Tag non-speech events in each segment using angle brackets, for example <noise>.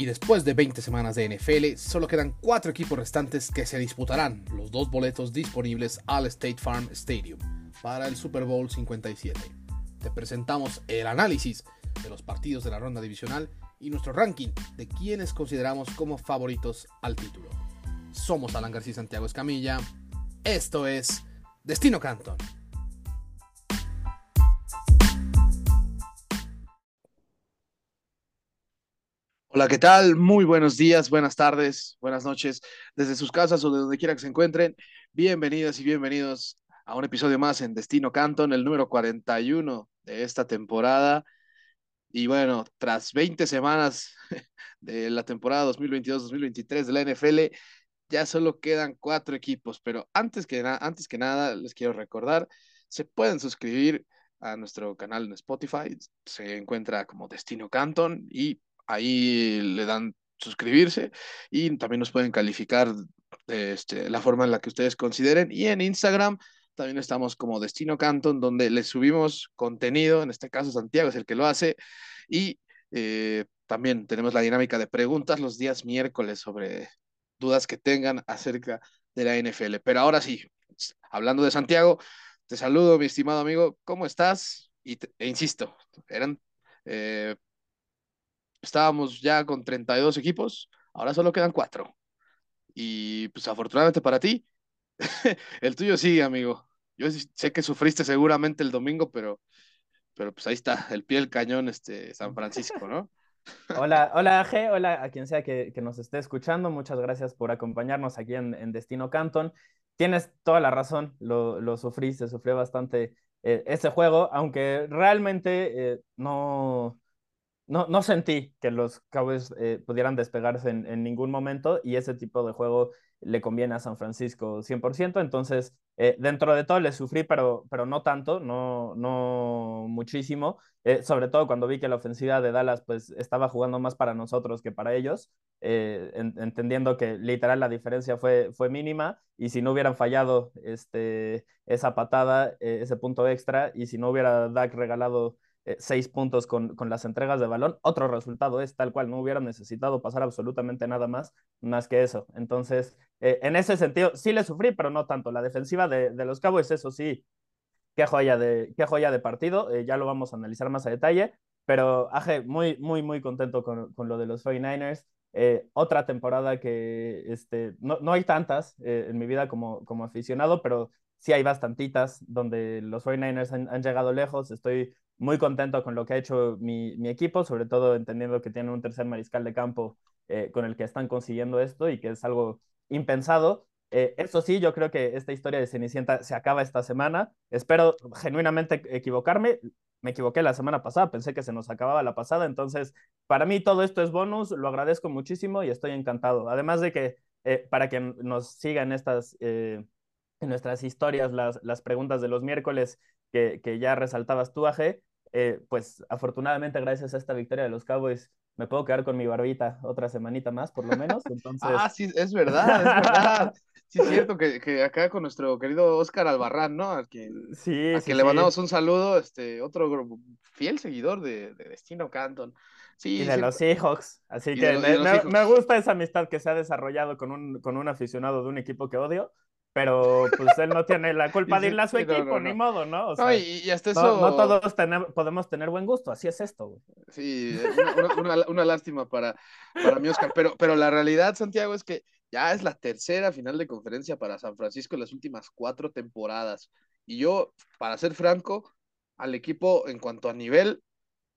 Y después de 20 semanas de NFL, solo quedan 4 equipos restantes que se disputarán los dos boletos disponibles al State Farm Stadium para el Super Bowl 57. Te presentamos el análisis de los partidos de la ronda divisional y nuestro ranking de quienes consideramos como favoritos al título. Somos Alan García Santiago Escamilla. Esto es Destino Canton. Hola, ¿qué tal? Muy buenos días, buenas tardes, buenas noches, desde sus casas o de donde quiera que se encuentren. Bienvenidas y bienvenidos a un episodio más en Destino Canton, el número 41 de esta temporada. Y bueno, tras 20 semanas <laughs> de la temporada 2022-2023 de la NFL, ya solo quedan cuatro equipos, pero antes que, antes que nada les quiero recordar, se pueden suscribir a nuestro canal en Spotify, se encuentra como Destino Canton y ahí le dan suscribirse y también nos pueden calificar de este, la forma en la que ustedes consideren. Y en Instagram también estamos como Destino Canton, donde les subimos contenido, en este caso Santiago es el que lo hace, y eh, también tenemos la dinámica de preguntas los días miércoles sobre dudas que tengan acerca de la NFL. Pero ahora sí, hablando de Santiago, te saludo, mi estimado amigo, ¿cómo estás? Y e insisto, eran eh, estábamos ya con 32 equipos, ahora solo quedan 4. Y pues afortunadamente para ti, <laughs> el tuyo sigue, amigo. Yo sé que sufriste seguramente el domingo, pero, pero pues ahí está, el pie del cañón, este, San Francisco, ¿no? <laughs> Hola, hola G, hola a quien sea que, nos esté escuchando, muchas gracias por acompañarnos aquí en, Destino Canton. Tienes toda la razón, lo, lo sufriste, sufrió bastante eh, ese juego, aunque realmente eh, no, no, no sentí que los Cowboys eh, pudieran despegarse en, ningún momento y ese tipo de juego le conviene a San Francisco 100%. Entonces, eh, dentro de todo le sufrí, pero, pero no tanto, no, no muchísimo. Eh, sobre todo cuando vi que la ofensiva de Dallas pues, estaba jugando más para nosotros que para ellos, entendiendo que literal la diferencia fue, fue mínima y si no hubieran fallado este, esa patada, ese punto extra, y si no hubiera Dak regalado eh, seis puntos con, con, las entregas de balón. Otro resultado es tal cual, no hubiera necesitado pasar absolutamente nada más, más que eso. Entonces, eh, en ese sentido, sí le sufrí, pero no tanto. La defensiva de, de los Cowboys, eso sí, qué joya de, qué joya de partido, eh, ya lo vamos a analizar más a detalle, pero Aje, muy, muy, muy contento con, con lo de los 49ers. otra temporada que este, no, no hay tantas en mi vida como, como aficionado, pero sí hay bastantitas donde los 49ers han, han, llegado lejos. Estoy muy contento con lo que ha hecho mi, mi equipo, sobre todo entendiendo que tienen un tercer mariscal de campo eh, con el que están consiguiendo esto y que es algo impensado. Eh, eso sí, yo creo que esta historia de Cenicienta se acaba esta semana. Espero genuinamente equivocarme. Me equivoqué la semana pasada, pensé que se nos acababa la pasada, entonces para mí todo esto es bonus, lo agradezco muchísimo y estoy encantado. Además de que eh, para que nos sigan estas, en nuestras historias, las, las preguntas de los miércoles que, que ya resaltabas tú, Aje, eh, pues afortunadamente gracias a esta victoria de los Cowboys me puedo quedar con mi barbita otra semanita más, por lo menos. Entonces... ah, sí, es verdad, es verdad. Sí, es cierto que, que, acá con nuestro querido Oscar Albarrán, ¿no? Al que, sí, a que le mandamos un saludo, este, otro fiel seguidor de, de Destino Canton. Sí, y de los Seahawks. Así que me, me, gusta esa amistad que se ha desarrollado con un, con un aficionado de un equipo que odio pero pues él no tiene la culpa de irle a su equipo, ni modo, ¿no? O sea, y, hasta eso... no, todos podemos tener buen gusto, así es esto, güey. Sí, una, una, lástima para, para mi Oscar, pero, pero la realidad, Santiago, es que ya es la tercera final de conferencia para San Francisco en las últimas cuatro temporadas. Y yo, para ser franco, al equipo en cuanto a nivel,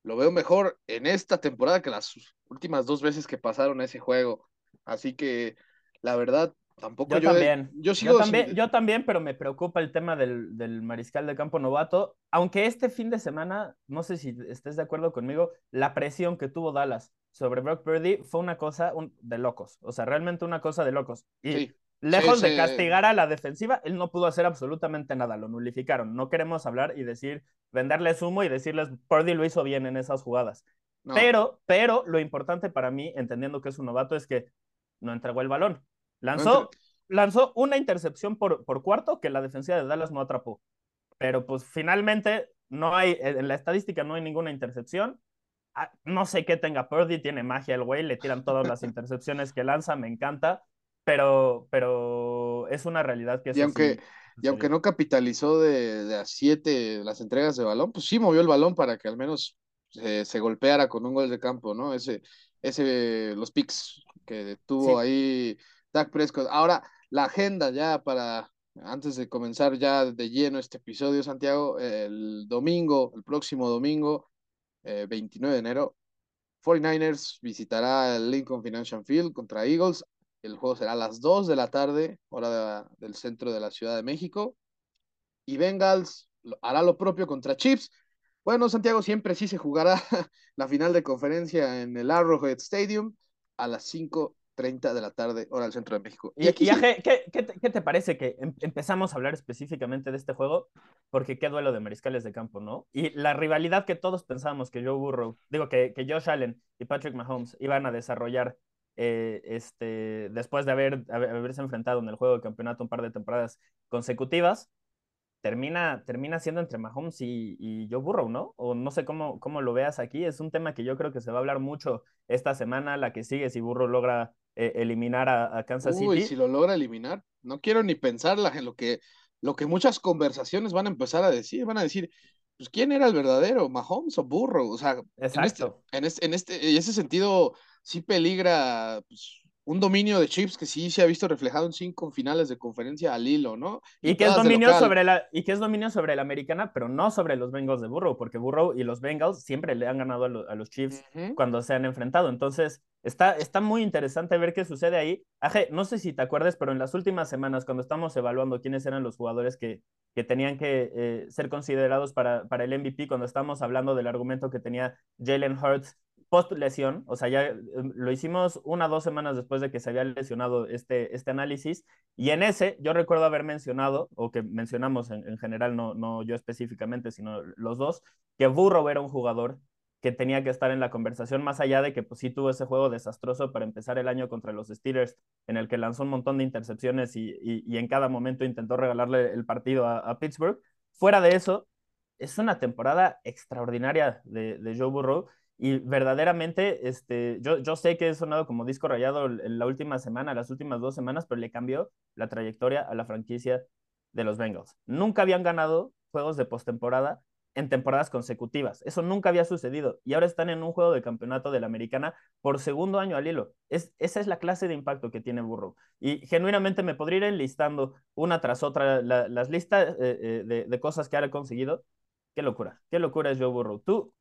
lo veo mejor en esta temporada que las últimas dos veces que pasaron ese juego. Así que, la verdad, Tampoco yo, también. Yo, también, yo también, pero me preocupa el tema del, del, mariscal de campo novato. Aunque este fin de semana, no sé si estés de acuerdo conmigo, la presión que tuvo Dallas sobre Brock Purdy fue una cosa de locos. O sea, realmente una cosa de locos. Y lejos de castigar a la defensiva, él no pudo hacer absolutamente nada. Lo nulificaron. No queremos hablar y decir, venderles humo y decirles, Purdy lo hizo bien en esas jugadas. Pero, pero lo importante para mí, entendiendo que es un novato, es que no entregó el balón. Lanzó, lanzó una intercepción por, por cuarto que la defensiva de Dallas no atrapó. Pero pues finalmente no hay, en la estadística no hay ninguna intercepción. ah, no sé qué tenga Purdy, tiene magia el güey, le tiran todas las <laughs> intercepciones que lanza, me encanta, pero, pero es una realidad que es y aunque, y aunque no capitalizó de, de a siete las entregas de balón, pues sí movió el balón para que al menos se, se golpeara con un gol de campo, ¿no? Ese, ese, los picks que tuvo ahí Dak Prescott. Ahora, la agenda ya para, antes de comenzar ya de lleno este episodio, Santiago, el domingo, el próximo domingo, 29 eh, de enero, 49ers visitará el Lincoln Financial Field contra Eagles. El juego será a las 2 de la tarde, hora del centro de la Ciudad de México. Y Bengals hará lo propio contra Chips. Bueno, Santiago, siempre sí se jugará <laughs> la final de conferencia en el Arrowhead Stadium a las 5.30 de la tarde, hora del centro de México. Y, aquí ¿qué, qué, te, parece que em, empezamos a hablar específicamente de este juego? Porque qué duelo de mariscales de campo, ¿no? Y la rivalidad que todos pensábamos que Joe Burrow, digo, que, que Josh Allen y Patrick Mahomes iban a desarrollar eh, este, después de haber, haberse enfrentado en el juego de campeonato un par de temporadas consecutivas, termina, termina siendo entre Mahomes y, y Joe Burrow, ¿no? O no sé cómo, cómo lo veas aquí. Es un tema que yo creo que se va a hablar mucho esta semana, la que sigue, si Burrow logra eh, eliminar a, Kansas City. Uy, si lo logra eliminar, no quiero ni pensar en lo que, lo que muchas conversaciones van a empezar a decir. Van a decir, pues, ¿quién era el verdadero? ¿Mahomes o Burrow? O sea, Exacto. En, este, en, este, en, ese sentido, sí peligra. Pues, un dominio de chips que sí se ha visto reflejado en cinco finales de conferencia al hilo, ¿no? Y, que es dominio sobre la y que es dominio sobre la americana, pero no sobre los Bengals de Burrow, porque Burrow y los Bengals siempre le han ganado a, los Chiefs cuando se han enfrentado. Entonces, está, está muy interesante ver qué sucede ahí. Aje, no sé si te acuerdas, pero en las últimas semanas, cuando estamos evaluando quiénes eran los jugadores que, que tenían que eh, ser considerados para, para el MVP, cuando estamos hablando del argumento que tenía Jalen Hurts post lesión, o sea, ya em, lo hicimos una o dos semanas después de que se había lesionado este, este análisis, y en ese yo recuerdo haber mencionado, o que mencionamos en, general, no, no yo específicamente, sino los dos, que Burrow era un jugador que tenía que estar en la conversación, más allá de que pues sí tuvo ese juego desastroso para empezar el año contra los Steelers, en el que lanzó un montón de intercepciones y, y, en cada momento intentó regalarle el partido a, Pittsburgh. Fuera de eso, es una temporada extraordinaria de, de Joe Burrow y verdaderamente, este, yo, yo sé que he sonado como disco rayado en la última semana, las últimas dos semanas, pero le cambió la trayectoria a la franquicia de los Bengals. Nunca habían ganado juegos de postemporada en temporadas consecutivas. Eso nunca había sucedido. Y ahora están en un juego de campeonato de la americana por segundo año al hilo. Es, esa es la clase de impacto que tiene Burrow. Y genuinamente me podría ir enlistando una tras otra las listas eh, eh, de, cosas que ha conseguido, Qué locura, qué locura es Joe Burrow. ¿Tú,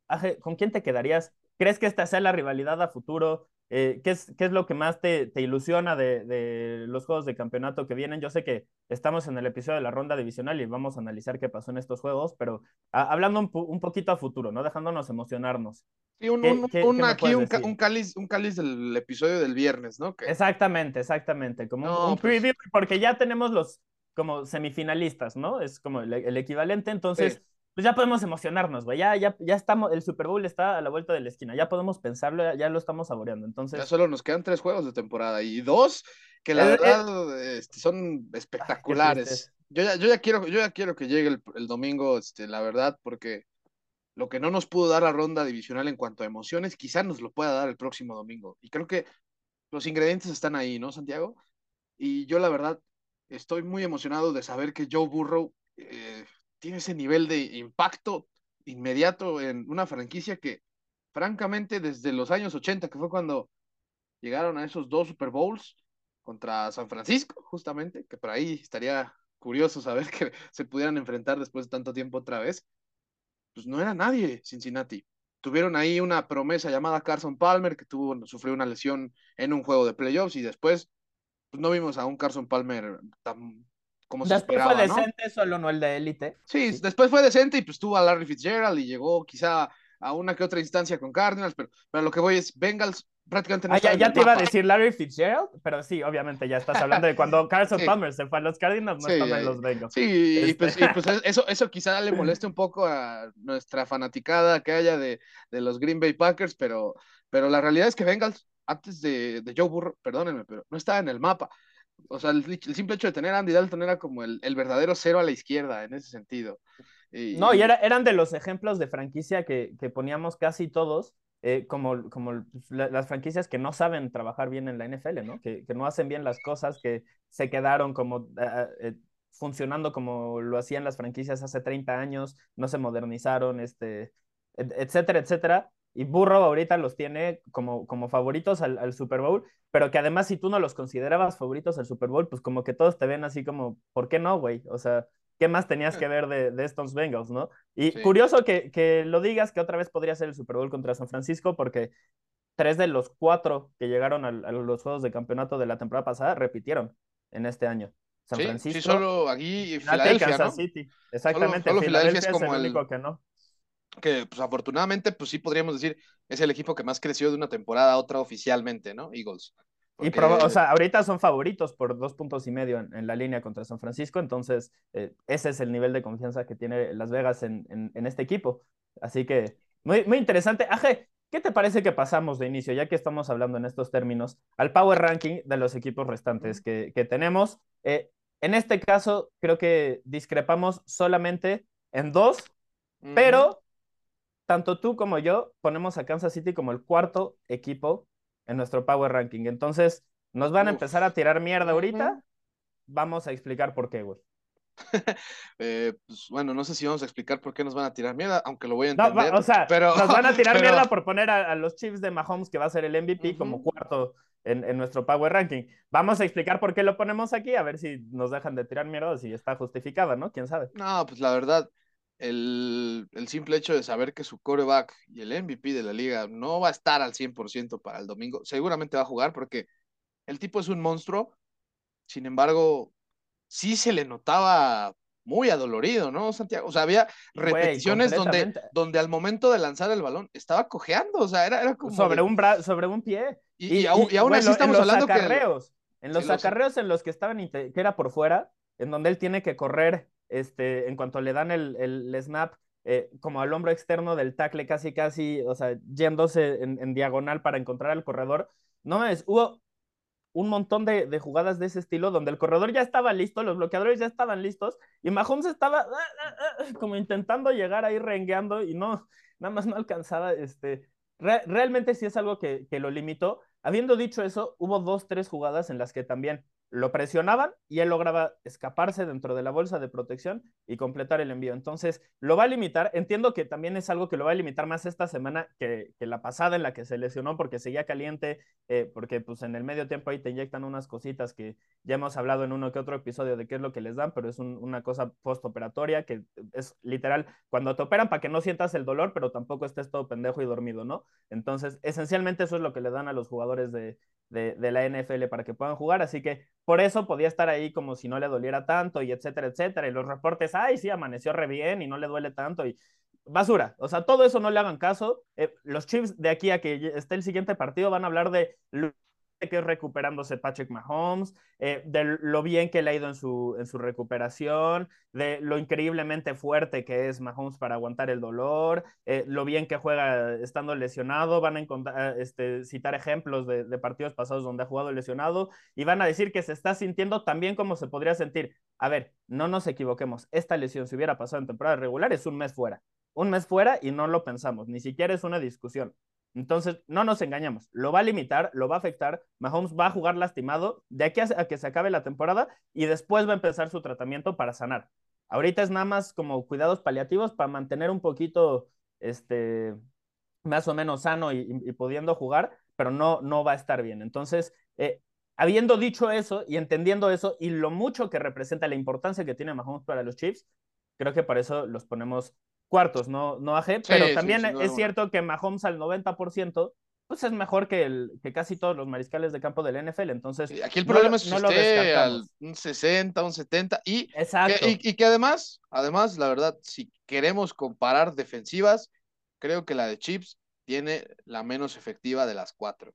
con quién te quedarías? ¿Crees que esta sea la rivalidad a futuro? Eh, ¿qué, es, ¿Qué es lo que más te, te ilusiona de, de, los juegos de campeonato que vienen? Yo sé que estamos en el episodio de la ronda divisional y vamos a analizar qué pasó en estos juegos, pero hablando un, un, poquito a futuro, ¿no? Dejándonos emocionarnos. Sí, un, un, aquí un, cáliz, un cáliz del episodio del viernes, ¿no? Exactamente, exactamente. Como un, pues preview, porque ya tenemos los como semifinalistas, ¿no? Es como el, el equivalente, entonces pues ya podemos emocionarnos, güey. Ya, ya, ya estamos, el Super Bowl está a la vuelta de la esquina. Ya podemos pensarlo, ya, lo estamos saboreando. Entonces. Ya solo nos quedan tres juegos de temporada y dos que la verdad este, son espectaculares. yo, ya, yo, ya quiero, yo ya quiero que llegue el, domingo, este, la verdad, porque lo que no nos pudo dar la ronda divisional en cuanto a emociones, quizá nos lo pueda dar el próximo domingo. Y creo que los ingredientes están ahí, ¿no, Santiago? Y yo, la verdad, estoy muy emocionado de saber que Joe Burrow eh, tiene ese nivel de impacto inmediato en una franquicia que, francamente, desde los años 80, que fue cuando llegaron a esos dos Super Bowls contra San Francisco, justamente, que por ahí estaría curioso saber <laughs> que se pudieran enfrentar después de tanto tiempo otra vez, pues no era nadie Cincinnati. Tuvieron ahí una promesa llamada Carson Palmer, que tuvo, sufrió una lesión en un juego de playoffs y después pues no vimos a un Carson Palmer tan después fue decente, solo no el de élite. Sí, después fue decente y pues tuvo a Larry Fitzgerald y llegó quizá a una que otra instancia con Cardinals, pero, pero lo que voy es, Bengals prácticamente no ah, ya, ya te iba a decir Larry Fitzgerald, pero sí, obviamente ya estás hablando de cuando <laughs> Carson Palmer se fue a los Cardinals, no estaba en los Bengals. Sí, y, pues, este pues, eso, eso quizá le moleste un poco a nuestra fanaticada que haya de, de los Green Bay Packers, pero, pero la realidad es que Bengals, antes de, de Joe Burrow, perdónenme, pero no estaba en el mapa. O sea, el, simple hecho de tener a Andy Dalton era como el, el verdadero cero a la izquierda en ese sentido. no, y era, eran de los ejemplos de franquicia que, que poníamos casi todos, eh, como, como pues, las franquicias que no saben trabajar bien en la NFL, ¿no? Que, que no hacen bien las cosas, que se quedaron como ah, eh, funcionando como lo hacían las franquicias hace 30 años, no se modernizaron, este, etcétera, etcétera. Y Burrow ahorita los tiene como, como favoritos al, al, Super Bowl, pero que además si tú no los considerabas favoritos al Super Bowl, pues como que todos te ven así como, ¿por qué no, güey? O sea, ¿qué más tenías que ver de, de estos Bengals, no? Y curioso que, que, lo digas, que otra vez podría ser el Super Bowl contra San Francisco, porque tres de los cuatro que llegaron a, a los juegos de campeonato de la temporada pasada repitieron en este año. San Francisco. Sí, solo aquí Filadelfia, Kansas ¿no? City. Exactamente, solo, Filadelfia, es como el único que no. Que pues afortunadamente, pues sí podríamos decir, es el equipo que más creció de una temporada a otra oficialmente, ¿no? Eagles. Y o sea, ahorita son favoritos por dos puntos y medio en, la línea contra San Francisco, entonces eh, ese es el nivel de confianza que tiene Las Vegas en, en, este equipo. Así que muy, muy interesante. Aje, ¿qué te parece que pasamos de inicio, ya que estamos hablando en estos términos, al power ranking de los equipos restantes que, que tenemos? Eh, en este caso, creo que discrepamos solamente en dos, pero tanto tú como yo ponemos a Kansas City como el cuarto equipo en nuestro Power Ranking. Entonces, nos van a empezar a tirar mierda ahorita. Vamos a explicar por qué, güey. <laughs> Eh, pues, bueno, no sé si vamos a explicar por qué nos van a tirar mierda, aunque lo voy a entender. o sea, pero, nos van a <laughs> tirar mierda por poner a, los Chiefs de Mahomes, que va a ser el MVP, como cuarto en, nuestro Power Ranking. Vamos a explicar por qué lo ponemos aquí, a ver si nos dejan de tirar mierda, si está justificada, ¿no? ¿Quién sabe? No, pues la verdad, el, el, simple hecho de saber que su coreback y el MVP de la liga no va a estar al 100% para el domingo, seguramente va a jugar porque el tipo es un monstruo, sin embargo, sí se le notaba muy adolorido, ¿no, Santiago? O sea, había repeticiones donde, donde al momento de lanzar el balón estaba cojeando, o sea, era, era como... Sobre, un sobre un pie. Y, y, aún, así estamos hablando acarreos, que... En los acarreos en los que estaban, que era por fuera, en donde él tiene que correr, este, en cuanto le dan el, el, snap, eh, como al hombro externo del tackle, casi, casi, o sea, yéndose en, en diagonal para encontrar al corredor. No es, hubo un montón de, de, jugadas de ese estilo donde el corredor ya estaba listo, los bloqueadores ya estaban listos y Mahomes estaba ah, ah, ah, como intentando llegar ahí rengueando y no, nada más no alcanzaba. Este, realmente sí es algo que, que lo limitó. Habiendo dicho eso, hubo dos, tres jugadas en las que también lo presionaban y él lograba escaparse dentro de la bolsa de protección y completar el envío. Entonces, lo va a limitar. Entiendo que también es algo que lo va a limitar más esta semana que, que la pasada en la que se lesionó porque seguía caliente, eh, porque pues en el medio tiempo ahí te inyectan unas cositas que ya hemos hablado en uno que otro episodio de qué es lo que les dan, pero es una cosa postoperatoria que es literal cuando te operan para que no sientas el dolor, pero tampoco estés todo pendejo y dormido, ¿no? Entonces, esencialmente eso es lo que le dan a los jugadores de, de, la NFL para que puedan jugar, así que por eso podía estar ahí como si no le doliera tanto y etcétera, etcétera, y los reportes, ay, sí, amaneció re bien y no le duele tanto y basura, o sea, todo eso no le hagan caso, eh, los Chiefs de aquí a que esté el siguiente partido van a hablar de que es recuperándose Patrick Mahomes, eh, de lo bien que le ha ido en su, en su recuperación, de lo increíblemente fuerte que es Mahomes para aguantar el dolor, eh, lo bien que juega estando lesionado, van a encontrar, este, citar ejemplos de, de, partidos pasados donde ha jugado lesionado y van a decir que se está sintiendo tan bien como se podría sentir. A ver, no nos equivoquemos, esta lesión si hubiera pasado en temporada regular es un mes fuera, un mes fuera y no lo pensamos, ni siquiera es una discusión. Entonces, no nos engañamos, lo va a limitar, lo va a afectar, Mahomes va a jugar lastimado de aquí a, que se acabe la temporada y después va a empezar su tratamiento para sanar. Ahorita es nada más como cuidados paliativos para mantener un poquito, este, más o menos sano y, pudiendo jugar, pero no, no va a estar bien. Entonces, eh, habiendo dicho eso y entendiendo eso y lo mucho que representa la importancia que tiene Mahomes para los Chiefs, creo que por eso los ponemos cuartos, no, no AG, pero también es cierto que Mahomes al 90%, pues es mejor que, el, que casi todos los mariscales de campo del NFL, entonces... aquí el problema es que esté al un 60, un 70, y, Que, y, que además, además, la verdad, si queremos comparar defensivas, creo que la de Chips tiene la menos efectiva de las cuatro.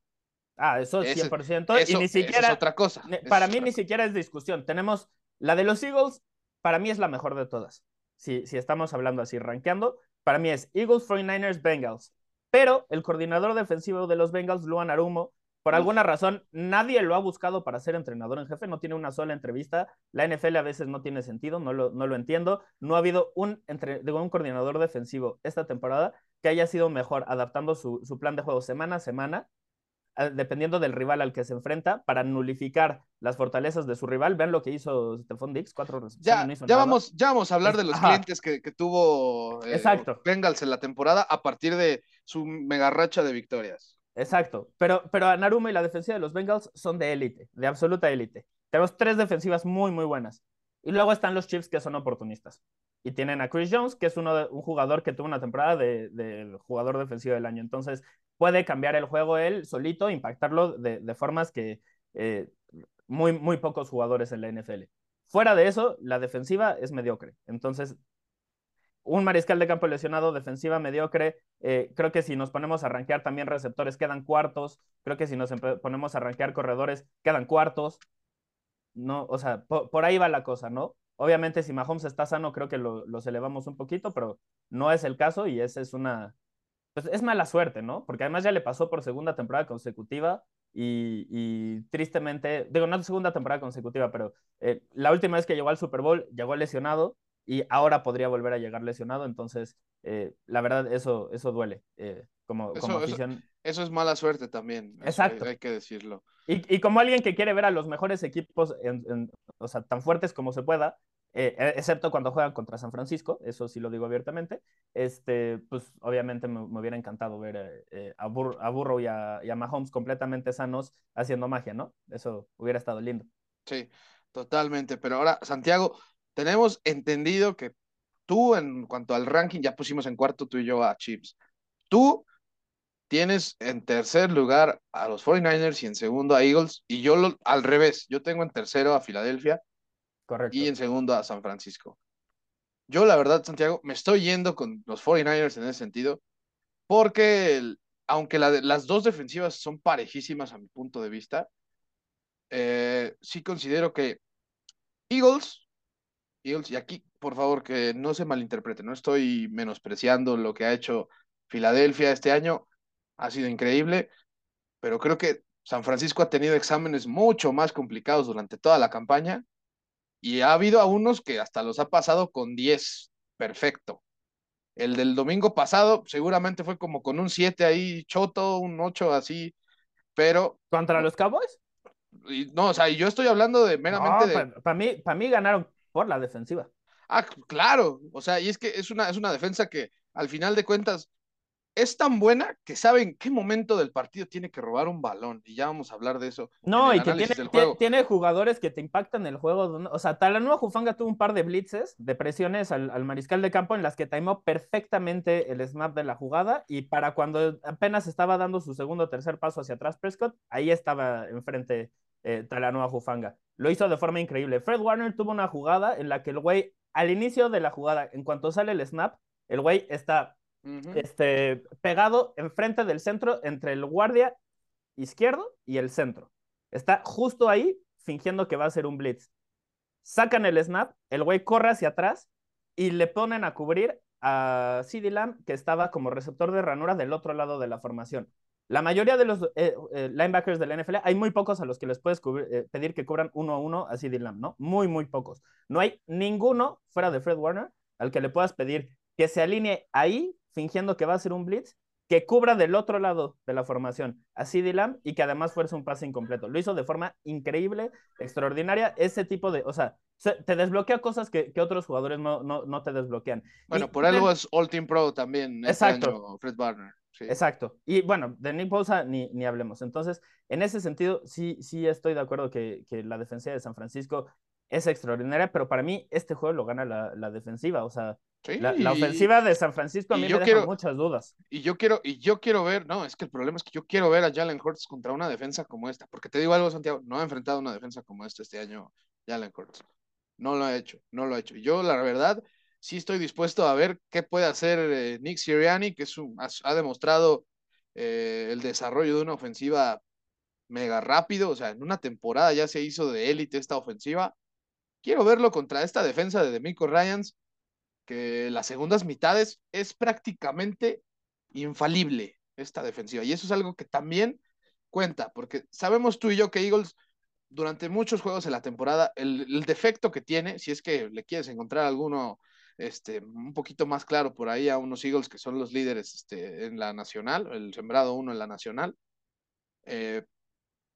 Ah, eso es 100%. y ni siquiera. Es otra cosa. Para mí ni siquiera es discusión. Tenemos la de los Eagles, para mí es la mejor de todas si, estamos hablando así, rankeando, para mí es Eagles, 49ers, Bengals. Pero el coordinador defensivo de los Bengals, Luan Arumo, por alguna razón, nadie lo ha buscado para ser entrenador en jefe, no tiene una sola entrevista. La NFL a veces no tiene sentido, no lo, no lo entiendo. No ha habido un, entre, un coordinador defensivo esta temporada que haya sido mejor adaptando su, su plan de juego semana a semana dependiendo del rival al que se enfrenta, para nulificar las fortalezas de su rival. Vean lo que hizo Stephon Dix, cuatro Ya, ya, vamos, ya vamos a hablar de los clientes que, que tuvo eh, Exacto. Bengals en la temporada a partir de su mega racha de victorias. Exacto, pero, pero a Naruma y la defensiva de los Bengals son de élite, de absoluta élite. Tenemos tres defensivas muy, muy buenas. Y luego están los Chiefs que son oportunistas. Y tienen a Chris Jones, que es uno de, un jugador que tuvo una temporada del de, jugador defensivo del año. Entonces, puede cambiar el juego él solito, impactarlo de, formas que eh, muy, muy pocos jugadores en la NFL. Fuera de eso, la defensiva es mediocre. Entonces, un mariscal de campo lesionado, defensiva mediocre. Eh, creo que si nos ponemos a rankear también receptores, quedan cuartos. Creo que si nos ponemos a rankear corredores, quedan cuartos. No, o sea, por, ahí va la cosa, ¿no? Obviamente, si Mahomes está sano, creo que lo, los elevamos un poquito, pero no es el caso y esa es una, pues es mala suerte, ¿no? Porque además ya le pasó por segunda temporada consecutiva y, tristemente, digo, no segunda temporada consecutiva, pero eh, la última vez que llegó al Super Bowl llegó lesionado y ahora podría volver a llegar lesionado, entonces eh, la verdad eso, eso duele eh, como, eso, como afición. Eso, es mala suerte también, Exacto. Hay, que decirlo. Y, y, como alguien que quiere ver a los mejores equipos, en, o sea, tan fuertes como se pueda, eh, e, excepto cuando juegan contra San Francisco, eso sí lo digo abiertamente, este, pues obviamente me, hubiera encantado ver eh, eh, a, Burrow y a, y a, Mahomes completamente sanos haciendo magia, ¿no? Eso hubiera estado lindo. Sí, totalmente, pero ahora, Santiago, tenemos entendido que tú en cuanto al ranking, ya pusimos en cuarto tú y yo a Chips, tú tienes en tercer lugar a los 49ers y en segundo a Eagles, y yo al revés, yo tengo en tercero a Filadelfia y en segundo a San Francisco. Yo, la verdad, Santiago, me estoy yendo con los 49ers en ese sentido, porque aunque las dos defensivas son parejísimas a mi punto de vista, eh, sí considero que Eagles, Eagles, y aquí, por favor, que no se malinterprete, no estoy menospreciando lo que ha hecho Filadelfia este año, ha sido increíble, pero creo que San Francisco ha tenido exámenes mucho más complicados durante toda la campaña y ha habido a unos que hasta los ha pasado con 10, perfecto. El del domingo pasado seguramente fue como con un 7 ahí, choto, un 8 así, pero... ¿Contra los Cowboys? no, o sea, yo estoy hablando de meramente de... Para mí, para mí ganaron por la defensiva. Ah, claro, o sea, y es que es una, es una defensa que al final de cuentas es tan buena que sabe en qué momento del partido tiene que robar un balón. Y ya vamos a hablar de eso. No, y que tiene, tiene, jugadores que te impactan el juego. O sea, Talanoa Jufanga tuvo un par de blitzes, de presiones al, mariscal de campo en las que timó perfectamente el snap de la jugada. Y para cuando apenas estaba dando su segundo o tercer paso hacia atrás Prescott, ahí estaba enfrente eh, Talanoa Jufanga. Lo hizo de forma increíble. Fred Warner tuvo una jugada en la que el güey, al inicio de la jugada, en cuanto sale el snap, el güey está este, pegado enfrente del centro entre el guardia izquierdo y el centro. Está justo ahí fingiendo que va a ser un blitz. Sacan el snap, el güey corre hacia atrás y le ponen a cubrir a CD Lamb, que estaba como receptor de ranura del otro lado de la formación. La mayoría de los eh, eh, linebackers de la NFL, hay muy pocos a los que les puedes eh, pedir que cubran uno a uno a CD Lamb, ¿no? Muy, muy pocos. No hay ninguno fuera de Fred Warner al que le puedas pedir que se alinee ahí fingiendo que va a ser un blitz, que cubra del otro lado de la formación a CD Lamb y que además fuerce un pase incompleto. Lo hizo de forma increíble, extraordinaria, ese tipo de, o sea, te desbloquea cosas que, otros jugadores no, no, no, te desbloquean. Bueno, por algo es All Team Pro también. Este exacto. Fred Barner. Exacto. Y bueno, de Nick Bosa ni, ni hablemos. Entonces, en ese sentido, sí, sí estoy de acuerdo que, que la defensa de San Francisco es extraordinaria, pero para mí este juego lo gana la, la defensiva. O sea, la, ofensiva de San Francisco a mí me deja muchas dudas. Y yo quiero, y yo quiero ver, no, es que el problema es que yo quiero ver a Jalen Hurts contra una defensa como esta, porque te digo algo, Santiago, no ha enfrentado una defensa como esta este año Jalen Hurts. No lo ha hecho, no lo ha hecho. Y yo, la verdad, sí estoy dispuesto a ver qué puede hacer eh, Nick Siriani, que es ha, demostrado eh, el desarrollo de una ofensiva mega rápido, o sea, en una temporada ya se hizo de élite esta ofensiva. Quiero verlo contra esta defensa de Demico Ryans que las segundas mitades es prácticamente infalible esta defensiva. Y eso es algo que también cuenta, porque sabemos tú y yo que Eagles durante muchos juegos de la temporada, el, defecto que tiene, si es que le quieres encontrar alguno este, un poquito más claro por ahí a unos Eagles que son los líderes este, en la nacional, el sembrado uno en la nacional, eh,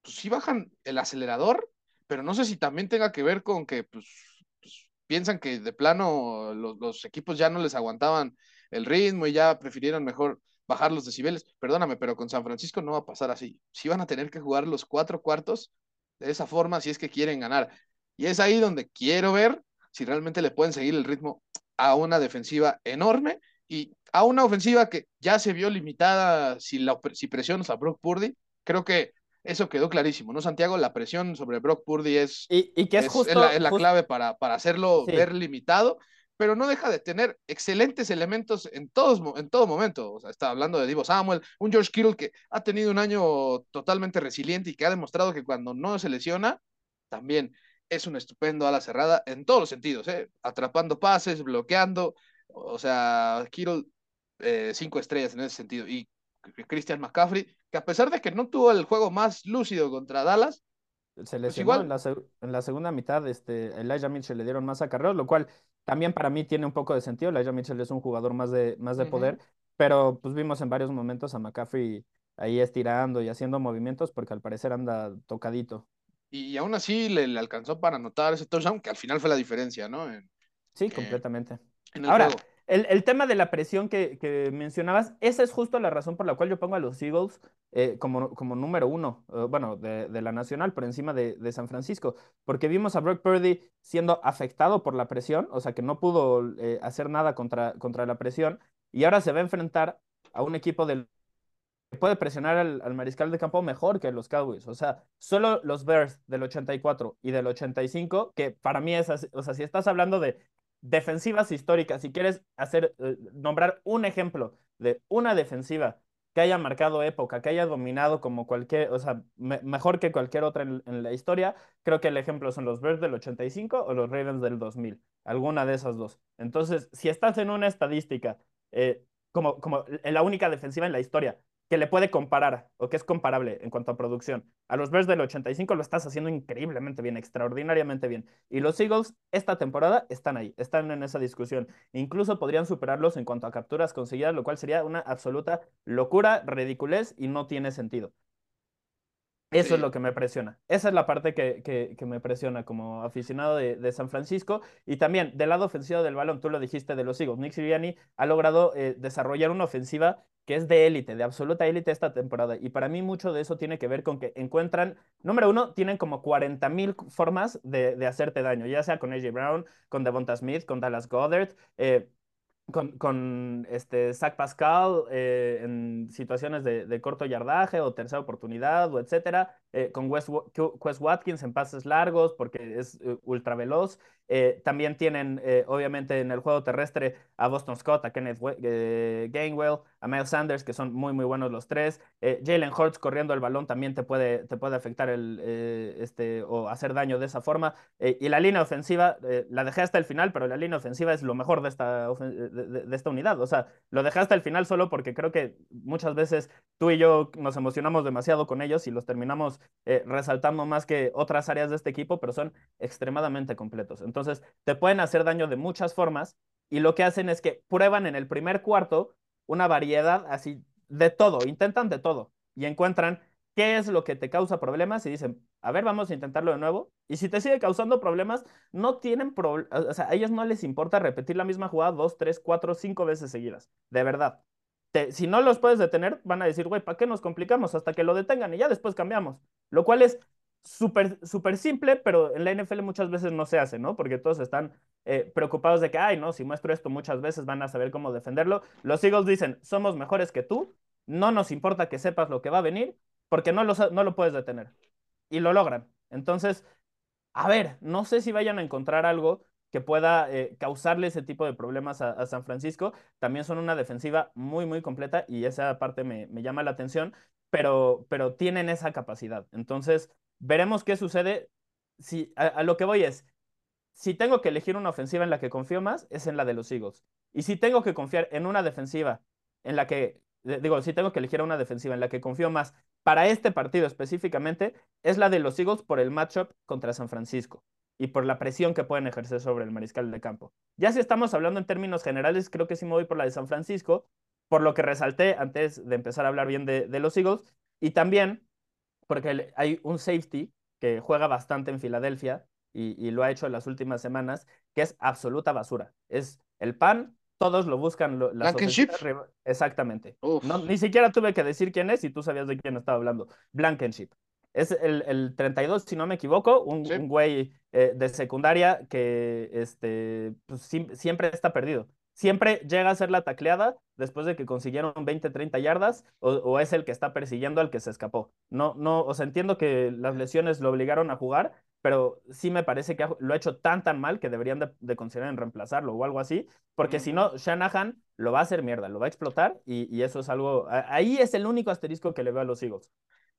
pues sí bajan el acelerador, pero no sé si también tenga que ver con que pues piensan que de plano los, equipos ya no les aguantaban el ritmo y ya prefirieron mejor bajar los decibeles. Perdóname, pero con San Francisco no va a pasar así. Sí van a tener que jugar los cuatro cuartos de esa forma si es que quieren ganar. Y es ahí donde quiero ver si realmente le pueden seguir el ritmo a una defensiva enorme y a una ofensiva que ya se vio limitada si, la, si presionas a Brock Purdy. Creo que eso quedó clarísimo, ¿no, Santiago? La presión sobre Brock Purdy es, y, que es, justo, la, es la clave para, para hacerlo ver limitado, pero no deja de tener excelentes elementos en, todos, en todo momento. O sea, está hablando de Divo Samuel, un George Kittle que ha tenido un año totalmente resiliente y que ha demostrado que cuando no se lesiona, también es un estupendo ala cerrada en todos los sentidos, ¿eh? atrapando pases, bloqueando, o sea, Kittle, eh, cinco estrellas en ese sentido. Y Christian McCaffrey, que a pesar de que no tuvo el juego más lúcido contra Dallas, se pues lesionó igual... en, la en, la segunda mitad, este, Elijah Mitchell le dieron más acarreos, lo cual también para mí tiene un poco de sentido. Elijah Mitchell es un jugador más de, más de poder, pero pues vimos en varios momentos a McCaffrey ahí estirando y haciendo movimientos porque al parecer anda tocadito y aún así le, alcanzó para anotar ese touchdown, que al final fue la diferencia, ¿no? sí, eh, completamente. Ahora, el, tema de la presión que, mencionabas, esa es justo la razón por la cual yo pongo a los Eagles eh, como, número uno, eh, bueno, de, la nacional por encima de, San Francisco, porque vimos a Brock Purdy siendo afectado por la presión, o sea que no pudo hacer nada contra, contra la presión, y ahora se va a enfrentar a un equipo del puede presionar al, mariscal de campo mejor que los Cowboys. O sea, solo los Bears del 84 y del 85, que para mí es así, o sea, si estás hablando de defensivas históricas, si quieres hacer, eh, nombrar un ejemplo de una defensiva que haya marcado época, que haya dominado como cualquier, o sea, mejor que cualquier otra en, la historia, creo que el ejemplo son los Bears del 85 o los Ravens del 2000, alguna de esas dos. Entonces, si estás en una estadística eh, como, como la única defensiva en la historia que le puede comparar o que es comparable en cuanto a producción. A los Bears del 85 lo estás haciendo increíblemente bien, extraordinariamente bien. Y los Eagles esta temporada están ahí, están en esa discusión. Incluso podrían superarlos en cuanto a capturas conseguidas, lo cual sería una absoluta locura, ridiculez y no tiene sentido. Eso es lo que me presiona. Esa es la parte que, que, me presiona como aficionado de, San Francisco. Y también del lado ofensivo del balón, tú lo dijiste de los Eagles. Nick Sirianni ha logrado eh, desarrollar una ofensiva que es de élite, de absoluta élite esta temporada. Y para mí mucho de eso tiene que ver con que encuentran, número uno, tienen como 40 mil formas de, de, hacerte daño, ya sea con AJ Brown, con Devonta Smith, con Dallas Goddard. Eh, con, con, este Zach Pascal eh, en situaciones de, de, corto yardaje o tercera oportunidad o etcétera, eh, con Wes, Watkins en pases largos porque es ultra veloz. también tienen, obviamente, en el juego terrestre a Boston Scott, a Kenneth Gainwell, a Miles Sanders, que son muy, muy buenos los tres. Eh, Jalen Hurts corriendo el balón también te puede, te puede afectar el, eh, este, o hacer daño de esa forma. Eh, y la línea ofensiva, la dejé hasta el final, pero la línea ofensiva es lo mejor de esta, de, esta unidad. O sea, lo dejé hasta el final solo porque creo que muchas veces tú y yo nos emocionamos demasiado con ellos y los terminamos resaltando más que otras áreas de este equipo, pero son extremadamente completos. Entonces, te pueden hacer daño de muchas formas y lo que hacen es que prueban en el primer cuarto una variedad así de todo, intentan de todo y encuentran qué es lo que te causa problemas y dicen, a ver, vamos a intentarlo de nuevo. Y si te sigue causando problemas, no tienen problemas, o sea, a ellos no les importa repetir la misma jugada dos, tres, cuatro, cinco veces seguidas, de verdad. Si no los puedes detener, van a decir, güey, ¿para qué nos complicamos? Hasta que lo detengan y ya después cambiamos. Lo cual es súper, súper simple, pero en la NFL muchas veces no se hace, ¿no? Porque todos están eh, preocupados de que, ay, no, si muestro esto muchas veces van a saber cómo defenderlo. Los Eagles dicen, somos mejores que tú, no nos importa que sepas lo que va a venir, porque no lo, no lo puedes detener. Y lo logran. Entonces, a ver, no sé si vayan a encontrar algo que pueda eh, causarle ese tipo de problemas a, San Francisco. También son una defensiva muy, muy completa y esa parte me, llama la atención, pero, pero tienen esa capacidad. Entonces, veremos qué sucede. Si, a, lo que voy es, si tengo que elegir una ofensiva en la que confío más, es en la de los Eagles. Y si tengo que confiar en una defensiva en la que digo, si tengo que elegir una defensiva en la que confío más para este partido específicamente, es la de los Eagles por el matchup contra San Francisco y por la presión que pueden ejercer sobre el mariscal de campo. Ya si estamos hablando en términos generales, creo que sí me voy por la de San Francisco, por lo que resalté antes de empezar a hablar bien de, de los Eagles, y también porque hay un safety que juega bastante en Filadelfia y, y, lo ha hecho en las últimas semanas, que es absoluta basura. Es el pan todos lo buscan. Lo, Blankenship. Exactamente. No, ni siquiera tuve que decir quién es y tú sabías de quién estaba hablando. Blankenship. Es el, el 32, si no me equivoco, un, un güey eh, de secundaria que este, pues, siempre está perdido. Siempre llega a ser la tacleada después de que consiguieron 20, 30 yardas o, o, es el que está persiguiendo al que se escapó. No, no, o sea, entiendo que las lesiones lo obligaron a jugar, pero sí me parece que lo ha hecho tan tan mal que deberían de, considerar en reemplazarlo o algo así, porque si no, Shanahan lo va a hacer mierda, lo va a explotar y, y, eso es algo, ahí es el único asterisco que le veo a los Eagles.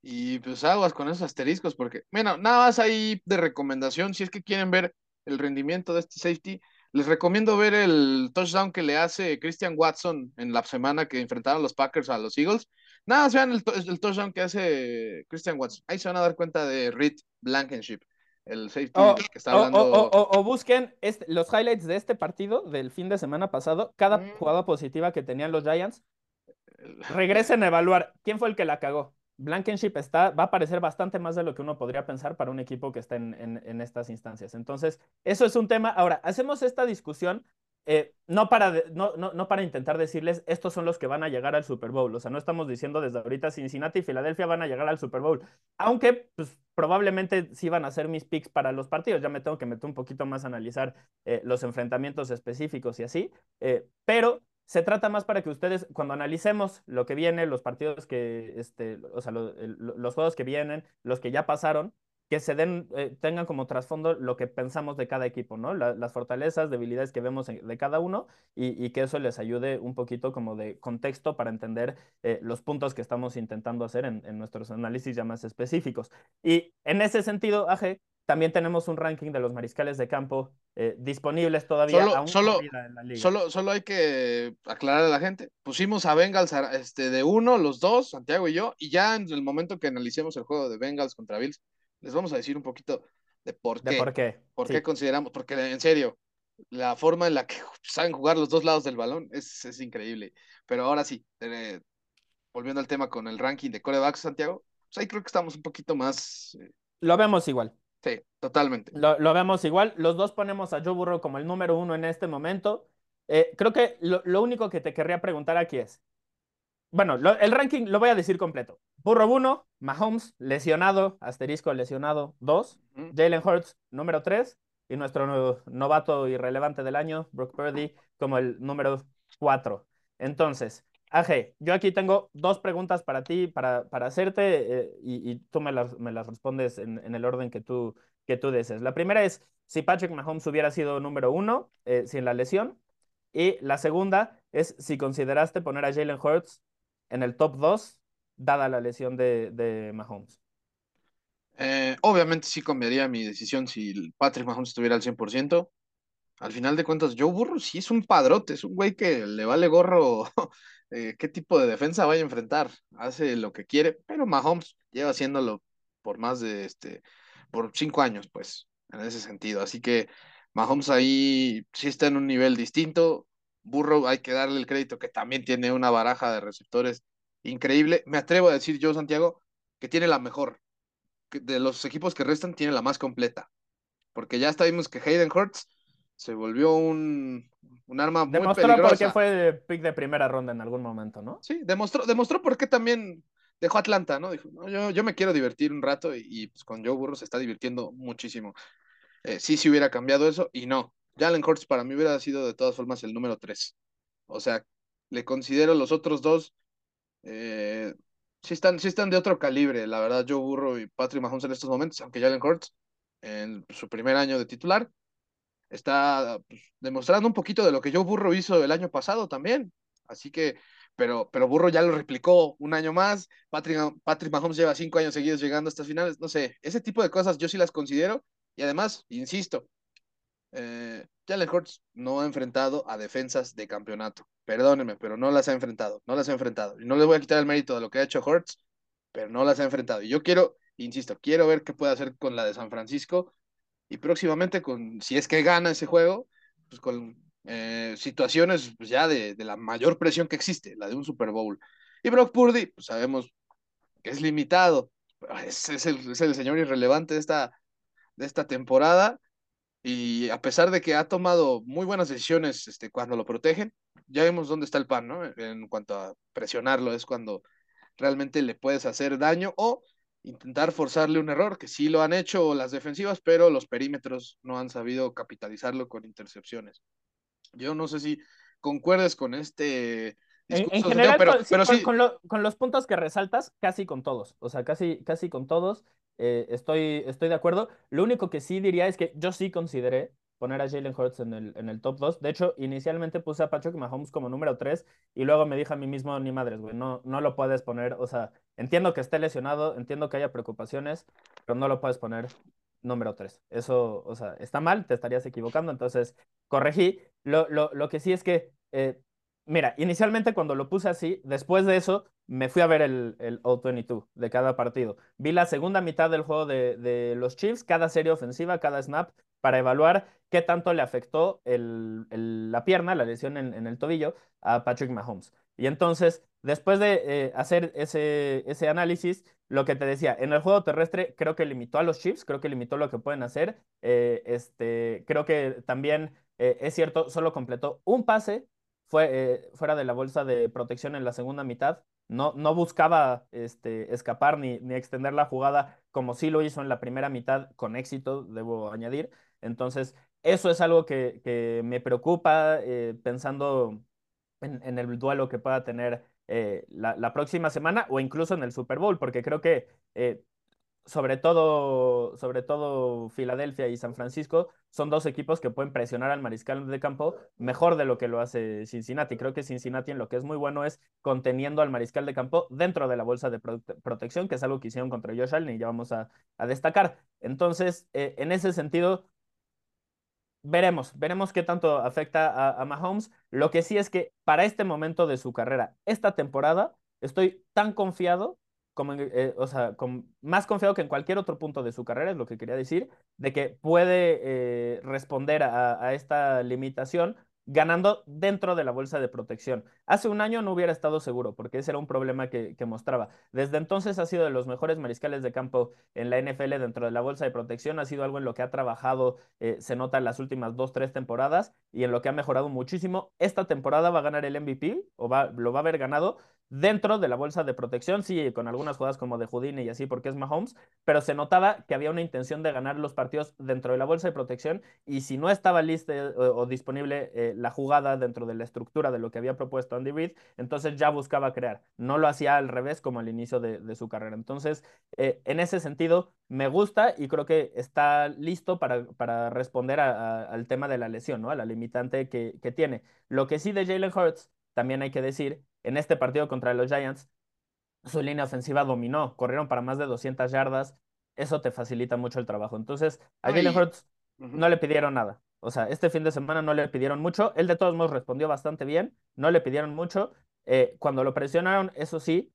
Y pues aguas con esos asteriscos, porque, bueno, nada más ahí de recomendación, si es que quieren ver el rendimiento de este safety, les recomiendo ver el touchdown que le hace Christian Watson en la semana que enfrentaron los Packers a los Eagles. Nada, vean el, el touchdown que hace Christian Watson. Ahí se van a dar cuenta de Reed Blankenship el safety o, que está hablando. O, o, o busquen este, los highlights de este partido del fin de semana pasado. Cada mm. jugada positiva que tenían los Giants. Regresen a evaluar quién fue el que la cagó. Blankenship está, va a parecer bastante más de lo que uno podría pensar para un equipo que está en, en, estas instancias. Entonces, eso es un tema. Ahora, hacemos esta discusión eh, no, para no, no, no, para intentar decirles estos son los que van a llegar al Super Bowl. O sea, no estamos diciendo desde ahorita Cincinnati y Filadelfia van a llegar al Super Bowl. Aunque, pues, probablemente sí van a ser mis picks para los partidos. Ya me tengo que meter un poquito más a analizar eh, los enfrentamientos específicos y así. Eh, pero se trata más para que ustedes, cuando analicemos lo que viene, los partidos que, este, o sea, lo, los juegos que vienen, los que ya pasaron, que se den, eh, tengan como trasfondo lo que pensamos de cada equipo, ¿no? La, las fortalezas, debilidades que vemos de cada uno y, que eso les ayude un poquito como de contexto para entender eh, los puntos que estamos intentando hacer en, en, nuestros análisis ya más específicos. Y en ese sentido, AG, también tenemos un ranking de los mariscales de campo eh, disponibles todavía. Solo, aún solo, en la liga. Solo, solo hay que aclarar a la gente. Pusimos a Bengals este, de uno, los dos, Santiago y yo, y ya en el momento que analicemos el juego de Bengals contra Bills, les vamos a decir un poquito de por qué. De por qué. Por sí. qué consideramos, porque en serio, la forma en la que saben jugar los dos lados del balón es, es increíble. Pero ahora sí, eh, volviendo al tema con el ranking de corebacks, Santiago, pues ahí creo que estamos un poquito más. Eh... Lo vemos igual. Sí, totalmente. Lo, lo, vemos igual. Los dos ponemos a Joe Burrow como el número uno en este momento. Eh, creo que lo, lo, único que te querría preguntar aquí es, bueno, lo, el ranking lo voy a decir completo. Burrow 1, Mahomes, lesionado, asterisco lesionado 2, uh -huh. Jalen Hurts, número 3, y nuestro novato irrelevante del año, Brock Purdy, como el número 4. Entonces, AG, yo aquí tengo dos preguntas para ti, para, para hacerte, eh, y, tú me las, me las respondes en, el orden que tú, que tú desees. La primera es si Patrick Mahomes hubiera sido número 1 eh, sin la lesión, y la segunda es si consideraste poner a Jalen Hurts en el top 2 dada la lesión de, de Mahomes? Eh, obviamente sí cambiaría mi decisión si Patrick Mahomes estuviera al 100%. Al final de cuentas, Joe Burrow sí es un padrote, es un güey que le vale gorro <laughs> eh, qué tipo de defensa vaya a enfrentar. Hace lo que quiere, pero Mahomes lleva haciéndolo por más de este, por cinco años, pues, en ese sentido. Así que Mahomes ahí sí está en un nivel distinto. Burrow hay que darle el crédito que también tiene una baraja de receptores increíble. Me atrevo a decir yo, Santiago, que tiene la mejor. De los equipos que restan, tiene la más completa. Porque ya vimos que Hayden Hurts se volvió un, un arma muy demostró peligrosa. por qué fue pick de primera ronda en algún momento, ¿no? Sí, demostró, demostró por qué también dejó Atlanta, ¿no? Dijo, no, yo, yo me quiero divertir un rato y, y pues con Joe Burrow se está divirtiendo muchísimo. Eh, sí, sí hubiera cambiado eso y no. Jalen Hurts para mí hubiera sido de todas formas el número 3. O sea, le considero los otros dos eh, sí, están, sí están de otro calibre, la verdad, Joe Burrow y Patrick Mahomes en estos momentos, aunque Jalen Hurts en su primer año de titular está pues, demostrando un poquito de lo que Joe Burrow hizo el año pasado también. Así que, pero, pero Burrow ya lo replicó un año más. Patrick, Patrick Mahomes lleva cinco años seguidos llegando a estas finales. No sé, ese tipo de cosas yo sí las considero. Y además, insisto, eh, Jalen Hurts no ha enfrentado a defensas de campeonato. Perdónenme, pero no las ha enfrentado, no las ha enfrentado. Y no les voy a quitar el mérito de lo que ha hecho Hurts, pero no las ha enfrentado. Y yo quiero, insisto, quiero ver qué puede hacer con la de San Francisco y próximamente con, si es que gana ese juego, pues con eh, situaciones pues ya de, de, la mayor presión que existe, la de un Super Bowl. Y Brock Purdy, pues sabemos que es limitado, es, es, el, es el señor irrelevante de esta, de esta temporada y a pesar de que ha tomado muy buenas decisiones este, cuando lo protegen, ya vemos dónde está el pan, ¿no? En cuanto a presionarlo, es cuando realmente le puedes hacer daño o intentar forzarle un error, que sí lo han hecho las defensivas, pero los perímetros no han sabido capitalizarlo con intercepciones. Yo no sé si concuerdes con este en, en, general, pero, con, pero sí, con, con, lo, con, los puntos que resaltas, casi con todos. O sea, casi, casi con todos eh, estoy, estoy de acuerdo. Lo único que sí diría es que yo sí consideré poner a Jalen Hurts en el, en el top 2. De hecho, inicialmente puse a Patrick Mahomes como número 3 y luego me dije a mí mismo, ni madres, güey, no, no lo puedes poner. O sea, entiendo que esté lesionado, entiendo que haya preocupaciones, pero no lo puedes poner número 3. Eso, o sea, está mal, te estarías equivocando. Entonces, corregí. Lo, lo, lo que sí es que eh, Mira, inicialmente cuando lo puse así, después de eso me fui a ver el, el O22 de cada partido. Vi la segunda mitad del juego de, de, los Chiefs, cada serie ofensiva, cada snap, para evaluar qué tanto le afectó la pierna, la lesión en, el tobillo, a Patrick Mahomes. Y entonces, después de eh, hacer ese, análisis, lo que te decía, en el juego terrestre creo que limitó a los Chiefs, creo que limitó lo que pueden hacer. Eh, este, creo que también eh, es cierto, solo completó un pase fue, fuera de la bolsa de protección en la segunda mitad. No, buscaba este, escapar ni, extender la jugada como sí lo hizo en la primera mitad con éxito, debo añadir. Entonces, eso es algo que, me preocupa eh, pensando en, el duelo que pueda tener eh, la, próxima semana o incluso en el Super Bowl, porque creo que eh, sobre todo, sobre todo Filadelfia y San Francisco, son dos equipos que pueden presionar al mariscal de campo mejor de lo que lo hace Cincinnati. Creo que Cincinnati en lo que es muy bueno es conteniendo al mariscal de campo dentro de la bolsa de prote protección, que es algo que hicieron contra Josh Allen y ya vamos a, a destacar. Entonces, eh, en ese sentido, veremos, veremos qué tanto afecta a, a Mahomes. Lo que sí es que para este momento de su carrera, esta temporada, estoy tan confiado como eh, o sea, con, más confiado que en cualquier otro punto de su carrera, es lo que quería decir, de que puede eh, responder a, esta limitación ganando dentro de la bolsa de protección. Hace un año no hubiera estado seguro, porque ese era un problema que, mostraba. Desde entonces ha sido de los mejores mariscales de campo en la NFL dentro de la bolsa de protección. Ha sido algo en lo que ha trabajado, eh, se nota en las últimas dos, tres temporadas, y en lo que ha mejorado muchísimo. Esta temporada va a ganar el MVP, o va, lo va a haber ganado, dentro de la bolsa de protección, sí, con algunas jugadas como de Houdini y así, porque es Mahomes, pero se notaba que había una intención de ganar los partidos dentro de la bolsa de protección y si no estaba lista o, eh, o disponible eh, la jugada dentro de la estructura de lo que había propuesto Andy Reid, entonces ya buscaba crear. No lo hacía al revés como al inicio de, de su carrera. Entonces, eh, en ese sentido, me gusta y creo que está listo para, para responder a, a, al tema de la lesión, ¿no? A la limitante que, que tiene. Lo que sí de Jalen Hurts, también hay que decir en este partido contra los Giants, su línea ofensiva dominó, corrieron para más de 200 yardas, eso te facilita mucho el trabajo. Entonces, a Jalen Hurts uh -huh. no le pidieron nada. O sea, este fin de semana no le pidieron mucho. Él de todos modos respondió bastante bien, no le pidieron mucho. Eh, cuando lo presionaron, eso sí,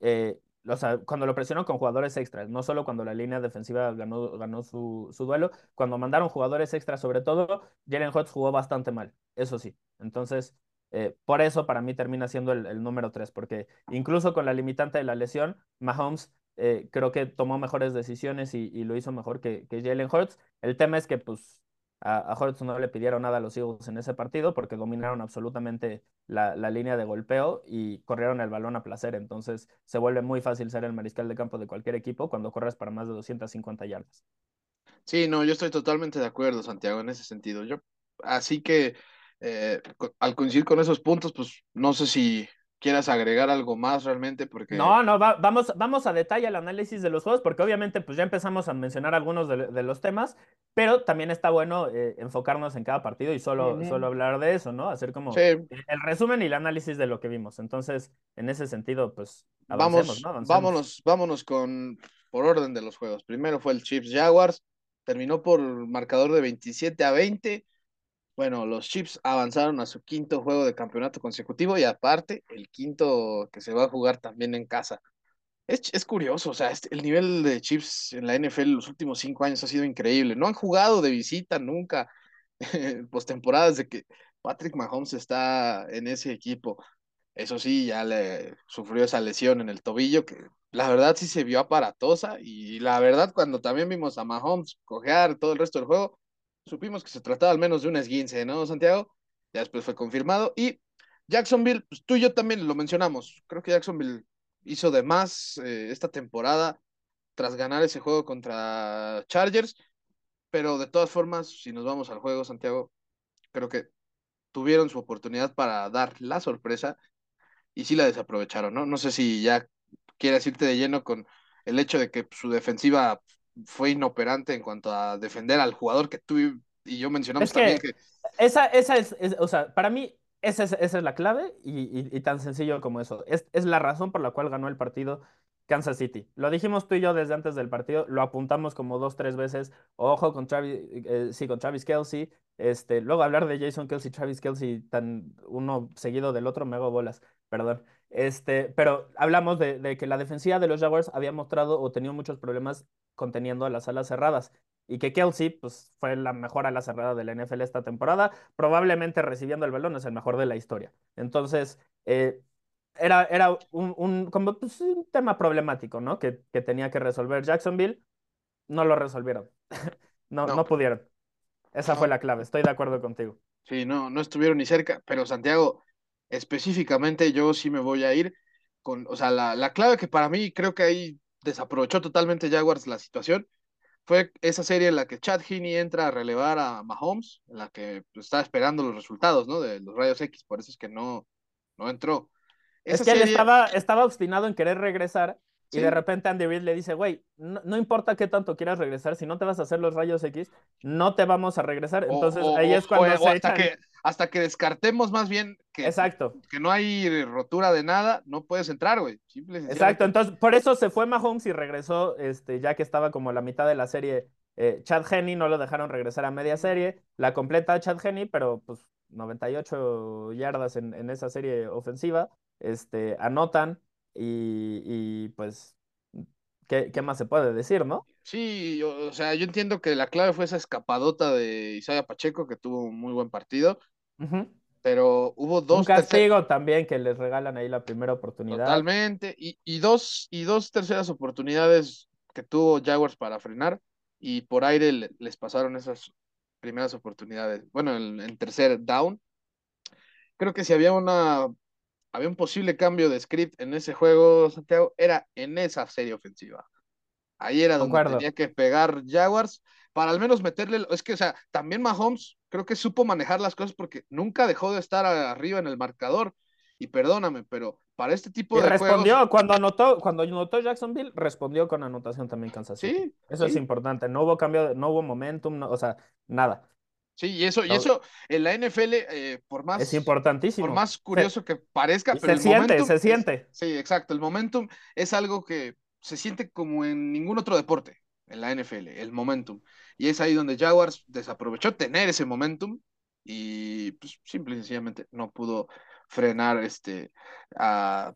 eh, o sea, cuando lo presionaron con jugadores extras, no solo cuando la línea defensiva ganó, ganó su, su duelo, cuando mandaron jugadores extras sobre todo, Jalen Hurts jugó bastante mal, eso sí. Entonces, eh, por eso para mí termina siendo el, número 3, porque incluso con la limitante de la lesión, Mahomes eh, creo que tomó mejores decisiones y, lo hizo mejor que, que, Jalen Hurts. El tema es que pues a, a, Hurts no le pidieron nada a los Eagles en ese partido porque dominaron absolutamente la, la, línea de golpeo y corrieron el balón a placer. Entonces se vuelve muy fácil ser el mariscal de campo de cualquier equipo cuando corres para más de 250 yardas. Sí, no, yo estoy totalmente de acuerdo, Santiago, en ese sentido. Yo, así que eh, al coincidir con esos puntos, pues no sé si quieras agregar algo más realmente, porque... No, no, va, vamos, vamos a detalle al análisis de los juegos, porque obviamente pues ya empezamos a mencionar algunos de, de los temas, pero también está bueno eh, enfocarnos en cada partido y solo, sí, solo hablar de eso, ¿no? Hacer como sí. el resumen y el análisis de lo que vimos. Entonces, en ese sentido, pues... Vamos, ¿no? vámonos, vámonos con, por orden de los juegos. Primero fue el Chiefs Jaguars, terminó por marcador de 27 a 20. Bueno, los Chiefs avanzaron a su quinto juego de campeonato consecutivo y aparte el quinto que se va a jugar también en casa. Es, es curioso, o sea, este, el nivel de Chiefs en la NFL los últimos cinco años ha sido increíble. No han jugado de visita nunca, <laughs> postemporadas de que Patrick Mahomes está en ese equipo. Eso sí, ya le sufrió esa lesión en el tobillo que la verdad sí se vio aparatosa y la verdad cuando también vimos a Mahomes cojear todo el resto del juego, supimos que se trataba al menos de un esguince, ¿no, Santiago? Ya después fue confirmado y Jacksonville, pues tú y yo también lo mencionamos, creo que Jacksonville hizo de más eh, esta temporada tras ganar ese juego contra Chargers, pero de todas formas, si nos vamos al juego, Santiago, creo que tuvieron su oportunidad para dar la sorpresa y sí la desaprovecharon, ¿no? No sé si ya quieres irte de lleno con el hecho de que su defensiva fue inoperante en cuanto a defender al jugador que tú y yo mencionamos también que... Esa, esa es, o sea, para mí esa es, esa es la clave y, y, tan sencillo como eso. Es, es la razón por la cual ganó el partido Kansas City. Lo dijimos tú y yo desde antes del partido, lo apuntamos como dos, tres veces. Ojo con Travis, eh, sí, con Travis Kelsey. Este, luego hablar de Jason Kelsey, Travis Kelsey, tan uno seguido del otro, me hago bolas, perdón. Este, pero hablamos de, que la defensiva de los Jaguars había mostrado o tenido muchos problemas conteniendo a las alas cerradas. Y que Kelsey, pues, fue la mejor ala cerrada de la NFL esta temporada. Probablemente recibiendo el balón es el mejor de la historia. Entonces, eh, era, era un, un, como, pues, un tema problemático, ¿no? Que, que, tenía que resolver Jacksonville. No lo resolvieron. <laughs> no, no, pudieron. Esa fue la clave. Estoy de acuerdo contigo. Sí, no, no estuvieron ni cerca. Pero Santiago, específicamente yo sí me voy a ir con, o sea, la, la clave que para mí creo que ahí desaprovechó totalmente Jaguars la situación fue esa serie en la que Chad Heaney entra a relevar a Mahomes, en la que estaba esperando los resultados, ¿no? De los rayos X, por eso es que no, no entró. es que él estaba, estaba obstinado en querer regresar y de repente Andy Reid le dice, güey, no, importa qué tanto quieras regresar, si no te vas a hacer los rayos X, no te vamos a regresar. Entonces ahí es cuando se hasta, que, hasta que descartemos más bien que, Exacto. que no hay rotura de nada, no puedes entrar, güey. Exacto, entonces por eso se fue Mahomes y regresó, este, ya que estaba como la mitad de la serie. Eh, Chad Henney no lo dejaron regresar a media serie, la completa Chad Henney, pero pues 98 yardas en, en esa serie ofensiva, este, anotan, y, pues, ¿qué, ¿qué, más se puede decir, no? Sí, o sea, yo entiendo que la clave fue esa escapadota de Isaiah Pacheco, que tuvo un muy buen partido, pero hubo dos... Un castigo también que les regalan ahí la primera oportunidad. Totalmente, y, y, dos, y dos terceras oportunidades que tuvo Jaguars para frenar, y por aire les pasaron esas primeras oportunidades. Bueno, en, en tercer down, creo que si había una había un posible cambio de script en ese juego, Santiago, era en esa serie ofensiva. Ahí era donde tenía que pegar Jaguars para al menos meterle. Es que, o sea, también Mahomes creo que supo manejar las cosas porque nunca dejó de estar arriba en el marcador. Y perdóname, pero para este tipo de respondió cuando anotó cuando anotó Jacksonville respondió con anotación también Kansas City. Sí, eso es importante. No hubo cambio, no hubo momentum, o sea, nada. Sí, y eso, y eso en la NFL, eh, por más. Es importantísimo. Por más curioso que parezca, pero. Se siente, se siente. sí, exacto. El momentum es algo que se siente como en ningún otro deporte en la NFL, el momentum. Y es ahí donde Jaguars desaprovechó tener ese momentum y pues simple y sencillamente no pudo frenar este a,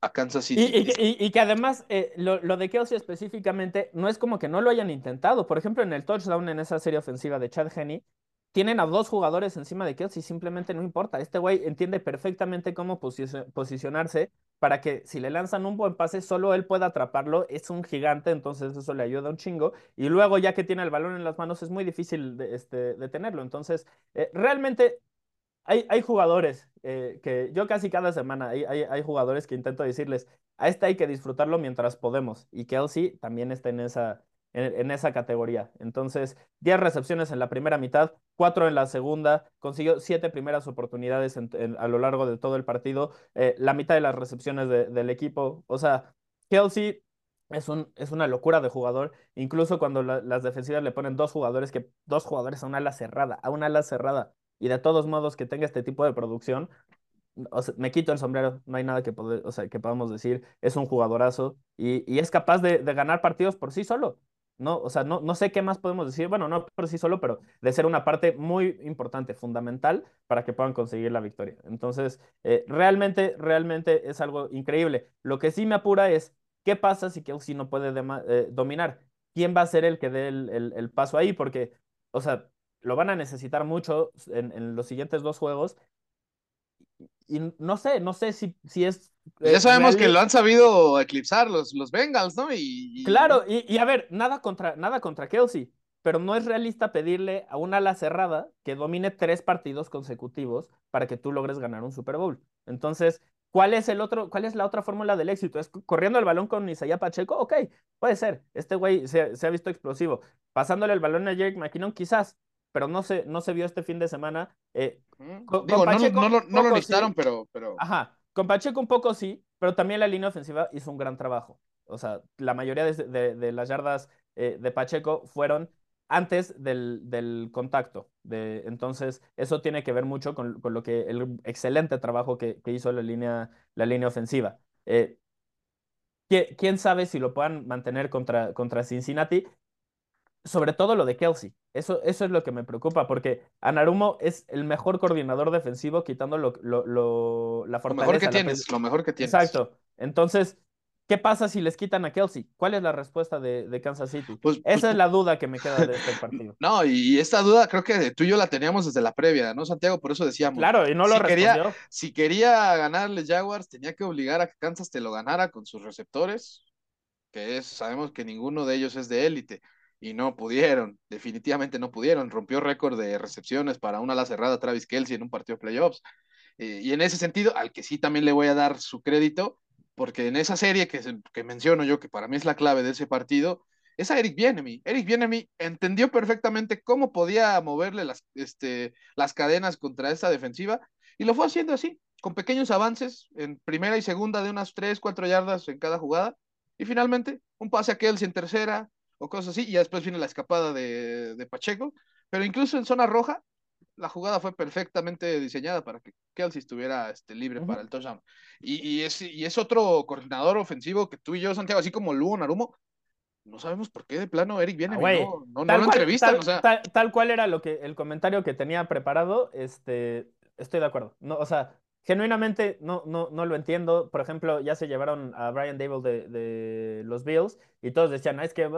a Kansas City. Y, que además eh, lo, lo, de Kelsey específicamente no es como que no lo hayan intentado. Por ejemplo, en el touchdown en esa serie ofensiva de Chad Henney, tienen a dos jugadores encima de Kelsey, simplemente no importa. Este güey entiende perfectamente cómo posicionarse para que si le lanzan un buen pase, solo él pueda atraparlo. Es un gigante, entonces eso le ayuda un chingo. Y luego, ya que tiene el balón en las manos, es muy difícil de, este, detenerlo. Entonces, eh, realmente hay, jugadores eh, que yo casi cada semana hay, hay, hay, jugadores que intento decirles, a este hay que disfrutarlo mientras podemos. Y Kelsey también está en esa, en, esa categoría. Entonces, 10 recepciones en la primera mitad, 4 en la segunda, consiguió 7 primeras oportunidades a lo largo de todo el partido, eh, la mitad de las recepciones del equipo. O sea, Kelsey es, un, es una locura de jugador, incluso cuando las defensivas le ponen dos jugadores, que dos jugadores a una ala cerrada, a una ala cerrada, y de todos modos que tenga este tipo de producción, me quito el sombrero, no hay nada que, poder, o sea, que podamos decir, es un jugadorazo y, es capaz de, ganar partidos por sí solo. ¿No? O sea, no, no sé qué más podemos decir, bueno, no por sí solo, pero de ser una parte muy importante, fundamental para que puedan conseguir la victoria. Entonces, eh, realmente, realmente es algo increíble. Lo que sí me apura es, ¿qué pasa si Kelsey no puede eh, dominar? ¿Quién va a ser el que dé el, paso ahí? Porque, o sea, lo van a necesitar mucho en, en los siguientes dos juegos y no sé, no sé si, si es. Ya sabemos que lo han sabido eclipsar los, los Bengals, ¿no? Y, Claro, y, a ver, nada contra, nada contra Kelsey, pero no es realista pedirle a una ala cerrada que domine tres partidos consecutivos para que tú logres ganar un Super Bowl. Entonces, ¿cuál es el otro, cuál es la otra fórmula del éxito? ¿Es corriendo el balón con Isaiah Pacheco? Ok, puede ser. Este güey se, se ha visto explosivo. Pasándole el balón a Jake McKinnon, quizás pero no se, no se vio este fin de semana. Eh, con, Pacheco, no, lo necesitaron, pero, pero. Ajá, con Pacheco un poco sí, pero también la línea ofensiva hizo un gran trabajo. O sea, la mayoría de, las yardas eh, de Pacheco fueron antes del, contacto. Entonces, eso tiene que ver mucho con, lo que el excelente trabajo que, hizo la línea, la línea ofensiva. Eh, ¿Quién sabe si lo puedan mantener contra, contra Cincinnati? Sobre todo lo de Kelsey. Eso, eso es lo que me preocupa, porque Anarumo es el mejor coordinador defensivo, quitando lo, lo, la fortaleza. Lo mejor que tienes, lo mejor que tienes. Exacto. Entonces, ¿qué pasa si les quitan a Kelsey? ¿Cuál es la respuesta de, Kansas City? Pues, pues Esa es la duda que me queda de este partido. <laughs> No, y esta duda creo que tú y yo la teníamos desde la previa, ¿no, Santiago? Por eso decíamos. Claro, y no lo si respondió. Quería, si quería ganarle Jaguars, tenía que obligar a que Kansas te lo ganara con sus receptores, que es, sabemos que ninguno de ellos es de élite y no pudieron, definitivamente no pudieron. Rompió récord de recepciones para una ala cerrada Travis Kelsey en un partido de playoffs. Eh, y en ese sentido, al que sí también le voy a dar su crédito, porque en esa serie que, que menciono yo, que para mí es la clave de ese partido, es a Eric Bienemy. Eric Bienemy entendió perfectamente cómo podía moverle las, este, las cadenas contra esta defensiva y lo fue haciendo así, con pequeños avances en primera y segunda de unas 3, 4 yardas en cada jugada. Y finalmente, un pase a Kelsey en tercera, o cosas así, y después viene la escapada de, Pacheco, pero incluso en zona roja, la jugada fue perfectamente diseñada para que Kelsey estuviera este, libre para el touchdown. Y, y, es, y es otro coordinador ofensivo que tú y yo, Santiago, así como Lugo Narumo, no sabemos por qué de plano Eric viene, no, no, lo entrevistan. Tal, o sea... tal, cual era lo que, el comentario que tenía preparado, este, estoy de acuerdo. No, o sea, genuinamente no, no, no lo entiendo. Por ejemplo, ya se llevaron a Brian Dable de, de los Bills y todos decían, es que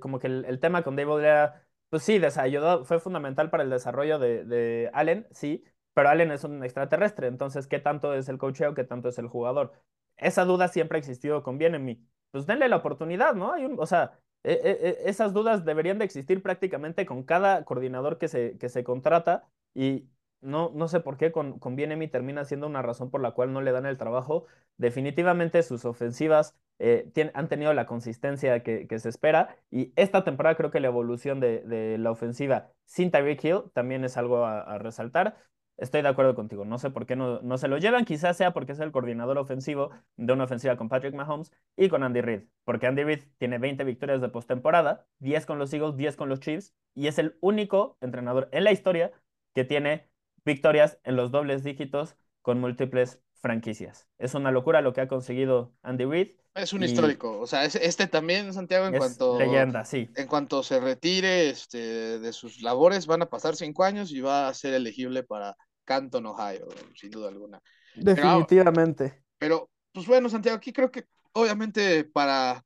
como que el, tema con Dable era, pues sí, ayudó, fue fundamental para el desarrollo de, de, Allen, sí, pero Allen es un extraterrestre, entonces, ¿qué tanto es el coacheo, qué tanto es el jugador? Esa duda siempre ha existido con mí Pues denle la oportunidad, ¿no? Hay un, o sea, e, e, e, esas dudas deberían de existir prácticamente con cada coordinador que se, que se contrata y, no, no sé por qué con, con termina siendo una razón por la cual no le dan el trabajo. Definitivamente sus ofensivas eh, han tenido la consistencia que, se espera y esta temporada creo que la evolución de, la ofensiva sin Tyreek Hill también es algo a, resaltar. Estoy de acuerdo contigo, no sé por qué no, no se lo llevan, quizás sea porque es el coordinador ofensivo de una ofensiva con Patrick Mahomes y con Andy Reid, porque Andy Reid tiene 20 victorias de postemporada, 10 con los Eagles, 10 con los Chiefs y es el único entrenador en la historia que tiene victorias en los dobles dígitos con múltiples franquicias. Es una locura lo que ha conseguido Andy Reid. Es un histórico, o sea, este también, Santiago, en cuanto leyenda, sí. En cuanto se retire este, de sus labores, van a pasar cinco años y va a ser elegible para Canton, Ohio, sin duda alguna. Definitivamente. Pero, pues bueno, Santiago, aquí creo que obviamente para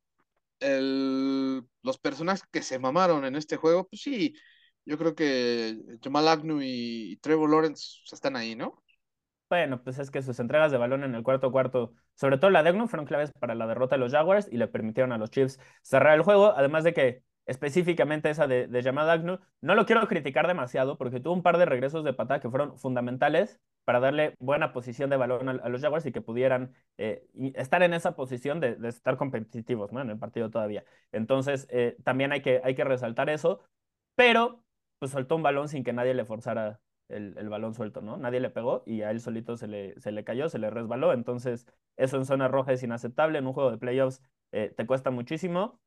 el, los personajes que se mamaron en este juego, pues sí, yo creo que Jamal Agnew y, Trevor Lawrence están ahí, ¿no? Bueno, pues es que sus entregas de balón en el cuarto cuarto, sobre todo la de Agnew, fueron claves para la derrota de los Jaguars y le permitieron a los Chiefs cerrar el juego, además de que específicamente esa de, de Jamal Agnew, no lo quiero criticar demasiado porque tuvo un par de regresos de patada que fueron fundamentales para darle buena posición de balón a, los Jaguars y que pudieran eh, estar en esa posición de, estar competitivos ¿no? en el partido todavía. Entonces, eh, también hay que, hay que resaltar eso, pero pues soltó un balón sin que nadie le forzara el, balón suelto, ¿no? Nadie le pegó y a él solito se le, se le cayó, se le resbaló. Entonces, eso en zona roja es inaceptable. En un juego de playoffs eh, te cuesta muchísimo.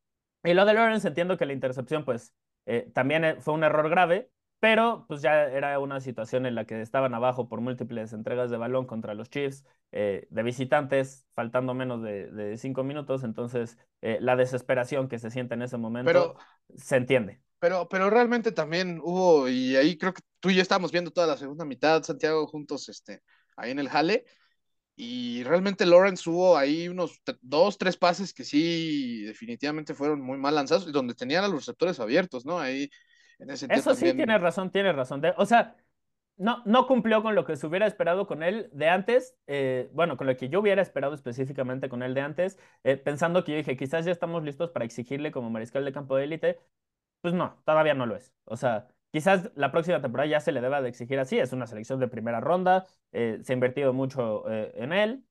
Y lo de Lawrence, entiendo que la intercepción, pues, eh, también eh, fue un error grave, pero pues ya era una situación en la que estaban abajo por múltiples entregas de balón contra los Chiefs eh, de visitantes, faltando menos de, cinco minutos, entonces eh, la desesperación que se siente en ese momento se entiende. Pero, pero realmente también hubo, y ahí creo que tú y yo estábamos viendo toda la segunda mitad, Santiago, juntos este, ahí en el Jale, y realmente Lawrence hubo ahí unos dos, tres pases que sí, definitivamente fueron muy mal lanzados, y donde tenían a los receptores abiertos, ¿no? Ahí eso sí, tienes razón, tienes razón. o sea, no, no cumplió con lo que se hubiera esperado con él de antes, eh, bueno, con lo que yo hubiera esperado específicamente con él de antes, eh, pensando que yo dije, quizás ya estamos listos para exigirle como mariscal de campo de élite. Pues no, todavía no lo es. O sea, quizás la próxima temporada ya se le deba de exigir así, es una selección de primera ronda, eh, se ha invertido mucho en él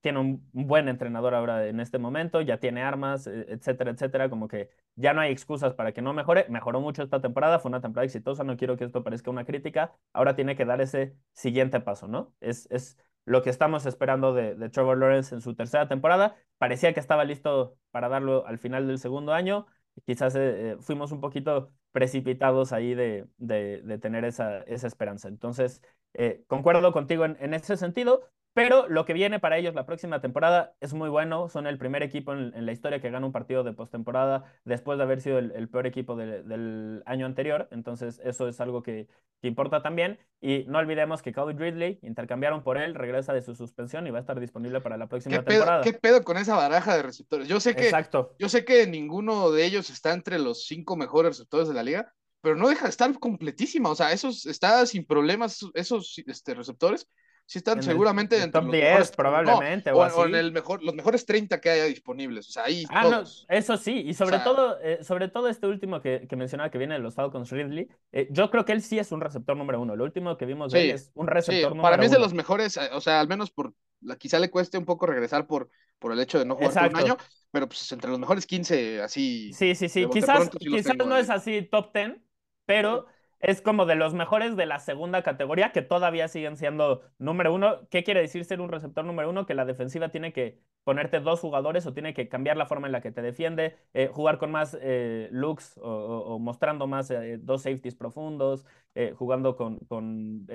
tiene un, buen entrenador ahora en este momento, ya tiene armas, etcétera, etcétera, como que ya no hay excusas para que no mejore. Mejoró mucho esta temporada, fue una temporada exitosa, no quiero que esto parezca una crítica. Ahora tiene que dar ese siguiente paso, ¿no? Es, es lo que estamos esperando de Trevor Lawrence en su tercera temporada. Parecía que estaba listo para darlo al final del segundo año. Quizás eh, eh, fuimos un poquito precipitados ahí de, de, tener esa, esa, esperanza. Entonces, eh, concuerdo contigo en, en, ese sentido. Pero lo que viene para ellos la próxima temporada es muy bueno. Son el primer equipo en, la historia que gana un partido de postemporada después de haber sido el, peor equipo del año anterior. Entonces, eso es algo que, importa también. Y no olvidemos que Cody Ridley intercambiaron por él, regresa de su suspensión y va a estar disponible para la próxima temporada. ¿Qué pedo con esa baraja de receptores? Yo sé que, Exacto. yo sé que ninguno de ellos está entre los cinco mejores receptores de la liga, pero no deja de estar completísima. O sea, esos está sin problemas, esos este, receptores sí están seguramente en top 10 probablemente. o, en el mejor, los mejores 30 que haya disponibles. O sea, ahí ah, No, eso sí, y sobre todo, eh, sobre todo este último que, que, mencionaba que viene de los Falcons Ridley, eh, yo creo que él sí es un receptor número uno. Lo último que vimos de él es un receptor número uno. Para mí es de los mejores, eh, o sea, al menos por la, quizá le cueste un poco regresar por, por el hecho de no jugar un año, pero pues entre los mejores 15, así. Sí, sí, sí. Quizás, quizás no es así top 10, pero es como de los mejores de la segunda categoría que todavía siguen siendo número uno. ¿Qué quiere decir ser un receptor número uno? Que la defensiva tiene que ponerte dos jugadores o tiene que cambiar la forma en la que te defiende, eh, jugar con más eh, looks o, mostrando más eh, dos safeties profundos, jugando con,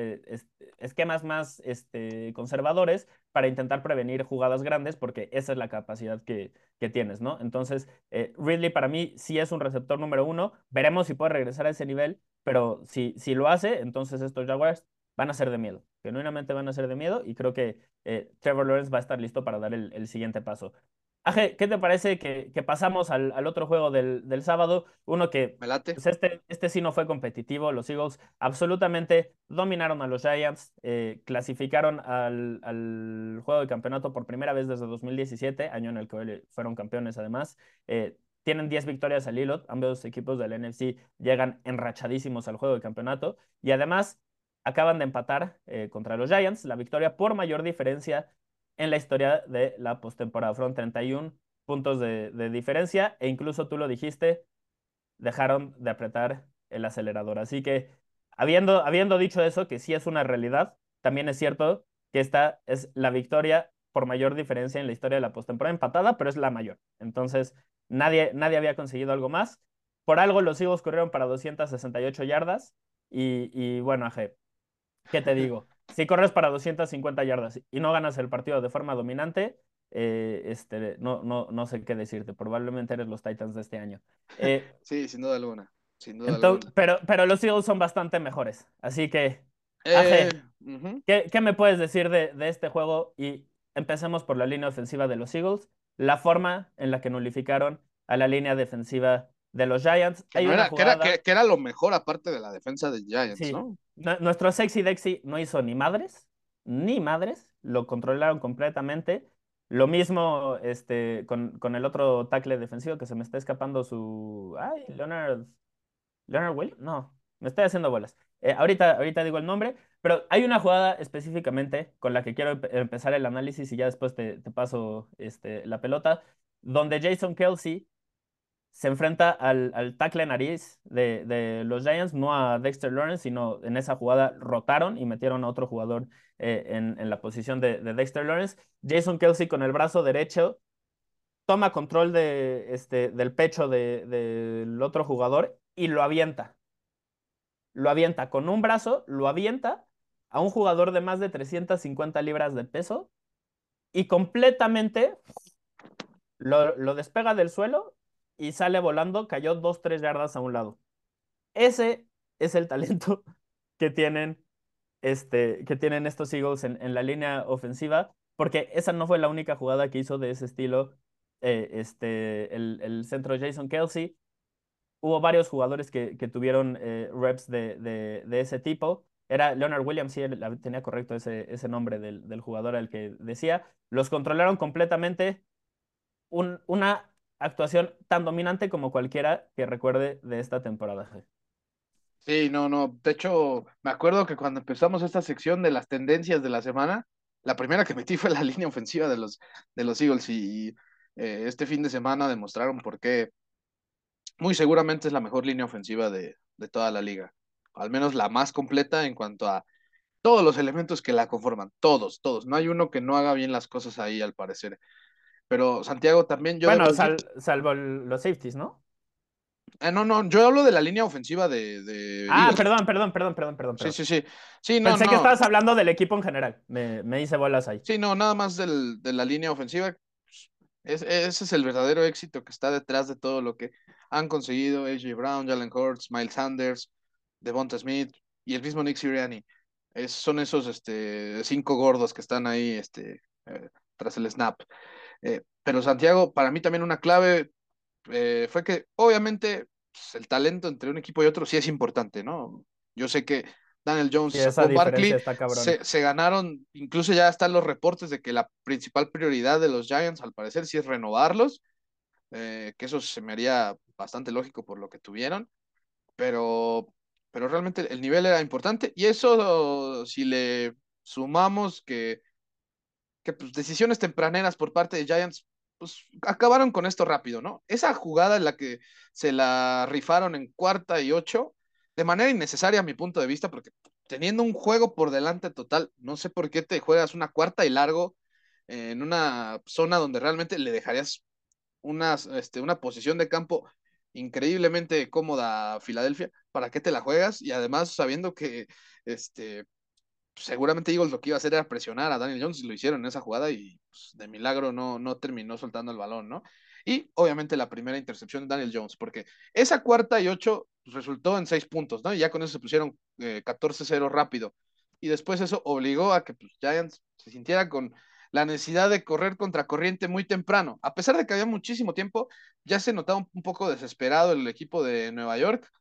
esquemas más este, conservadores para intentar prevenir jugadas grandes porque esa es la capacidad que, que tienes, ¿no? Entonces, Ridley para mí sí es un receptor número uno. Veremos si puede regresar a ese nivel pero si, si lo hace, entonces estos Jaguars van a ser de miedo, genuinamente van a ser de miedo y creo que eh, Trevor Lawrence va a estar listo para dar el, siguiente paso. Aje, ¿qué te parece que, que pasamos al, al, otro juego del, del, sábado? Uno que pues este, este sí no fue competitivo, los Eagles absolutamente dominaron a los Giants, eh, clasificaron al, al, juego de campeonato por primera vez desde 2017, año en el que fueron campeones además. Eh, tienen 10 victorias al hilo, ambos equipos del NFC llegan enrachadísimos al juego de campeonato y además acaban de empatar eh, contra los Giants, la victoria por mayor diferencia en la historia de la postemporada. Fueron 31 puntos de, diferencia e incluso tú lo dijiste, dejaron de apretar el acelerador. Así que habiendo, habiendo dicho eso, que sí es una realidad, también es cierto que esta es la victoria por mayor diferencia en la historia de la postemporada empatada, pero es la mayor. Entonces, Nadie, nadie había conseguido algo más. Por algo los Eagles corrieron para 268 yardas. Y, y bueno, Aje, ¿qué te digo? Si corres para 250 yardas y no ganas el partido de forma dominante, eh, este, no, no, no sé qué decirte. Probablemente eres los Titans de este año. Eh, <laughs> sí, sin duda alguna. Sin duda alguna. Pero, pero los Eagles son bastante mejores. Así que, Aje, eh, ¿qué, me puedes decir de, de este juego? Y empecemos por la línea ofensiva de los Eagles la forma en la que nulificaron a la línea defensiva de los Giants. Que, era, lo mejor aparte de la defensa de Giants, ¿no? Nuestro sexy Dexy no hizo ni madres, ni madres, lo controlaron completamente. Lo mismo este, con, con el otro tackle defensivo que se me está escapando su... Ay, Leonard... Leonard Will? No, me estoy haciendo bolas. Eh, ahorita, ahorita digo el nombre, pero hay una jugada específicamente con la que quiero empezar el análisis y ya después te, paso este, la pelota, donde Jason Kelsey se enfrenta al, al tackle nariz de, los Giants, no a Dexter Lawrence, sino en esa jugada rotaron y metieron a otro jugador eh, en, la posición de, Dexter Lawrence. Jason Kelsey con el brazo derecho toma control de, este, del pecho del otro jugador y lo avienta lo avienta con un brazo, lo avienta a un jugador de más de 350 libras de peso y completamente lo, despega del suelo y sale volando, cayó dos, tres yardas a un lado. Ese es el talento <laughs> que tienen, este, que tienen estos Eagles en, en la línea ofensiva, porque esa no fue la única jugada que hizo de ese estilo eh, este, el, el, centro Jason Kelsey. Hubo varios jugadores que, que tuvieron eh, reps de, de, ese tipo. Era Leonard Williams, sí, tenía correcto ese, ese nombre del, del jugador al que decía. Los controlaron completamente. Un, una actuación tan dominante como cualquiera que recuerde de esta temporada. Sí, no, no. De hecho, me acuerdo que cuando empezamos esta sección de las tendencias de la semana, la primera que metí fue la <laughs> línea ofensiva de los, de los Eagles y eh, este fin de semana demostraron por qué muy seguramente es la mejor línea ofensiva de, de toda la liga. Al menos la más completa en cuanto a todos los elementos que la conforman. Todos, todos. No hay uno que no haga bien las cosas ahí, al parecer. Pero Santiago también. Yo bueno, sal, salvo los safeties, ¿no? Ah, no, no, yo hablo de la línea ofensiva de. de ah, perdón, perdón, perdón, perdón, perdón, Sí, sí, sí. sí no, Pensé que estabas hablando del equipo en general. Me, me hice bolas ahí. Sí, no, nada más del, de la línea ofensiva. Es, ese es el verdadero éxito que está detrás de todo lo que han conseguido AJ Brown, Jalen Hurts, Miles Sanders, Devonta Smith y el mismo Nick Sirianni. Es, son esos este, cinco gordos que están ahí este, eh, tras el snap. Eh, pero Santiago, para mí también una clave eh, fue que obviamente pues, el talento entre un equipo y otro sí es importante, ¿no? Yo sé que Daniel Jones y Barkley se, se, ganaron, incluso ya están los reportes de que la principal prioridad de los Giants al parecer sí es renovarlos, eh, que eso se me haría bastante lógico por lo que tuvieron, pero, pero realmente el nivel era importante y eso si le sumamos que que pues, decisiones tempraneras por parte de Giants pues acabaron con esto rápido, ¿no? Esa jugada en la que se la rifaron en cuarta y ocho, de manera innecesaria a mi punto de vista, porque teniendo un juego por delante total, no sé por qué te juegas una cuarta y largo en una zona donde realmente le dejarías una, este, una posición de campo increíblemente cómoda a Filadelfia, ¿para qué te la juegas? Y además sabiendo que este, seguramente Eagles lo que iba a hacer era presionar a Daniel Jones y lo hicieron en esa jugada y pues, de milagro no, no terminó soltando el balón, ¿no? Y obviamente la primera intercepción de Daniel Jones, porque esa cuarta y ocho resultó en seis puntos, ¿no? Y ya con eso se pusieron 14-0 eh, rápido. Y después eso obligó a que pues, Giants se sintiera con la necesidad de correr contra corriente muy temprano. A pesar de que había muchísimo tiempo, ya se notaba un poco desesperado el equipo de Nueva York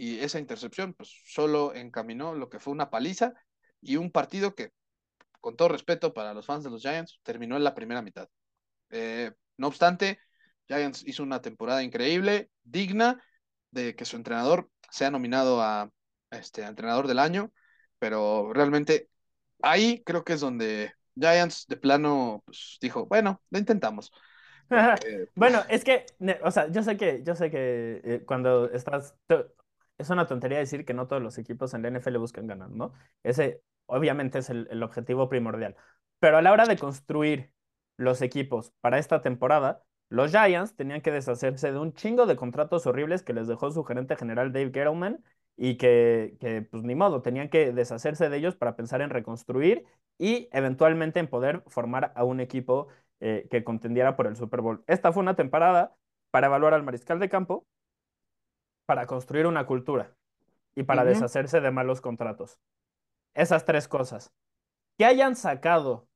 y esa intercepción pues solo encaminó lo que fue una paliza y un partido que, con todo respeto para los fans de los Giants, terminó en la primera mitad. Eh, no obstante, Giants hizo una temporada increíble, digna de que su entrenador sea nominado a este entrenador del año, pero realmente ahí creo que es donde Giants de plano pues, dijo, bueno, lo intentamos. <laughs> bueno, es que, o sea, yo sé que, yo sé que eh, cuando estás, es una tontería decir que no todos los equipos en la NFL buscan ganar, ¿no? Ese obviamente es el, objetivo primordial. Pero a la hora de construir los equipos para esta temporada, los Giants tenían que deshacerse de un chingo de contratos horribles que les dejó su gerente general Dave Gettleman y que, que, pues ni modo, tenían que deshacerse de ellos para pensar en reconstruir y eventualmente en poder formar a un equipo eh, que contendiera por el Super Bowl. Esta fue una temporada para evaluar al mariscal de campo, para construir una cultura y para deshacerse de malos contratos. Esas tres cosas. Que hayan sacado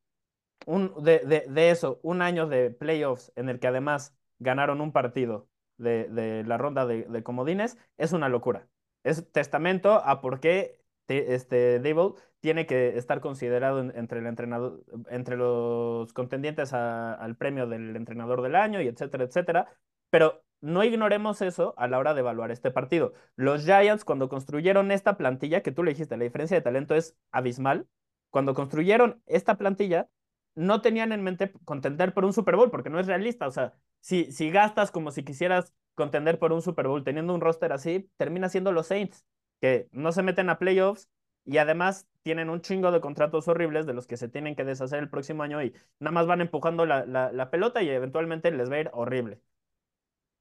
un, de, de, de, eso un año de playoffs en el que además ganaron un partido de, de la ronda de, comodines es una locura. Es testamento a por qué este Dable tiene que estar considerado entre, el entrenador, entre los contendientes al premio del entrenador del año y etcétera, etcétera. Pero no ignoremos eso a la hora de evaluar este partido. Los Giants, cuando construyeron esta plantilla, que tú le dijiste, la diferencia de talento es abismal, cuando construyeron esta plantilla, no tenían en mente contender por un Super Bowl, porque no es realista. O sea, si, si gastas como si quisieras contender por un Super Bowl teniendo un roster así, termina siendo los Saints, que no se meten a playoffs y además tienen un chingo de contratos horribles de los que se tienen que deshacer el próximo año y nada más van empujando la, la pelota y eventualmente les va a ir horrible.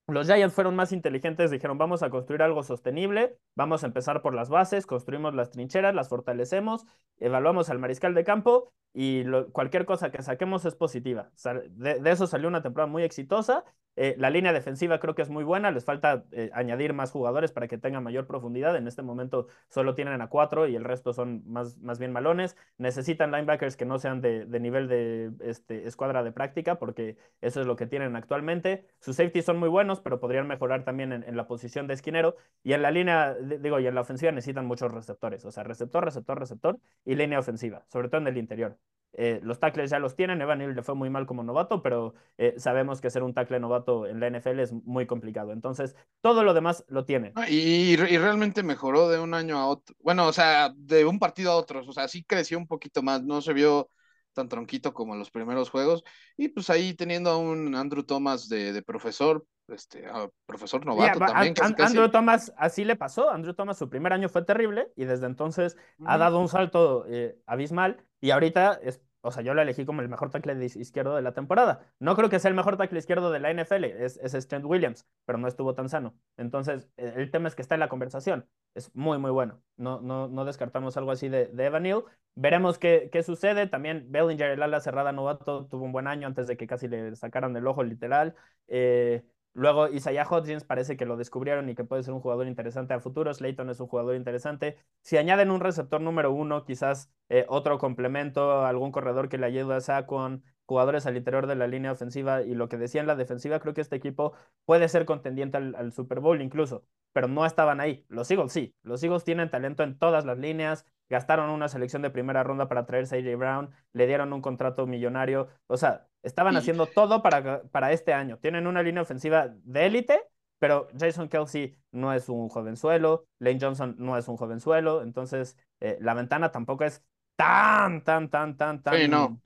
Los Giants fueron más inteligentes, dijeron, vamos a construir algo sostenible, vamos a empezar por las bases, construimos las trincheras, las fortalecemos, evaluamos al mariscal de campo y cualquier cosa que saquemos es positiva. De, de, eso salió una temporada muy exitosa eh, la línea defensiva creo que es muy buena, les falta eh, añadir más jugadores para que tengan mayor profundidad. En este momento solo tienen a cuatro y el resto son más, más bien malones. Necesitan linebackers que no sean de, nivel de este, escuadra de práctica, porque eso es lo que tienen actualmente. Sus safeties son muy buenos, pero podrían mejorar también en, en la posición de esquinero. Y en la línea, digo, y en la ofensiva necesitan muchos receptores, o sea, receptor, receptor, receptor y línea ofensiva, sobre todo en el interior. Eh, los tackles ya los tienen, Evan Neal le fue muy mal como novato, pero eh, sabemos que ser un tackle novato en la NFL es muy complicado. Entonces, todo lo demás lo tiene. y, realmente mejoró de un año a otro. Bueno, o sea, de un partido a otro. O sea, sí creció un poquito más. No se vio tan tronquito como en los primeros juegos. Y pues ahí teniendo a un Andrew Thomas de, profesor, este, profesor novato también. Andrew Thomas así le pasó. Andrew Thomas su primer año fue terrible y desde entonces ha dado un salto eh, abismal y ahorita es o sea, yo lo elegí como el mejor tackle izquierdo de la temporada. No creo que sea el mejor tackle izquierdo de la NFL, es, es Trent Williams, pero no estuvo tan sano. Entonces, e, el tema es que está en la conversación. Es muy, muy bueno. No, no, no descartamos algo así de, de Evan Neal. Veremos qué, qué sucede. También Bellinger, el ala cerrada novato, tuvo un buen año antes de que casi le sacaran el ojo literal. Eh, Luego Isaiah Hodgins parece que lo descubrieron y que puede ser un jugador interesante a futuro. Slayton es un jugador interesante. Si añaden un receptor número uno, quizás eh, otro complemento, algún corredor que le ayude a con jugadores al interior de la línea ofensiva y lo que decía en la defensiva, creo que este equipo puede ser contendiente al, Super Bowl incluso, pero no estaban ahí. Los Eagles sí, los Eagles tienen talento en todas las líneas, gastaron una selección de primera ronda para traerse a AJ Brown, le dieron un contrato millonario, o sea, estaban haciendo todo para, para este año. Tienen una línea ofensiva de élite, pero Jason Kelsey no es un jovenzuelo, Lane Johnson no es un jovenzuelo, entonces eh, la ventana tampoco es tan, tan, tan, tan, tan, sí, no.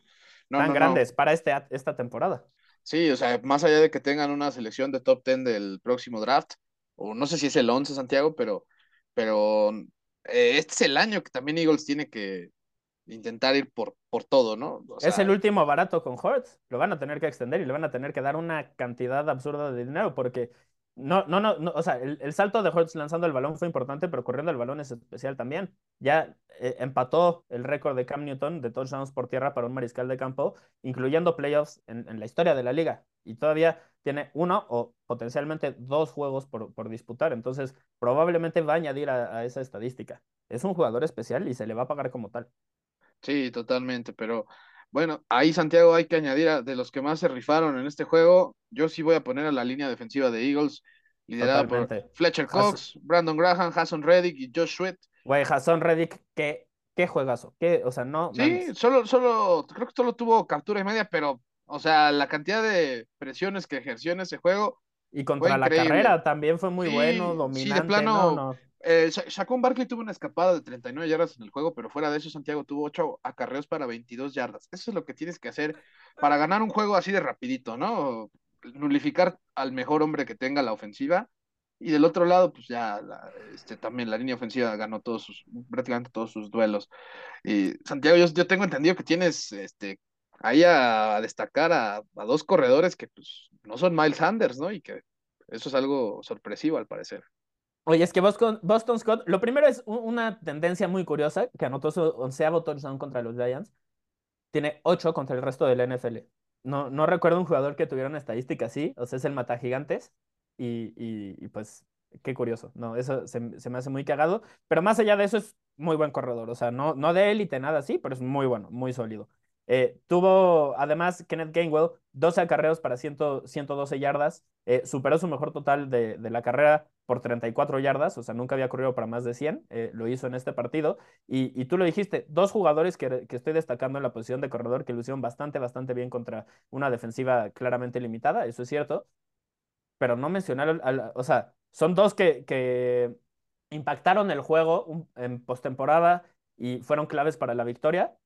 tan grandes para este, esta temporada. Sí, o sea, más allá de que tengan una selección de top 10 del próximo draft, o no sé si es el 11 Santiago, pero, pero eh, este es el año que también Eagles tiene que intentar ir por, por todo, ¿no? es el último barato con Hortz, lo van a tener que extender y le van a tener que dar una cantidad absurda de dinero porque no, no, no, o sea, el, salto de Hortz lanzando el balón fue importante, pero corriendo el balón es especial también. Ya eh, empató el récord de Cam Newton de touchdowns por tierra para un mariscal de campo, incluyendo playoffs en, la historia de la liga. Y todavía tiene uno o potencialmente dos juegos por, por disputar. Entonces, probablemente va a añadir a, esa estadística. Es un jugador especial y se le va a pagar como tal. Sí, totalmente, pero bueno, ahí Santiago hay que añadir de los que más se rifaron en este juego. Yo sí voy a poner a la línea defensiva de Eagles, liderada por Fletcher Cox, Brandon Graham, Hassan Reddick y Josh Sweat. Güey, Hassan Reddick, qué, qué juegazo. ¿Qué, o sea, no. Sí, solo, solo, creo que solo tuvo captura y media, pero, o sea, la cantidad de presiones que ejerció en ese juego. Y contra la carrera también fue muy bueno, dominante. Sí, de plano, eh, Barkley tuvo una escapada de 39 yardas en el juego, pero fuera de eso, Santiago tuvo 8 acarreos para 22 yardas. Eso es lo que tienes que hacer para ganar un juego así de rapidito, ¿no? Nulificar al mejor hombre que tenga la ofensiva. Y del otro lado, pues ya este, también la línea ofensiva ganó todos sus, prácticamente todos sus duelos. Y Santiago, yo, tengo entendido que tienes este, ahí a, destacar a, a, dos corredores que pues, no son Miles Sanders, ¿no? Y que eso es algo sorpresivo al parecer. Oye, es que Boston, Scott, lo primero es una tendencia muy curiosa, que anotó su onceavo touchdown contra los Giants. Tiene ocho contra el resto del NFL. No, no recuerdo un jugador que tuviera una estadística así, o sea, es el mata gigantes. Y, y, pues, qué curioso, ¿no? Eso se, se, me hace muy cagado. Pero más allá de eso, es muy buen corredor. O sea, no, no de élite, nada así, pero es muy bueno, muy sólido. Eh, tuvo además Kenneth Gainwell 12 acarreos para 100, 112 yardas, eh, superó su mejor total de, la carrera por 34 yardas, o sea, nunca había corrido para más de 100, eh, lo hizo en este partido. Y, tú lo dijiste, dos jugadores que, estoy destacando en la posición de corredor que lucieron bastante, bastante bien contra una defensiva claramente limitada, eso es cierto, pero no mencionaron, o sea, son dos que, que impactaron el juego en postemporada y fueron claves para la victoria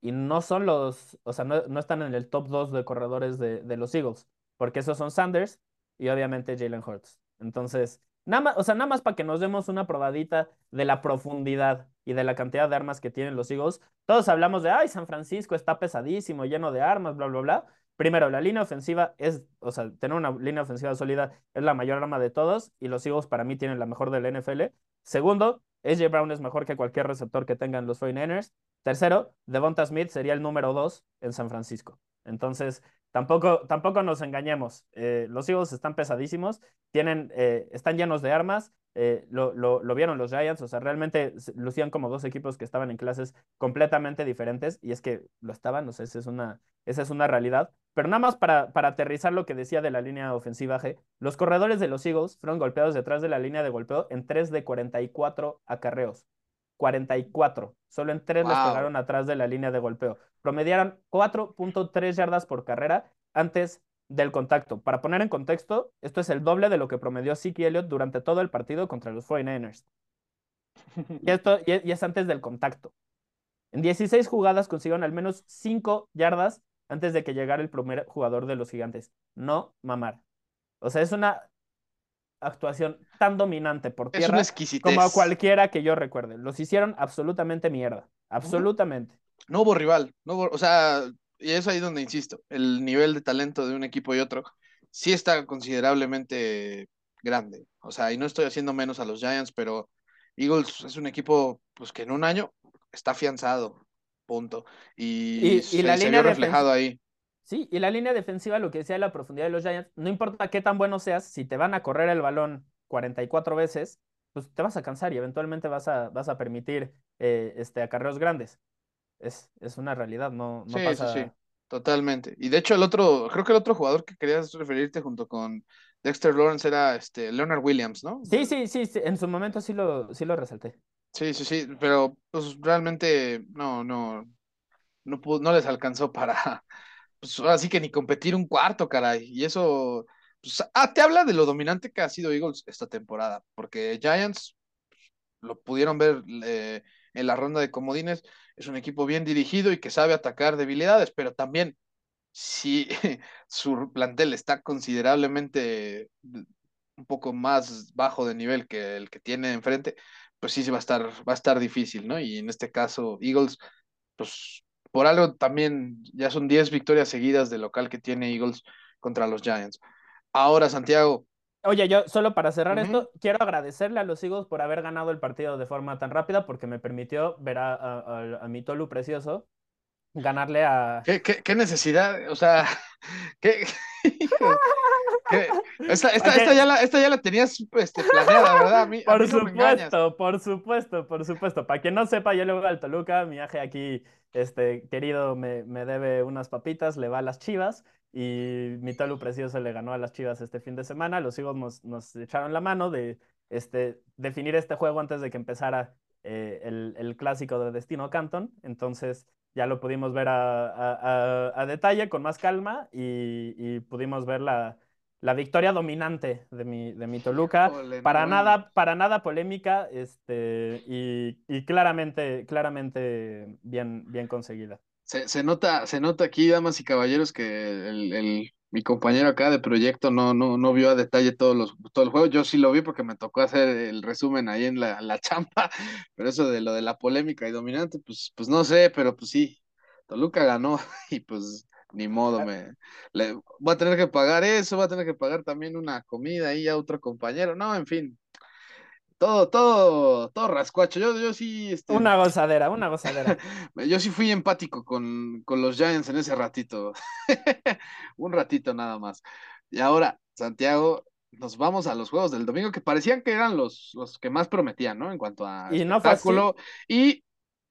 y no son los, o sea, no, no están en el top 2 de corredores de, de, los Eagles, porque esos son Sanders y obviamente Jalen Hurts. Entonces, Nada más, o sea, nada más para que nos demos una probadita de la profundidad y de la cantidad de armas que tienen los Eagles. Todos hablamos de, ay, San Francisco está pesadísimo, lleno de armas, bla, bla, bla. Primero, la línea ofensiva es, o sea, tener una línea ofensiva sólida es la mayor arma de todos y los Eagles para mí tienen la mejor del NFL. Segundo, AJ Brown es mejor que cualquier receptor que tengan los 49ers. Tercero, Devonta Smith sería el número dos en San Francisco. Entonces, tampoco, tampoco nos engañemos. Eh, los Eagles están pesadísimos, tienen, eh, están llenos de armas. Eh, lo, lo, lo, vieron los Giants, o sea, realmente lucían como dos equipos que estaban en clases completamente diferentes, y es que lo estaban, o sea, esa es una, esa es una realidad. Pero nada más para, para aterrizar lo que decía de la línea ofensiva G, los corredores de los Eagles fueron golpeados detrás de la línea de golpeo en 3 de 44 acarreos. 44. Solo en 3 wow. les pegaron atrás de la línea de golpeo. Promediaron 4.3 yardas por carrera antes del contacto. Para poner en contexto, esto es el doble de lo que promedió Zeke Elliott durante todo el partido contra los 49ers. <laughs> Y, esto, y es antes del contacto. En 16 jugadas consiguieron al menos 5 yardas antes de que llegara el primer jugador de los gigantes. No mamar. O sea, es una actuación tan dominante por tierra como a cualquiera que yo recuerde. Los hicieron absolutamente mierda. Absolutamente. No hubo rival. No hubo, o sea, y es ahí donde insisto, el nivel de talento de un equipo y otro sí está considerablemente grande. O sea, y no estoy haciendo menos a los Giants, pero Eagles es un equipo pues que en un año está afianzado, punto. Y, y, y se, la se línea vio reflejado ahí. Sí, y la línea defensiva, lo que decía la profundidad de los Giants, no importa qué tan bueno seas, si te van a correr el balón 44 veces, pues te vas a cansar y eventualmente vas a, vas a permitir eh, este, acarreos grandes. Es, es una realidad, no, no sí, pasa... sí, sí, totalmente. Y de hecho el otro, creo que el otro jugador que querías referirte junto con Dexter Lawrence era este Leonard Williams, ¿no? Sí, sí, sí, sí, en su momento sí lo, sí lo resalté. Sí, sí, sí, pero pues realmente no, no, no, pudo, no les alcanzó para, <laughs> pues así que ni competir un cuarto, caray. Y eso, pues, ah, te habla de lo dominante que ha sido Eagles esta temporada, porque Giants lo pudieron ver eh, en la ronda de comodines, es un equipo bien dirigido y que sabe atacar debilidades, pero también si <laughs> su plantel está considerablemente un poco más bajo de nivel que el que tiene enfrente, pues sí, sí va a estar, va a estar difícil, ¿no? Y en este caso, Eagles, pues por algo también ya son 10 victorias seguidas de local que tiene Eagles contra los Giants. Ahora, Santiago. Oye, yo solo para cerrar uh -huh. esto, quiero agradecerle a los Eagles por haber ganado el partido de forma tan rápida porque me permitió ver a, a, a, a mi Tolu precioso ganarle a... ¿Qué, qué, qué necesidad? O sea, <laughs> ¿qué? <laughs> Esta, esta, esta, ya la, esta ya la tenías este, planeada, ¿verdad? A mí, por a mí supuesto, por supuesto, por supuesto. Para quien no sepa, yo le voy al Toluca, mi aje aquí, este querido, me, me debe unas papitas, le va a las chivas y mi Tolu precioso le ganó a las chivas este fin de semana. Los hijos nos, nos echaron la mano de este, definir este juego antes de que empezara eh, el, el, clásico de Destino Canton. Entonces ya lo pudimos ver a, a, a, a detalle, con más calma y, y pudimos ver la la victoria dominante de mi, de mi Toluca. Ole, para, no, nada, para nada polémica este, y, y, claramente, claramente bien, bien conseguida. Se, se, nota, se nota aquí, damas y caballeros, que el, el, mi compañero acá de proyecto no, no, no vio a detalle todos los, todo el juego. Yo sí lo vi porque me tocó hacer el resumen ahí en la, la <laughs> champa, pero eso de lo de la polémica y dominante, pues, pues no sé, pero pues sí, Toluca ganó <laughs> y pues ni modo, me le, voy a tener que pagar eso, voy a tener que pagar también una comida ahí a otro compañero, no, en fin, todo, todo, todo rascuacho, yo, yo sí, este, una gozadera, una gozadera, <laughs> yo sí fui empático con, con los Giants en ese ratito, <laughs> un ratito nada más, y ahora, Santiago, nos vamos a los juegos del domingo que parecían que eran los, los que más prometían, ¿no? En cuanto a y espectáculo, no y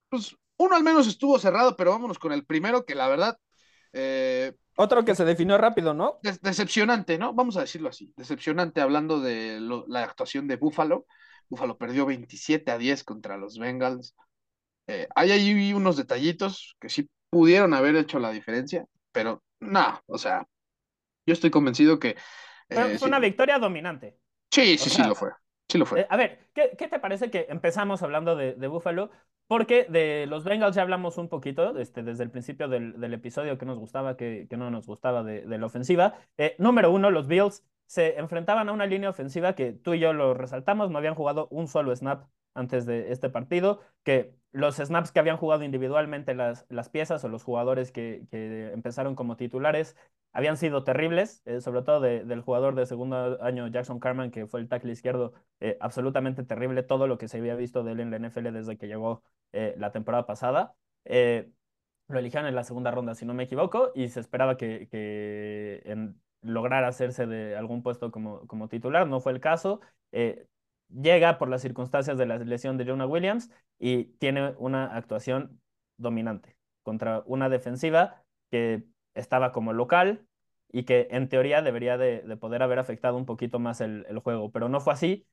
pues uno al menos estuvo cerrado, pero vámonos con el primero que la verdad eh, Otro que se definió rápido, ¿no? De decepcionante, ¿no? Vamos a decirlo así. Decepcionante hablando de lo, la actuación de Buffalo. Buffalo perdió 27 a 10 contra los Bengals. Eh, hay ahí unos detallitos que sí pudieron haber hecho la diferencia, pero no, o sea, yo estoy convencido que... Eh, fue una sí. victoria dominante. Sí, sí, o sea, sí lo fue. Eh, a ver, ¿qué, ¿qué, te parece que empezamos hablando de, Buffalo? Porque de los Bengals ya hablamos un poquito este, desde el principio del, episodio que nos gustaba, que, no nos gustaba de, de la ofensiva. Eh, número uno, los Bills se enfrentaban a una línea ofensiva que tú y yo lo resaltamos, no habían jugado un solo snap antes de este partido, que los snaps que habían jugado individualmente las, las piezas o los jugadores que, que empezaron como titulares habían sido terribles, eh, sobre todo de, del jugador de segundo año Jackson Carman, que fue el tackle izquierdo, eh, absolutamente terrible todo lo que se había visto de él en la NFL desde que llegó eh, la temporada pasada. Lo eligieron en la segunda ronda, si no me equivoco, y se esperaba que, que en, lograra hacerse de algún puesto como, como titular, no fue el caso. Llega por las circunstancias de la lesión de Jonah Williams y tiene una actuación dominante contra una defensiva que estaba como local y que en teoría debería de, de poder haber afectado un poquito más el, el, juego, pero no fue así.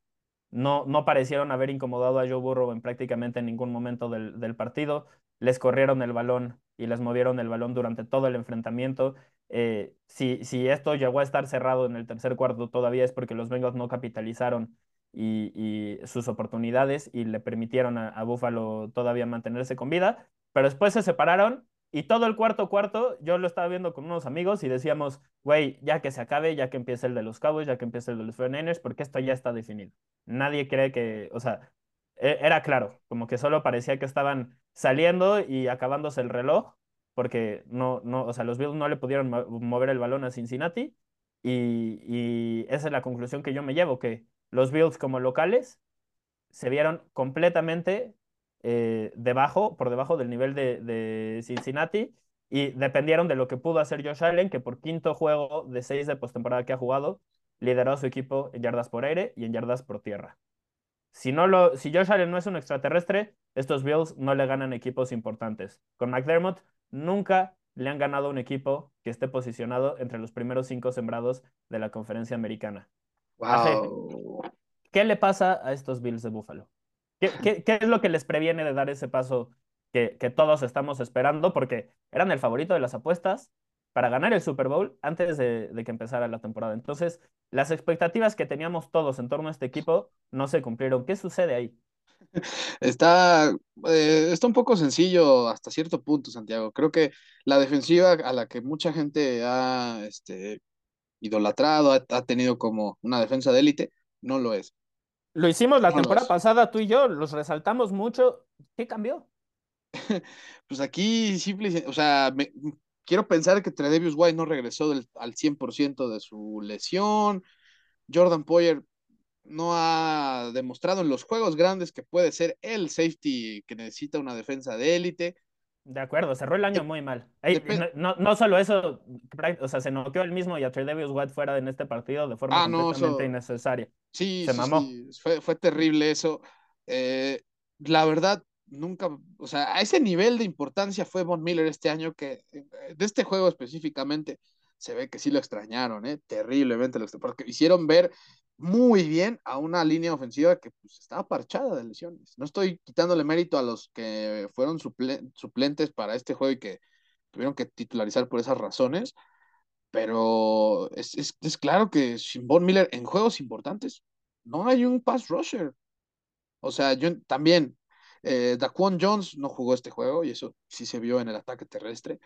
No, no parecieron haber incomodado a Joe Burrow en prácticamente ningún momento del, del partido. Les corrieron el balón y les movieron el balón durante todo el enfrentamiento. Eh, si, si esto llegó a estar cerrado en el tercer cuarto todavía es porque los Bengals no capitalizaron y, sus oportunidades y le permitieron a, Buffalo todavía mantenerse con vida, pero después se separaron y todo el cuarto cuarto, yo lo estaba viendo con unos amigos y decíamos, güey, ya que se acabe, ya que empiece el de los Cowboys, ya que empiece el de los 49ers, porque esto ya está definido. Nadie cree que, o sea, era claro, como que solo parecía que estaban saliendo y acabándose el reloj, porque no, no, o sea, los Bills no le pudieron mover el balón a Cincinnati y esa es la conclusión que yo me llevo, que los Bills como locales se vieron completamente eh, debajo, por debajo del nivel de, Cincinnati y dependieron de lo que pudo hacer Josh Allen, que por quinto juego de seis de postemporada que ha jugado, lideró a su equipo en yardas por aire y en yardas por tierra. Si, no lo, si Josh Allen no es un extraterrestre, estos Bills no le ganan equipos importantes. Con McDermott nunca le han ganado un equipo que esté posicionado entre los primeros cinco sembrados de la conferencia americana. Wow. ¿Qué le pasa a estos Bills de Buffalo? ¿Qué, qué, qué es lo que les previene de dar ese paso que, que, todos estamos esperando? Porque eran el favorito de las apuestas para ganar el Super Bowl antes de, de, que empezara la temporada. Entonces, las expectativas que teníamos todos en torno a este equipo no se cumplieron. ¿Qué sucede ahí? Está, eh, está un poco sencillo hasta cierto punto, Santiago. Creo que la defensiva a la que mucha gente ha este, idolatrado, ha, ha tenido como una defensa de élite, no lo es. Lo hicimos la no temporada pasada, tú y yo, los resaltamos mucho. ¿Qué cambió? <laughs> pues aquí simple, o sea, me, quiero pensar que Tredevius White no regresó del, al 100% de su lesión. Jordan Poyer no ha demostrado en los juegos grandes que puede ser el safety que necesita una defensa de élite. De acuerdo, cerró el año muy mal. Ey, no, no, solo eso, o sea, se noqueó el mismo y a Tredevius White fuera en este partido de forma ah, no, completamente innecesaria. Sí, se sí, mamó. sí. Fue, fue, terrible eso. Eh, la verdad, nunca, o sea, a ese nivel de importancia fue Von Miller este año que eh, de este juego específicamente se ve que sí lo extrañaron, ¿eh? terriblemente lo extrañaron, porque hicieron ver muy bien a una línea ofensiva que pues, estaba parchada de lesiones. No estoy quitándole mérito a los que fueron suple suplentes para este juego y que tuvieron que titularizar por esas razones, pero es, es, es claro que sin Von Miller en juegos importantes no hay un pass rusher. O sea, yo también, eh, Daquan Jones no jugó este juego y eso sí se vio en el ataque terrestre.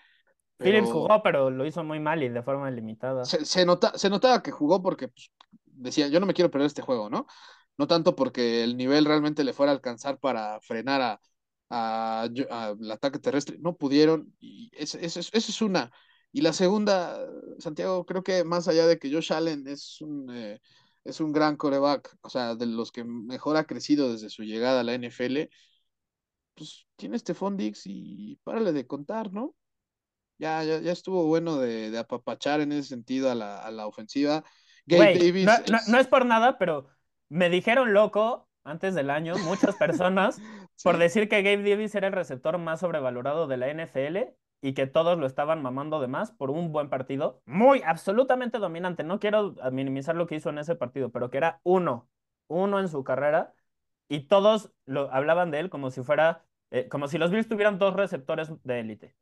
Pero... Phillips jugó, pero lo hizo muy mal y de forma limitada. Se, se, nota, se notaba que jugó porque pues, decía, yo no me quiero perder este juego, ¿no? No tanto porque el nivel realmente le fuera a alcanzar para frenar a, a, a ataque terrestre, no pudieron, y esa es, es, es, es, una. Y la segunda, Santiago, creo que más allá de que Josh Allen es un, eh, es un gran coreback, o sea, de los que mejor ha crecido desde su llegada a la NFL, pues tiene este Fondix y párale de contar, ¿no? Ya, ya, ya estuvo bueno de, de apapachar en ese sentido a la, a la ofensiva. Gabe Wey, Davis. No, es... No, no, es por nada, pero me dijeron loco antes del año, muchas personas, <laughs> sí. por decir que Gabe Davis era el receptor más sobrevalorado de la NFL y que todos lo estaban mamando de más por un buen partido, muy absolutamente dominante. No quiero minimizar lo que hizo en ese partido, pero que era uno, uno en su carrera y todos lo hablaban de él como si fuera, eh, como si los Bills tuvieran dos receptores de élite.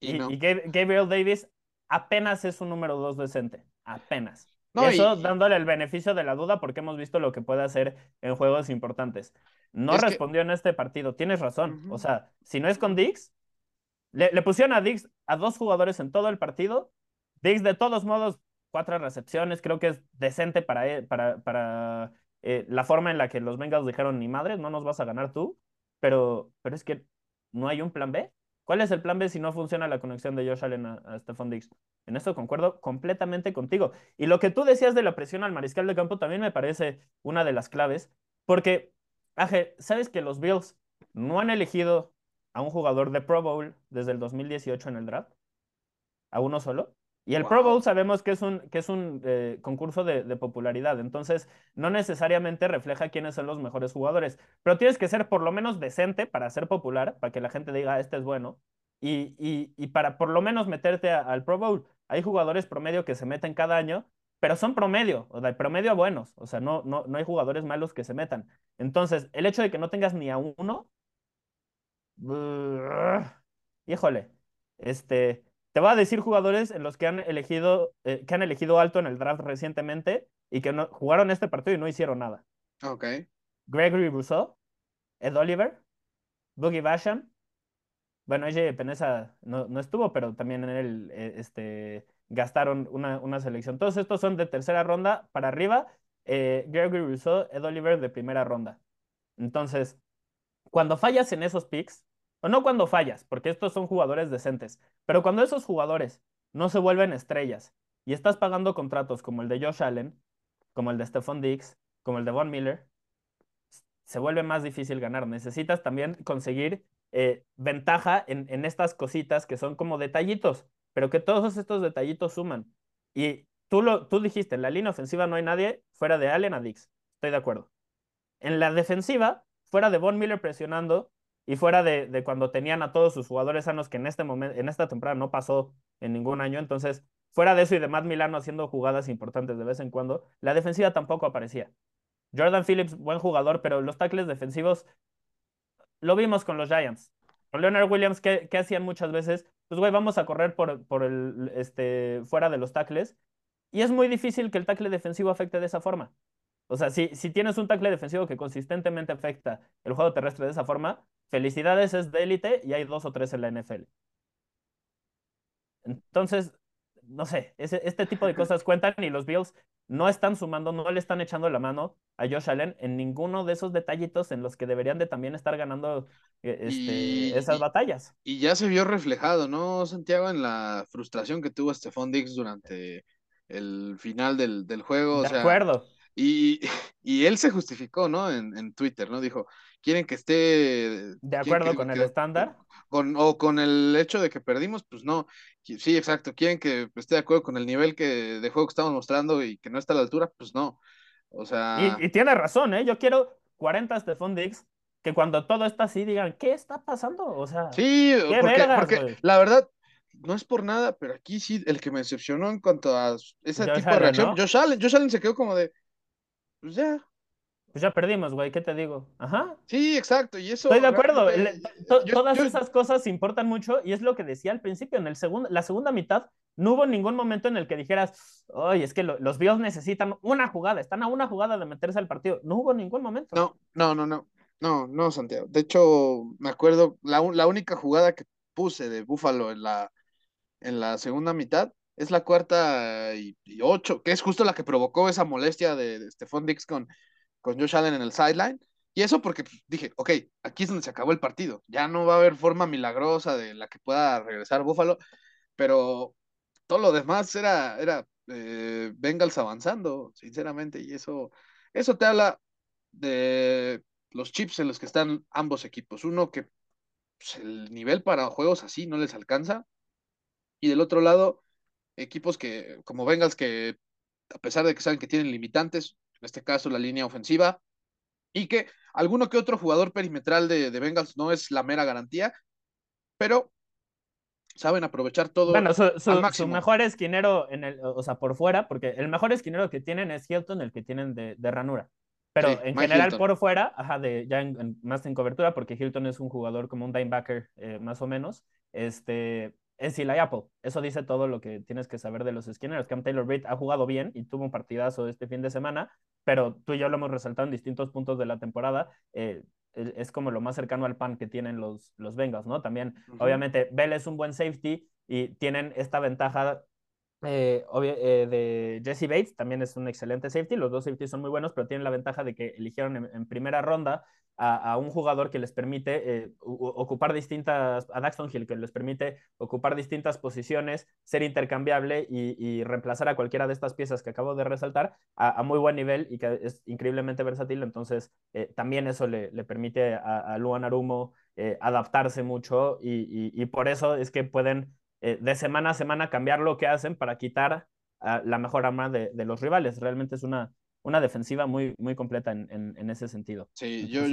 Y, y, no. y, Gabriel Davis apenas es un número dos decente, apenas. No, Eso dándole el beneficio de la duda porque hemos visto lo que puede hacer en juegos importantes. No respondió en este partido, tienes razón. O sea, si no es con Dix, le, pusieron a Dix a dos jugadores en todo el partido. Dix, de todos modos, cuatro recepciones, creo que es decente para, para, para eh, la forma en la que los Bengals dijeron, ni madre, no nos vas a ganar tú. Pero, pero es que no hay un plan B. ¿Cuál es el plan B si no funciona la conexión de Josh Allen a, Stephon Diggs? En esto concuerdo completamente contigo. Y lo que tú decías de la presión al mariscal de campo también me parece una de las claves, porque, Aje, ¿sabes que los Bills no han elegido a un jugador de Pro Bowl desde el 2018 en el draft? ¿A uno solo? Y el Pro Bowl sabemos que es un, que es un eh, concurso de, popularidad, entonces no necesariamente refleja quiénes son los mejores jugadores, pero tienes que ser por lo menos decente para ser popular, para que la gente diga, ah, este es bueno, y, y, para por lo menos meterte al Pro Bowl. Hay jugadores promedio que se meten cada año, pero son promedio, o sea, promedio buenos, o sea, no, no, no hay jugadores malos que se metan. Entonces, el hecho de que no tengas ni a uno, híjole, este te voy a decir jugadores en los que han elegido, eh, que han elegido alto en el draft recientemente y que no, jugaron este partido y no hicieron nada. Ok. Gregory Rousseau, Ed Oliver, Boogie Basham. Bueno, ella Peneza no, no, estuvo, pero también en él eh, este, gastaron una, una, selección. Todos estos son de tercera ronda para arriba. Eh, Gregory Rousseau, Ed Oliver de primera ronda. Entonces, cuando fallas en esos picks, o no cuando fallas, porque estos son jugadores decentes, pero cuando esos jugadores no se vuelven estrellas y estás pagando contratos como el de Josh Allen, como el de Stephon Diggs, como el de Von Miller, se vuelve más difícil ganar. Necesitas también conseguir eh, ventaja en, estas cositas que son como detallitos, pero que todos estos detallitos suman. Y tú, lo, tú dijiste, en la línea ofensiva no hay nadie fuera de Allen a Diggs. Estoy de acuerdo. En la defensiva, fuera de Von Miller presionando, y fuera de, cuando tenían a todos sus jugadores sanos, que en este momento, en esta temporada no pasó en ningún año, entonces, fuera de eso y de Matt Milano haciendo jugadas importantes de vez en cuando, la defensiva tampoco aparecía. Jordan Phillips, buen jugador, pero los tackles defensivos lo vimos con los Giants. Con Leonard Williams, ¿qué, hacían muchas veces? Pues, güey, vamos a correr por, por el, este, fuera de los tackles. Y es muy difícil que el tackle defensivo afecte de esa forma. O sea, si, si tienes un tackle defensivo que consistentemente afecta el juego terrestre de esa forma, felicidades, es de élite y hay dos o tres en la NFL. Entonces, no sé, este tipo de cosas cuentan y los Bills no están sumando, no le están echando la mano a Josh Allen en ninguno de esos detallitos en los que deberían de también estar ganando eh, este, esas batallas. Y ya se vio reflejado, ¿no, Santiago? En la frustración que tuvo Stephon Diggs durante el final del, juego. De acuerdo. Y, <laughs> y él se justificó, ¿no? En, en, Twitter, ¿no? Dijo, quieren que esté... De acuerdo con el estándar. Con, o con el hecho de que perdimos, pues no. Sí, exacto. Quieren que esté de acuerdo con el nivel que, de juego que estamos mostrando y que no está a la altura, pues no. O sea... Y, tiene razón, ¿eh? Yo quiero 40 Stephon Diggs que cuando todo está así digan, ¿qué está pasando? O sea, sí, porque, la verdad, no es por nada, pero aquí sí, el que me decepcionó en cuanto a ese tipo de reacción, Josh Allen, Josh Allen se quedó como de, pues ya. Pues ya perdimos, güey, ¿qué te digo? Ajá. Sí, exacto, y eso... Estoy de acuerdo, todas esas cosas importan mucho y es lo que decía al principio, en el segundo, la segunda mitad no hubo ningún momento en el que dijeras, oye, es que los Bills necesitan una jugada, están a una jugada de meterse al partido. No hubo ningún momento. No, no, no, no, no, no, Santiago. De hecho, me acuerdo, la, la única jugada que puse de Búfalo en la, en la segunda mitad es la cuarta y, ocho, que es justo la que provocó esa molestia de, de Stephon Dix con, con Josh Allen en el sideline. Y eso porque pues, dije, ok, aquí es donde se acabó el partido. Ya no va a haber forma milagrosa de la que pueda regresar Buffalo, pero todo lo demás era, era eh, Bengals avanzando, sinceramente, y eso, eso te habla de los chips en los que están ambos equipos. Uno que pues, el nivel para juegos así no les alcanza, y del otro lado, equipos que, como Bengals, que a pesar de que saben que tienen limitantes, en este caso la línea ofensiva, y que alguno que otro jugador perimetral de, de Bengals no es la mera garantía, pero saben aprovechar todo. Bueno, su, mejor esquinero, en el, o sea, por fuera, porque el mejor esquinero que tienen es Hilton, el que tienen de, ranura. Pero en general por fuera, ajá, de, ya más en cobertura, porque Hilton es un jugador como un linebacker, eh, más o menos. Este, es Eli Apple. Eso dice todo lo que tienes que saber de los Skinners. Cam Taylor Britt ha jugado bien y tuvo un partidazo este fin de semana, pero tú y yo lo hemos resaltado en distintos puntos de la temporada. Eh, es como lo más cercano al pan que tienen los, los Bengals, ¿no? También, obviamente, Bell es un buen safety y tienen esta ventaja eh, eh, de Jesse Bates, también es un excelente safety, los dos safeties son muy buenos, pero tienen la ventaja de que eligieron en, primera ronda a, un jugador que les permite eh, ocupar distintas, a Daxton Hill, que les permite ocupar distintas posiciones, ser intercambiable y, reemplazar a cualquiera de estas piezas que acabo de resaltar a, muy buen nivel y que es increíblemente versátil, entonces también eso le, permite a, Luan Arumo adaptarse mucho y por eso es que pueden eh, de semana a semana cambiar lo que hacen para quitar la mejor arma de, los rivales. Realmente es una, una defensiva muy, muy completa en, en, ese sentido. Sí, yo,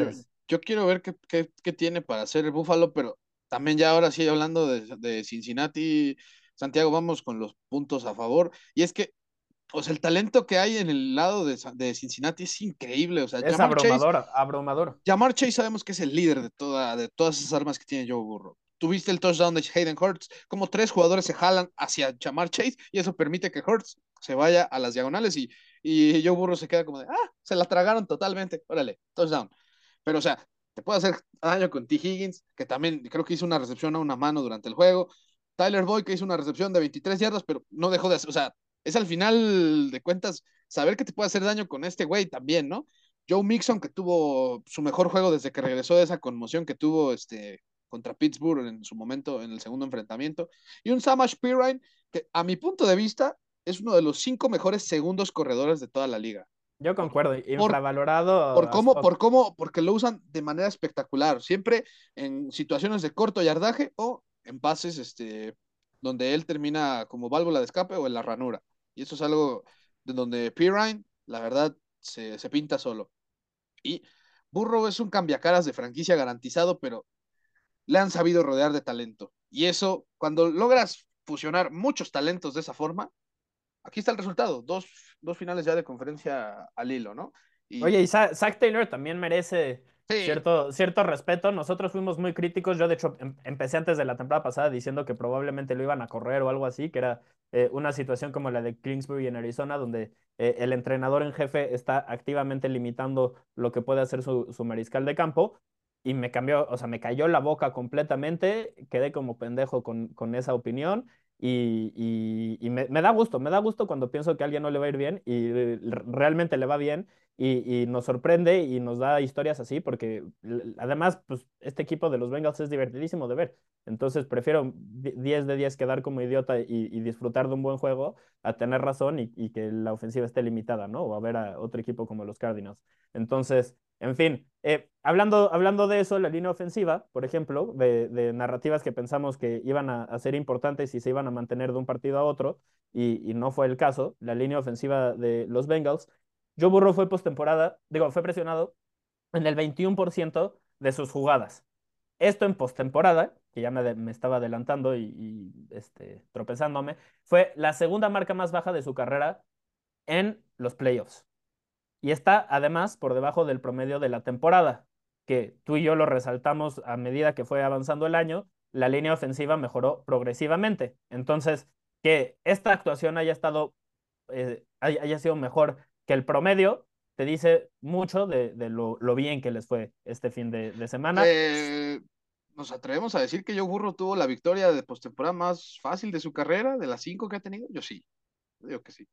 yo, quiero ver qué, qué, qué, tiene para hacer el Búfalo, pero también ya ahora sí hablando de, de, Cincinnati, Santiago, vamos con los puntos a favor. Y es que, o sea, el talento que hay en el lado de, de Cincinnati es increíble. O sea, es abrumador, abrumador. Yamar Chase sabemos que es el líder de, toda, de todas esas armas que tiene Joe Burrow tuviste el touchdown de Hayden Hurts, como tres jugadores se jalan hacia Jamar Chase y eso permite que Hurts se vaya a las diagonales y, y Joe Burrow se queda como de, ah, se la tragaron totalmente, órale, touchdown. Pero o sea, te puede hacer daño con T. Higgins, que también creo que hizo una recepción a una mano durante el juego. Tyler Boyd, que hizo una recepción de 23 yardas, pero no dejó de hacer, o sea, es al final de cuentas saber que te puede hacer daño con este güey también, ¿no? Joe Mixon, que tuvo su mejor juego desde que regresó de esa conmoción que tuvo este, contra Pittsburgh en su momento, en el segundo enfrentamiento. Y un Samash Pirine, que a mi punto de vista es uno de los cinco mejores segundos corredores de toda la liga. Yo concuerdo, infravalorado. Por, cómo, por cómo, porque lo usan de manera espectacular, siempre en situaciones de corto yardaje o en pases este, donde él termina como válvula de escape o en la ranura. Y eso es algo de donde Pirine, la verdad, se, se pinta solo. Y Burrow es un cambiacaras de franquicia garantizado, pero le han sabido rodear de talento. Y eso, cuando logras fusionar muchos talentos de esa forma, aquí está el resultado, dos, finales ya de conferencia al hilo, ¿no? Oye, y Zach Taylor también merece cierto, cierto respeto. Nosotros fuimos muy críticos. Yo, de hecho, em, empecé antes de la temporada pasada diciendo que probablemente lo iban a correr o algo así, que era eh, una situación como la de Kingsbury en Arizona, donde eh, el entrenador en jefe está activamente limitando lo que puede hacer su, su mariscal de campo y me cambió, o sea, me cayó la boca completamente, quedé como pendejo con, con esa opinión y, y, me, da gusto, me da gusto cuando pienso que a alguien no le va a ir bien y realmente le va bien y, y, nos sorprende y nos da historias así porque además, pues este equipo de los Bengals es divertidísimo de ver. Entonces prefiero 10 de 10 quedar como idiota y, disfrutar de un buen juego a tener razón y, que la ofensiva esté limitada, ¿no? O a ver a otro equipo como los Cardinals. Entonces, en fin, eh, hablando, hablando de eso, la línea ofensiva, por ejemplo, de, narrativas que pensamos que iban a, ser importantes y se iban a mantener de un partido a otro, y, no fue el caso, la línea ofensiva de los Bengals, Joe Burrow fue postemporada, digo, fue presionado en el 21% de sus jugadas. Esto en postemporada, que ya me, estaba adelantando y, y, este, tropezándome, fue la segunda marca más baja de su carrera en los playoffs y está además por debajo del promedio de la temporada, que tú y yo lo resaltamos a medida que fue avanzando el año, la línea ofensiva mejoró progresivamente. Entonces, que esta actuación haya estado, eh, haya sido mejor que el promedio, te dice mucho de, lo, bien que les fue este fin de, semana. Eh, ¿Nos atrevemos a decir que Joe Burro tuvo la victoria de postemporada más fácil de su carrera, de las cinco que ha tenido? Yo sí, digo que sí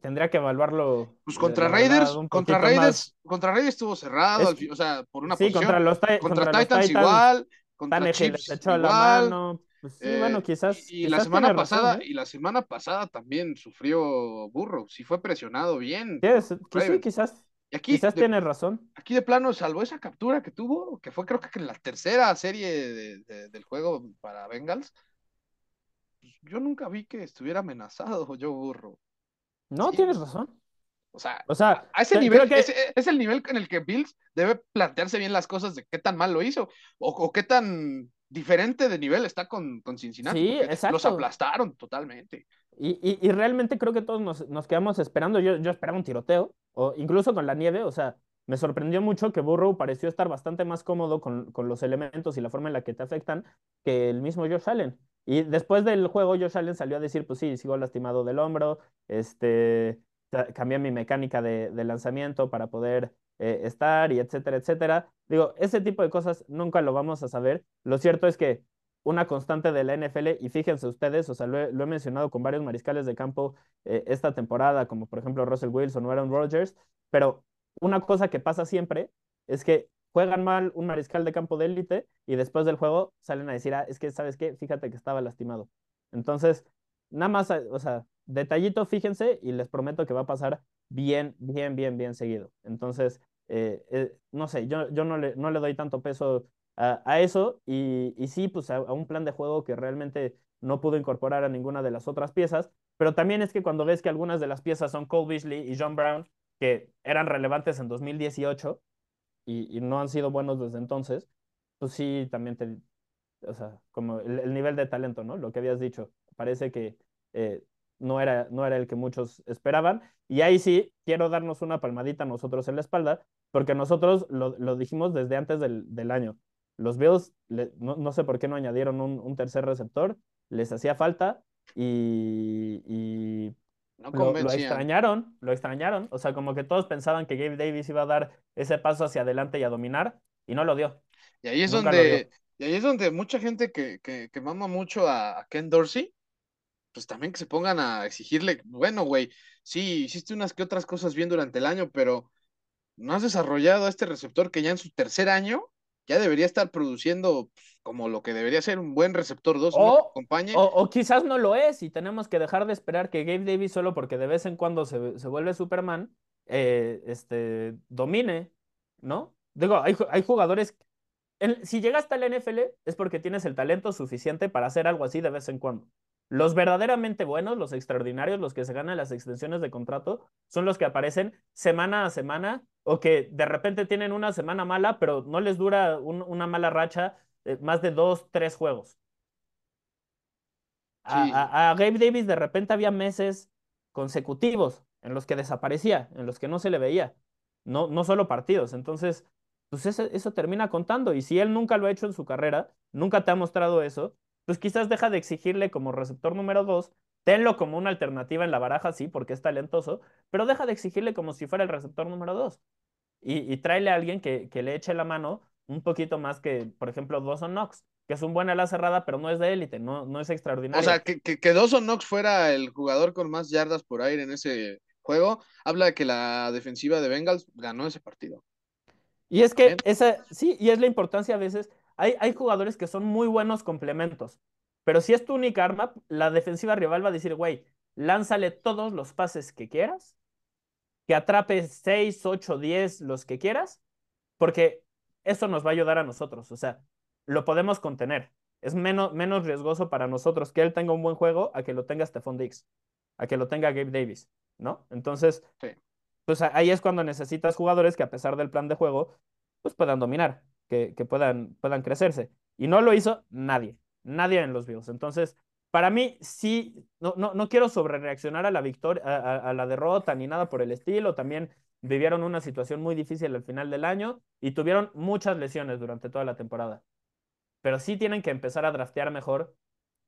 tendría que evaluarlo? Pues contra Raiders, contra Raiders, contra Raiders estuvo cerrado, o sea, por una sí, contra los, contra, Titans, igual, contra Chiefs echó igual. La mano. Pues sí, bueno, eh, quizás. Y, la semana pasada, ¿eh? y la semana pasada también sufrió Burro, sí fue presionado bien. Sí, quizás. Aquí, quizás tiene razón. Aquí de plano, salvo esa captura que tuvo, que fue creo que en la tercera serie del juego para Bengals, pues yo nunca vi que estuviera amenazado yo Burro. No, tienes razón. O sea, o sea a ese nivel, es, el nivel en el que Bills debe plantearse bien las cosas de qué tan mal lo hizo o, qué tan diferente de nivel está con, con Cincinnati. Sí, exacto. Los aplastaron totalmente. Y, y, realmente creo que todos nos, nos quedamos esperando. Yo, yo esperaba un tiroteo, o incluso con la nieve, o sea, me sorprendió mucho que Burrow pareció estar bastante más cómodo con, con, los elementos y la forma en la que te afectan que el mismo Josh Allen. Y después del juego, Josh Allen salió a decir, pues sí, sigo lastimado del hombro, este, cambié mi mecánica de, lanzamiento para poder eh, estar y etcétera, etcétera. Digo, ese tipo de cosas nunca lo vamos a saber. Lo cierto es que una constante de la NFL, y fíjense ustedes, o sea, lo he, lo he mencionado con varios mariscales de campo eh, esta temporada, como por ejemplo Russell Wilson o Aaron Rodgers, pero una cosa que pasa siempre es que juegan mal un mariscal de campo de élite y después del juego salen a decir, ah, es que, ¿sabes qué? Fíjate que estaba lastimado. Entonces, nada más, o sea, detallito, fíjense y les prometo que va a pasar bien, bien, bien, bien seguido. Entonces, eh, eh, no sé, yo, yo no, le, no le doy tanto peso a, eso y, y, sí, pues a, a, un plan de juego que realmente no pudo incorporar a ninguna de las otras piezas, pero también es que cuando ves que algunas de las piezas son Cole Beasley y John Brown, que eran relevantes en 2018 y, y no han sido buenos desde entonces, pues sí, también te, o sea, como el, el nivel de talento, ¿no? Lo que habías dicho, parece que eh, no era, no era el que muchos esperaban. Y ahí sí, quiero darnos una palmadita nosotros en la espalda, porque nosotros lo, lo dijimos desde antes del, del año. Los Bills, le, no, no, sé por qué no añadieron un, un, tercer receptor, les hacía falta y, y no lo, lo, extrañaron, lo extrañaron. O sea, como que todos pensaban que Gabe Davis iba a dar ese paso hacia adelante y a dominar, y no lo dio. Y ahí es Nunca donde, y ahí es donde mucha gente que, que, que mama mucho a, a Ken Dorsey, pues también que se pongan a exigirle, bueno, güey, sí, hiciste unas que otras cosas bien durante el año, pero no has desarrollado a este receptor que ya en su tercer año ya debería estar produciendo pues, como lo que debería ser un buen receptor 2, o, o, o, quizás no lo es y tenemos que dejar de esperar que Gabe Davis solo porque de vez en cuando se, se vuelve Superman, eh, este, domine, ¿no? Digo, hay, hay jugadores, en, si llegaste al NFL es porque tienes el talento suficiente para hacer algo así de vez en cuando. Los verdaderamente buenos, los extraordinarios, los que se ganan las extensiones de contrato, son los que aparecen semana a semana o que de repente tienen una semana mala, pero no les dura un, una mala racha eh, más de dos, tres juegos. A, sí. a, a, Gabe Davis de repente había meses consecutivos en los que desaparecía, en los que no se le veía, no, no solo partidos. Entonces, pues eso, eso termina contando. Y si él nunca lo ha hecho en su carrera, nunca te ha mostrado eso, pues quizás deja de exigirle como receptor número dos, tenlo como una alternativa en la baraja, sí, porque es talentoso, pero deja de exigirle como si fuera el receptor número dos. Y, y tráele a alguien que, que, le eche la mano un poquito más que, por ejemplo, Dawson Knox, que es un buen ala cerrada, pero no es de élite, no, no es extraordinario. O sea, que, que, que Dawson Knox fuera el jugador con más yardas por aire en ese juego, habla de que la defensiva de Bengals ganó ese partido. Y es que esa, sí, y es la importancia a veces hay, hay jugadores que son muy buenos complementos, pero si es tu única arma, la defensiva rival va a decir, güey, lánzale todos los pases que quieras, que atrape 6, 8, 10, los que quieras, porque eso nos va a ayudar a nosotros, o sea, lo podemos contener. Es menos, menos riesgoso para nosotros que él tenga un buen juego a que lo tenga Stephon Diggs, a que lo tenga Gabe Davis, ¿no? Entonces, sí. pues ahí es cuando necesitas jugadores que a pesar del plan de juego, pues puedan dominar que, que puedan, puedan crecerse. Y no lo hizo nadie, nadie en los Bills. Entonces, para mí sí, no, no, no quiero sobrereaccionar a la victoria, a, la derrota ni nada por el estilo. También vivieron una situación muy difícil al final del año y tuvieron muchas lesiones durante toda la temporada. Pero sí tienen que empezar a draftear mejor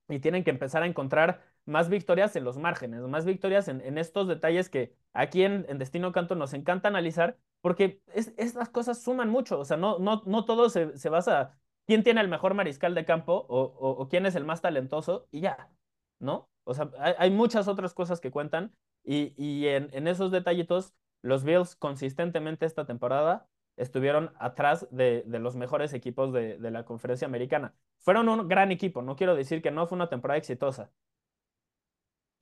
y tienen que empezar a encontrar más victorias en los márgenes, más victorias en, en estos detalles que aquí en, en, Destino Canto nos encanta analizar, porque es, estas cosas suman mucho, o sea, no, no, no todo se, se basa quién tiene el mejor mariscal de campo o, o, o, quién es el más talentoso y ya, ¿no? O sea, hay, hay muchas otras cosas que cuentan y, y en, en esos detallitos, los Bills consistentemente esta temporada estuvieron atrás de, de los mejores equipos de, de, la conferencia americana. Fueron un gran equipo, no quiero decir que no fue una temporada exitosa.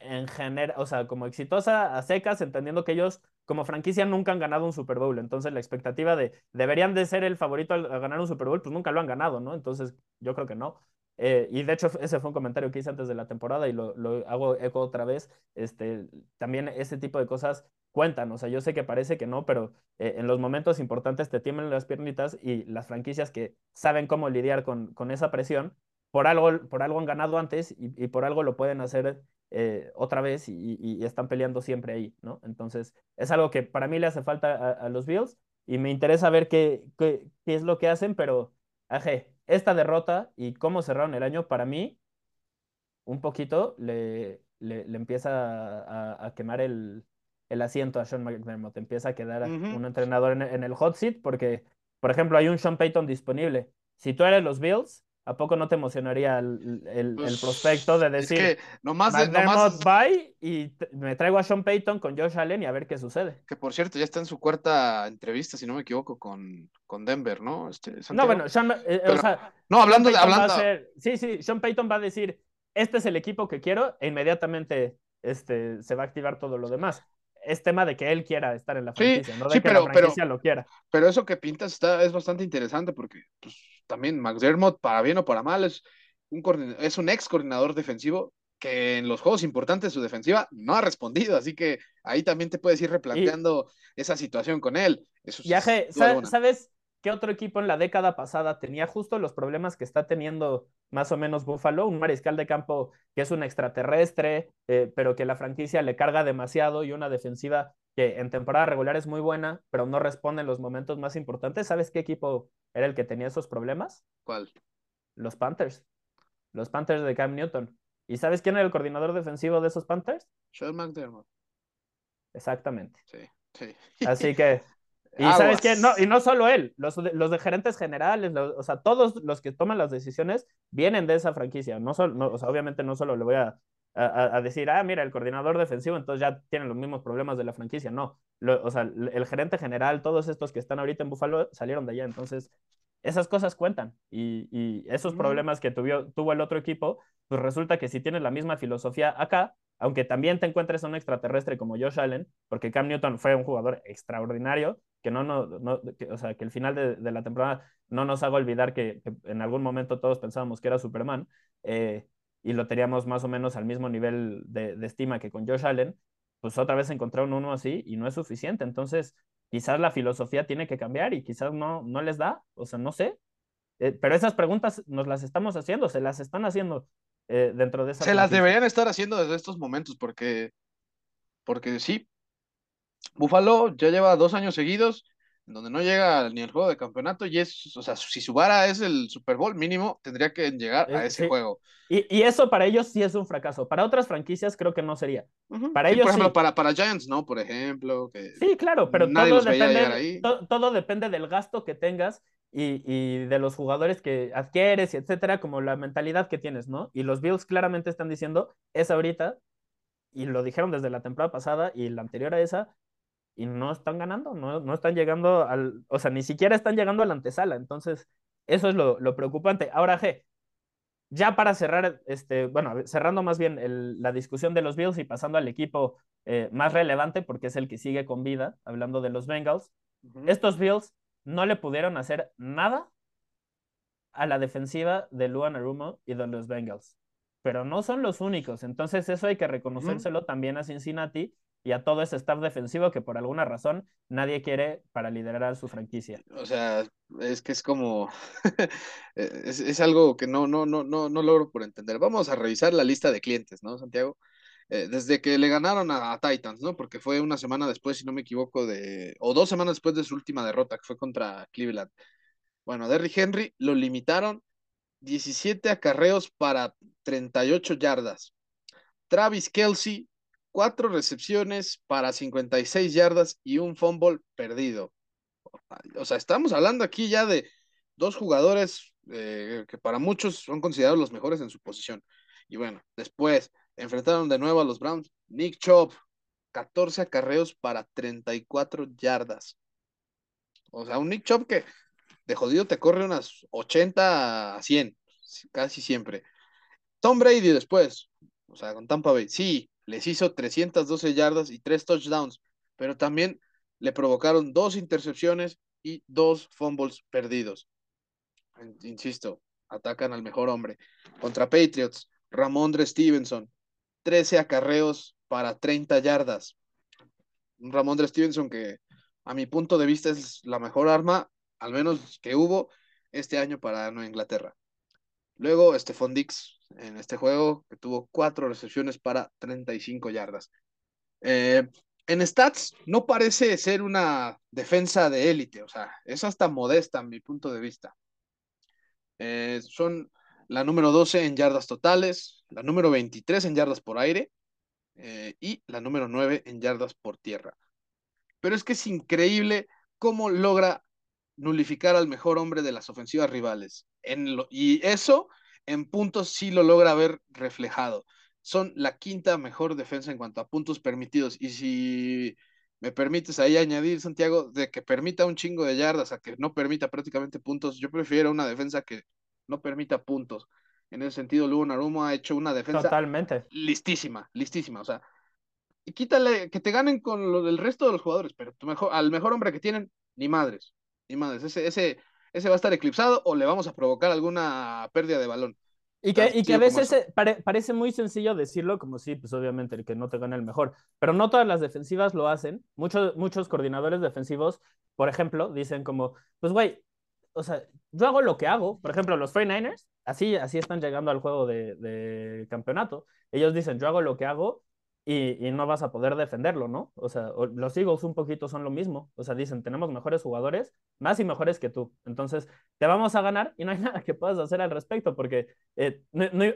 En general, o sea, como exitosa a secas, entendiendo que ellos como franquicia nunca han ganado un Super Bowl. Entonces la expectativa de deberían de ser el favorito a ganar un Super Bowl, pues nunca lo han ganado, ¿no? Entonces yo creo que no. Eh, y de hecho, ese fue un comentario que hice antes de la temporada y lo, hago eco otra vez. Este, también ese tipo de cosas cuentan. O sea, yo sé que parece que no, pero eh, en los momentos importantes te tiemblan las piernitas y las franquicias que saben cómo lidiar con, esa presión, por algo, por algo han ganado antes y por algo lo pueden hacer eh, otra vez y, y, están peleando siempre ahí, ¿no? Entonces, es algo que para mí le hace falta a, a los Bills y me interesa ver qué, qué, qué es lo que hacen, pero, aje, esta derrota y cómo cerraron el año, para mí, un poquito le, le, le empieza a, a quemar el, el, asiento a Sean McDermott, empieza a quedar un entrenador en, en el hot seat, porque, por ejemplo, hay un Sean Payton disponible. Si tú eres los Bills, ¿a poco no te emocionaría el, el, el Pues, prospecto de es decir, que nomás, de- nomás bye y me traigo a Sean Payton con Josh Allen y a ver qué sucede? que por cierto ya está en su cuarta entrevista, si no me equivoco, con, con Denver, ¿no? Este, No, bueno, Sean, eh, eh, o sea, No, hablando de, hablando, ser- sí, sí, Sean Payton va a decir, este es el equipo que quiero, e inmediatamente este, se va a activar todo lo demás. Es tema de que él quiera estar en la Sí, franquicia, no de sí, que pero- la pero- franquicia lo quiera. pero eso que pintas está, es bastante interesante porque pues, también McDermott, para bien o para mal, es un, es un ex coordinador defensivo que en los juegos importantes su defensiva no ha respondido, así que ahí también te puedes ir replanteando esa situación con él. Eso sí, alguna. ¿sabes qué otro equipo en la década pasada tenía justo los problemas que está teniendo más o menos Buffalo? Un mariscal de campo que es un extraterrestre, eh, pero que la franquicia le carga demasiado y una defensiva que en temporada regular es muy buena, pero no responde en los momentos más importantes. ¿Sabes qué equipo era el que tenía esos problemas? ¿Cuál? Los Panthers. Los Panthers de Cam Newton. ¿Y sabes quién era el coordinador defensivo de esos Panthers? Sean McDermott. Exactamente. Sí, sí. Así <laughs> que Y sabes Aguas. qué, no, y no solo él, los los de gerentes generales, los- o sea, todos los que toman las decisiones vienen de esa franquicia. No solo, no, o sea, obviamente no solo le voy a, a, a decir, ah, mira, el coordinador defensivo, entonces ya tienen los mismos problemas de la franquicia. No, Lo- o sea, el, el gerente general, todos estos que están ahorita en Buffalo salieron de allá. Entonces, esas cosas cuentan. Y, y esos Ujú. problemas que tuvo, tuvo el otro equipo, pues resulta que si tienes la misma filosofía acá, aunque también te encuentres a un extraterrestre como Josh Allen, porque Cam Newton fue un jugador extraordinario, que no, no, no que, o sea, que el final de, de, la temporada no nos haga olvidar que, que, en algún momento todos pensábamos que era Superman, eh, y lo teníamos más o menos al mismo nivel de, de, estima que con Josh Allen, pues otra vez encontraron uno así y no es suficiente. Entonces, quizás la filosofía tiene que cambiar y quizás no, no les da, o sea, no sé. Eh, pero esas preguntas nos las estamos haciendo, se las están haciendo eh, dentro de esa. Se las deberían estar haciendo desde estos momentos, porque, porque sí, Buffalo ya lleva dos años seguidos en donde no llega ni al juego de campeonato y es, o sea, si su vara es el Super Bowl mínimo, tendría que llegar a ese sí. juego. Y, y, eso para ellos sí es un fracaso. Para otras franquicias creo que no sería. Uh -huh. Para sí, ellos por ejemplo, sí. para, para Giants, ¿no? Por ejemplo. Que sí, claro, pero todo depende, to, todo depende del gasto que tengas y, y, de los jugadores que adquieres, y etcétera, como la mentalidad que tienes, ¿no? Y los Bills claramente están diciendo, es ahorita, y lo dijeron desde la temporada pasada y la anterior a esa, y no están ganando, no, no están llegando al, o sea, ni siquiera están llegando a la antesala, entonces eso es lo, lo preocupante. Ahora, G, ya para cerrar, este, bueno, cerrando más bien el, la discusión de los Bills y pasando al equipo eh, más relevante, porque es el que sigue con vida, hablando de los Bengals, uh -huh. estos Bills no le pudieron hacer nada a la defensiva de Luan Arumo y de los Bengals, pero no son los únicos, entonces eso hay que reconocérselo uh -huh. también a Cincinnati y a todo ese staff defensivo que por alguna razón nadie quiere para liderar su franquicia. O sea, es que es como <laughs> es, es, algo que no, no, no, no, no logro por entender. Vamos a revisar la lista de clientes, ¿no, Santiago? Eh, desde que le ganaron a, a, Titans, ¿no? Porque fue una semana después, si no me equivoco, de. o dos semanas después de su última derrota, que fue contra Cleveland. Bueno, a Derrick Henry lo limitaron 17 acarreos para 38 yardas. Travis Kelsey, cuatro recepciones para 56 yardas y un fumble perdido. O sea, estamos hablando aquí ya de dos jugadores eh, que para muchos son considerados los mejores en su posición. Y bueno, después enfrentaron de nuevo a los Browns. Nick Chubb, 14 acarreos para 34 yardas. O sea, un Nick Chubb que de jodido te corre unas 80 a 100, casi siempre. Tom Brady después, o sea, con Tampa Bay, sí, les hizo 312 yardas y 3 touchdowns, pero también le provocaron dos intercepciones y dos fumbles perdidos. Insisto, atacan al mejor hombre. Contra Patriots, Ramondre Stevenson, 13 acarreos para 30 yardas. Ramondre Stevenson que a mi punto de vista es la mejor arma, al menos que hubo este año para Nueva Inglaterra. Luego, Stephon Dix en este juego, que tuvo cuatro recepciones para 35 yardas. Eh, en stats no parece ser una defensa de élite, o sea, es hasta modesta en mi punto de vista. Eh, son la número 12 en yardas totales, la número 23 en yardas por aire eh, y la número 9 en yardas por tierra. Pero es que es increíble cómo logra nulificar al mejor hombre de las ofensivas rivales. En y eso en puntos sí lo logra ver reflejado. Son la quinta mejor defensa en cuanto a puntos permitidos. Y si me permites ahí añadir, Santiago, de que permita un chingo de yardas a que no permita prácticamente puntos, yo prefiero una defensa que no permita puntos. En ese sentido, Lugo Narumo ha hecho una defensa Totalmente. listísima, listísima. O sea, y quítale que te ganen con lo del resto de los jugadores, pero tu mejor, al mejor hombre que tienen, ni madres, ni madres. Ese, ese, ese va a estar eclipsado o le vamos a provocar alguna pérdida de balón. Y que, y que a veces parece muy sencillo decirlo, como si, pues obviamente, el que no te gana el mejor, pero no todas las defensivas lo hacen. Muchos, muchos coordinadores defensivos, por ejemplo, dicen como, pues güey, o sea, yo hago lo que hago. Por ejemplo, los 49ers, así, así están llegando al juego de, de campeonato. Ellos dicen, yo hago lo que hago y, no vas a poder defenderlo, ¿no? O sea, los Eagles un poquito son lo mismo. O sea, dicen, tenemos mejores jugadores, más y mejores que tú. Entonces, te vamos a ganar y no hay <laughs> nada que puedas hacer al respecto, porque eh,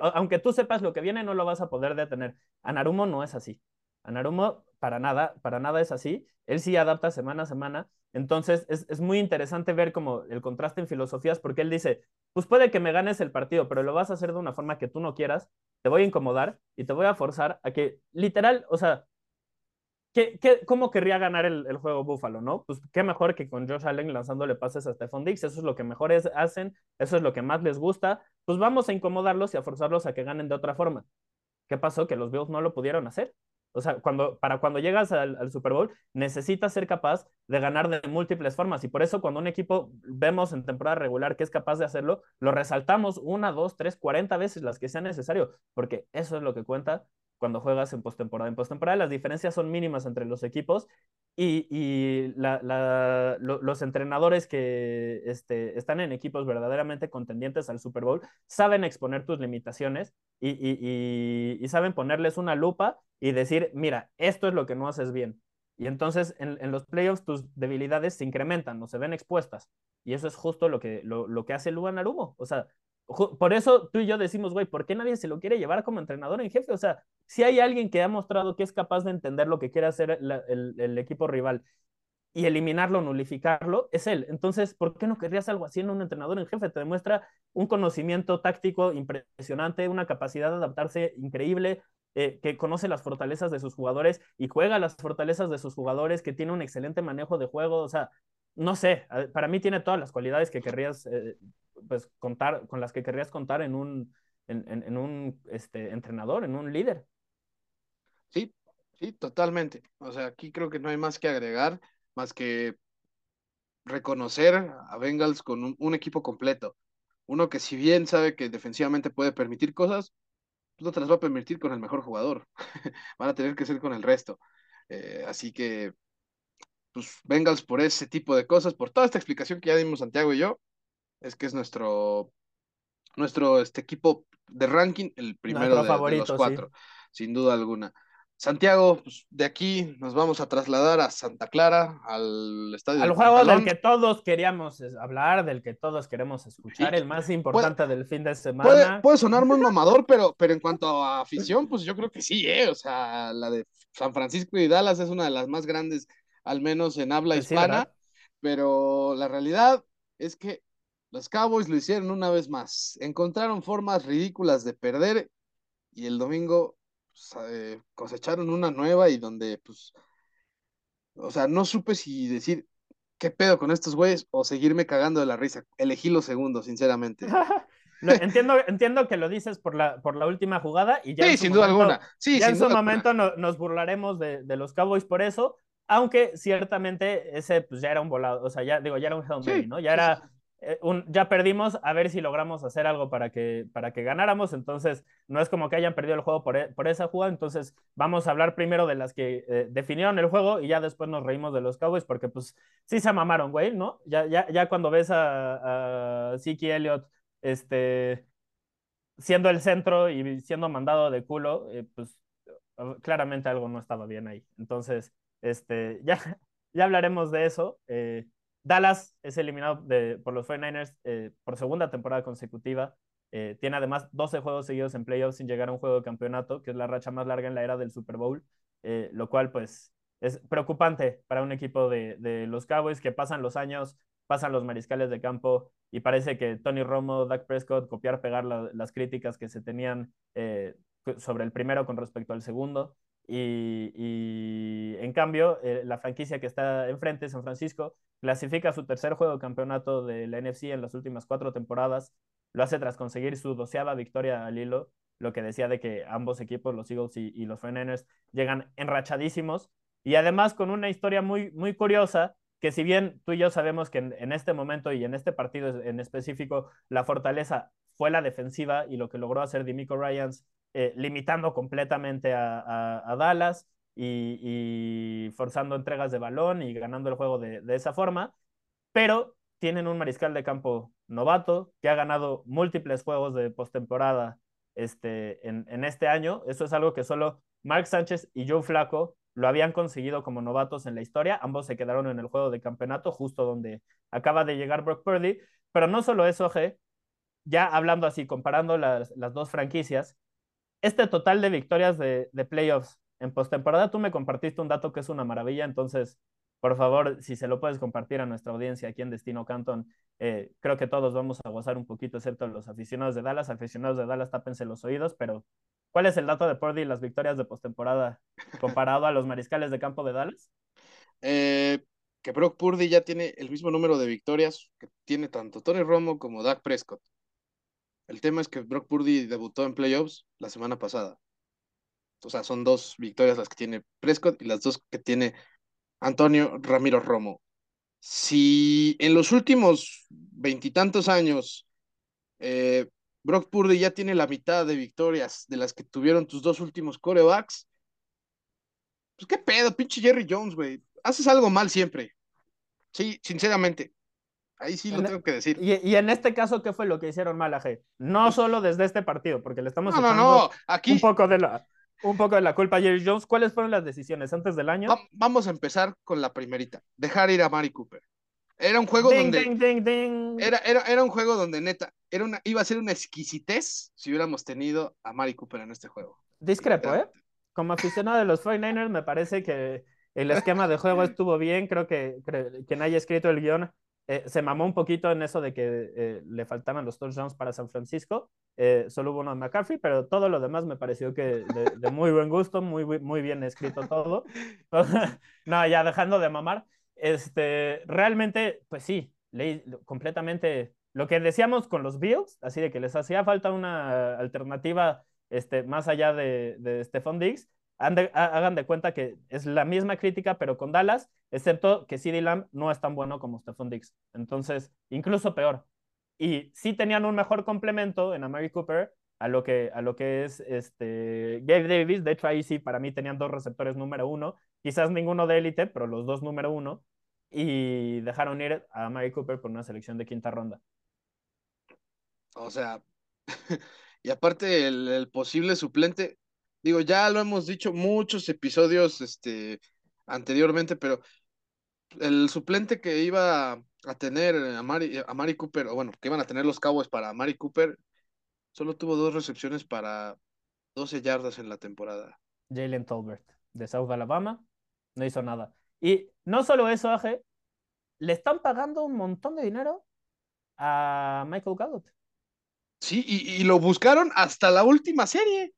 aunque tú sepas lo que viene, no lo vas a poder detener. A Narumo no es así. A Narumo para nada, para nada es así. Él sí adapta semana a semana. Entonces, es, es muy interesante ver como el contraste en filosofías, porque él dice, pues puede que me ganes el partido, pero lo vas a hacer de una forma que tú no quieras te voy a incomodar y te voy a forzar a que, literal, o sea, ¿qué, qué, cómo querría ganar el, juego Buffalo, no? Pues qué mejor que con Josh Allen lanzándole pases a Stephon Dix, eso es lo que mejores hacen, eso es lo que más les gusta, pues vamos a incomodarlos y a forzarlos a que ganen de otra forma. ¿Qué pasó? Que los Bills no lo pudieron hacer. O sea, para cuando llegas al, Super Bowl, necesitas ser capaz de ganar de múltiples formas. Y por eso cuando un equipo vemos en temporada regular que es capaz de hacerlo, lo resaltamos una, dos, tres, cuarenta veces las que sea necesario, porque eso es lo que cuenta cuando juegas en postemporada. En postemporada las diferencias son mínimas entre los equipos y, y la, los entrenadores que este, están en equipos verdaderamente contendientes al Super Bowl saben exponer tus limitaciones y, y, y, saben ponerles una lupa y decir, mira, esto es lo que no haces bien. Y entonces en, en, los playoffs tus debilidades se incrementan o se ven expuestas. Y eso es justo lo que, lo, lo que hace Luan Arumo. O sea, por eso tú y yo decimos, güey, ¿por qué nadie se lo quiere llevar como entrenador en jefe? O sea, si hay alguien que ha mostrado que es capaz de entender lo que quiere hacer el, equipo rival y eliminarlo, nulificarlo, es él. Entonces, ¿por qué no querrías algo así en un entrenador en jefe? Te demuestra un conocimiento táctico impresionante, una capacidad de adaptarse increíble, eh, que conoce las fortalezas de sus jugadores y juega las fortalezas de sus jugadores, que tiene un excelente manejo de juego. O sea, no sé, para mí tiene todas las cualidades que querrías eh, pues contar, con las que querrías contar en un, en, en, un este, entrenador, en un líder. Sí, sí, totalmente. O sea, aquí creo que no hay más que agregar, más que reconocer a Bengals con un, equipo completo. Uno que si bien sabe que defensivamente puede permitir cosas, pues no te las va a permitir con el mejor jugador. <laughs> Van a tener que ser con el resto. Eh, así que, pues, Bengals por ese tipo de cosas, por toda esta explicación que ya dimos Santiago y yo, es que es nuestro, nuestro este equipo de ranking, el primero de, los cuatro, sin duda alguna. Santiago, pues, de aquí nos vamos a trasladar a Santa Clara, al estadio. Al juego del que todos queríamos hablar, del que todos queremos escuchar, el más importante del fin de semana. Puede, sonar muy <laughs> mamador, pero, pero en cuanto a afición, pues yo creo que sí, ¿eh? O sea, la de San Francisco y Dallas es una de las más grandes, al menos en habla pues hispana, pero la realidad es que los Cowboys lo hicieron una vez más. Encontraron formas ridículas de perder y el domingo pues, eh, cosecharon una nueva y donde, pues, o sea, no supe si decir qué pedo con estos güeyes o seguirme cagando de la risa. Elegí los segundos, sinceramente. <laughs> <laughs> entiendo, entiendo que lo dices por la, por la última jugada y ya. Sí, sin duda alguna. Sí, ya en su momento nos burlaremos de, de, los Cowboys por eso, aunque ciertamente ese pues ya era un volado, o sea, ya digo, ya era un Hail ¿no? Ya era eh, ya perdimos, a ver si logramos hacer algo para que, para que ganáramos. Entonces, no es como que hayan perdido el juego por, e, por esa jugada. Entonces, vamos a hablar primero de las que eh, definieron el juego y ya después nos reímos de los Cowboys porque, pues, sí se mamaron, güey, ¿no? Ya, ya, ya cuando ves a, a Zeke Elliott este, siendo el centro y siendo mandado de culo, eh, pues, claramente algo no estaba bien ahí. Entonces, este, ya, <laughs> ya hablaremos de eso. Dallas es eliminado de, por los 49ers eh, por segunda temporada consecutiva. Eh, tiene además 12 juegos seguidos en playoffs sin llegar a un juego de campeonato, que es la racha más larga en la era del Super Bowl, eh, lo cual pues es preocupante para un equipo de, de, los Cowboys que pasan los años, pasan los mariscales de campo y parece que Tony Romo, Dak Prescott, copiar, pegar la, las críticas que se tenían eh, sobre el primero con respecto al segundo. Y, y en cambio, eh, la franquicia que está enfrente, San Francisco, clasifica su tercer juego de campeonato de la NFC en las últimas cuatro temporadas. Lo hace tras conseguir su doceava victoria al hilo, lo que decía de que ambos equipos, los Eagles y, los 49ers, llegan enrachadísimos. Y además con una historia muy, muy curiosa, que si bien tú y yo sabemos que en, este momento y en este partido en específico, la fortaleza fue la defensiva y lo que logró hacer Dimico Ryans eh, limitando completamente a Dallas y, forzando entregas de balón y ganando el juego de, esa forma, pero tienen un mariscal de campo novato que ha ganado múltiples juegos de postemporada este, en, en este año. Eso es algo que solo Mark Sánchez y Joe Flaco lo habían conseguido como novatos en la historia. Ambos se quedaron en el juego de campeonato, justo donde acaba de llegar Brock Purdy. Pero no solo eso, G, ya hablando así, comparando las, las dos franquicias, este total de victorias de, de playoffs en postemporada, tú me compartiste un dato que es una maravilla, entonces, por favor, si se lo puedes compartir a nuestra audiencia aquí en Destino Canton, eh, creo que todos vamos a gozar un poquito, excepto los aficionados de Dallas. Aficionados de Dallas, tápense los oídos, pero ¿cuál es el dato de Purdy y las victorias de postemporada comparado a los mariscales de campo de Dallas? Eh, que Brock Purdy ya tiene el mismo número de victorias que tiene tanto Tony Romo como Dak Prescott. El tema es que Brock Purdy debutó en playoffs la semana pasada. O sea, son dos victorias las que tiene Prescott y las dos que tiene Antonio Ramiro Romo. Si en los últimos veintitantos años eh, Brock Purdy ya tiene la mitad de victorias de las que tuvieron tus dos últimos corebacks, pues qué pedo, pinche Jerry Jones, güey. Haces algo mal siempre. Sí, sinceramente. Ahí sí lo en, tengo que decir. Y, y, en este caso, ¿qué fue lo que hicieron mal a G? No solo desde este partido, porque le estamos no, no, no. Aquí... un poco de la un poco de la culpa a Jerry Jones. ¿Cuáles fueron las decisiones antes del año? Va vamos a empezar con la primerita. Dejar ir a Mari Cooper. Era un juego ding, donde. Ding, ding, ding. Era, era, era un juego donde neta, era una, iba a ser una exquisitez si hubiéramos tenido a Mari Cooper en este juego. Discrepo, ¿eh? Como aficionado de los 49ers, me parece que el esquema de juego <laughs> estuvo bien. Creo que, que quien haya escrito el guion eh, se mamó un poquito en eso de que eh, le faltaban los touchdowns para San Francisco. Eh, solo hubo uno de McCaffrey, pero todo lo demás me pareció que de, de muy buen gusto, muy, muy bien escrito todo. <laughs> no, ya dejando de mamar. Este, realmente, pues sí, leí completamente lo que decíamos con los Bills, así de que les hacía falta una alternativa este, más allá de, de Stephon Diggs hagan de cuenta que es la misma crítica, pero con Dallas, excepto que CD Lamb no es tan bueno como Stephon Diggs. Entonces, incluso peor. Y sí tenían un mejor complemento en Amari Cooper a lo que, a lo que es este, Gabe Davis. De hecho, ahí sí, para mí tenían dos receptores número uno, quizás ninguno de élite, pero los dos número uno. Y dejaron ir a Amari Cooper por una selección de quinta ronda. O sea, <laughs> y aparte el posible suplente, digo, ya lo hemos dicho muchos episodios este, anteriormente, pero el suplente que iba a tener a Mari, a Mari Cooper, o bueno, que iban a tener los Cowboys para Mari Cooper, solo tuvo dos recepciones para 12 yardas en la temporada. Jalen Tolbert, de South Alabama, no hizo nada. Y no solo eso, Aje, le están pagando un montón de dinero a Michael Gallup. Sí, y, y lo buscaron hasta la última serie.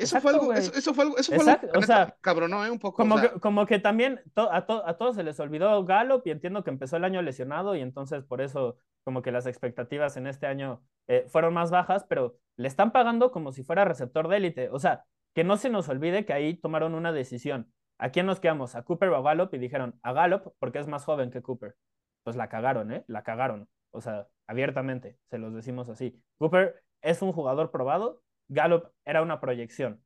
Eso, Exacto, fue algo, eso, eso, fue algo, eso fue algo, o sea, cabronó, ¿eh? Un poco. Como, o sea. que, como que también to, a, to, a, todos se les olvidó Gallup y entiendo que empezó el año lesionado y entonces por eso como que las expectativas en este año eh, fueron más bajas, pero le están pagando como si fuera receptor de élite. O sea, que no se nos olvide que ahí tomaron una decisión. ¿A quién nos quedamos? ¿A Cooper o a Gallup? Y dijeron, a Gallup porque es más joven que Cooper. Pues la cagaron, ¿eh? La cagaron. O sea, abiertamente, se los decimos así. Cooper es un jugador probado, Gallup era una proyección,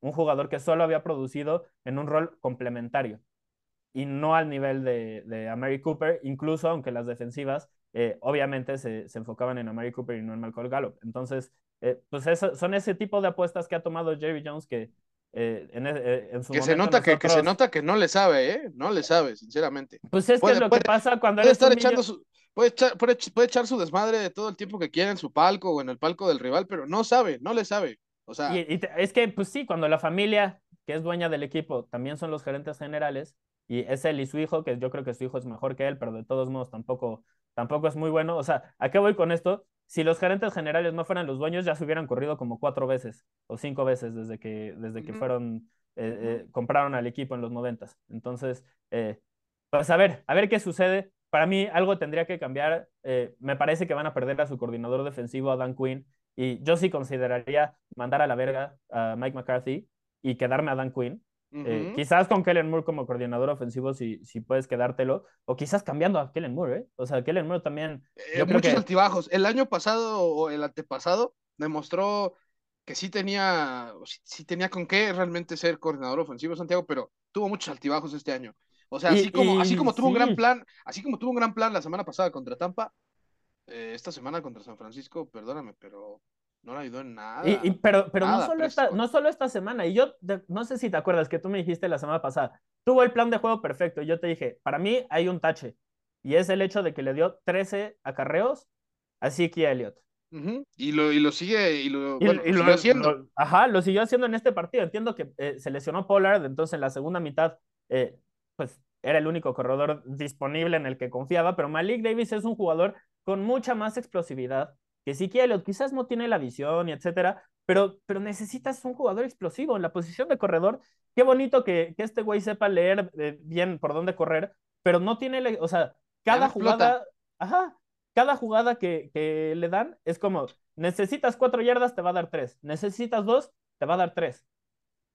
un jugador que solo había producido en un rol complementario y no al nivel de, de Amari Cooper, incluso aunque las defensivas eh, obviamente se, se, enfocaban en Amari Cooper y no en Malcolm Gallup. Entonces, eh, pues eso, son ese tipo de apuestas que ha tomado Jerry Jones que eh, en, eh, en, su que se nota que, que, se nota que no le sabe, ¿eh? No le sabe, sinceramente. Pues es que es lo que pasa cuando puede estar echando su, puede, echar, puede, echar su desmadre de todo el tiempo que quiera en su palco o en el palco del rival, pero no sabe, no le sabe. O sea, y, es que, pues sí, cuando la familia que es dueña del equipo también son los gerentes generales, y es él y su hijo, que yo creo que su hijo es mejor que él, pero de todos modos tampoco, tampoco es muy bueno. O sea, ¿a qué voy con esto? Si los gerentes generales no fueran los dueños, ya se hubieran corrido como cuatro veces o cinco veces desde que, desde que fueron, eh, eh, compraron al equipo en los noventas. Entonces, eh, pues a ver, a ver qué sucede. Para mí algo tendría que cambiar. me parece que van a perder a su coordinador defensivo, a Dan Quinn, y yo sí consideraría mandar a la verga a Mike McCarthy y quedarme a Dan Quinn. Eh, quizás con Kellen Moore como coordinador ofensivo, si, si puedes quedártelo, o quizás cambiando a Kellen Moore, ¿eh? O sea, Kellen Moore también. Eh, muchos altibajos. El año pasado o el antepasado demostró que sí tenía, sí, tenía con qué realmente ser coordinador ofensivo, Santiago, pero tuvo muchos altibajos este año. O sea, así como, así como tuvo un gran plan, así como tuvo un gran plan la semana pasada contra Tampa, eh, esta semana contra San Francisco, perdóname, pero no le ayudó en nada. Y, pero pero no, solo esta, no solo esta semana, y yo no sé si te acuerdas que tú me dijiste la semana pasada, tuvo el plan de juego perfecto, y yo te dije, para mí hay un tache, y es el hecho de que le dio 13 acarreos a Zeke Elliott. y, lo, y lo sigue, y lo, haciendo. ajá, lo siguió haciendo en este partido. Entiendo que eh, se lesionó Pollard, entonces en la segunda mitad, eh, pues era el único corredor disponible en el que confiaba, pero Malik Davis es un jugador con mucha más explosividad, que sí que quizás no tiene la visión y etcétera, pero, pero necesitas un jugador explosivo en la posición de corredor. Qué bonito que, que este güey sepa leer eh, bien por dónde correr, pero no tiene, o sea, cada jugada, ajá, cada jugada que, que le dan es como, necesitas cuatro yardas, te va a dar tres, necesitas dos, te va a dar tres.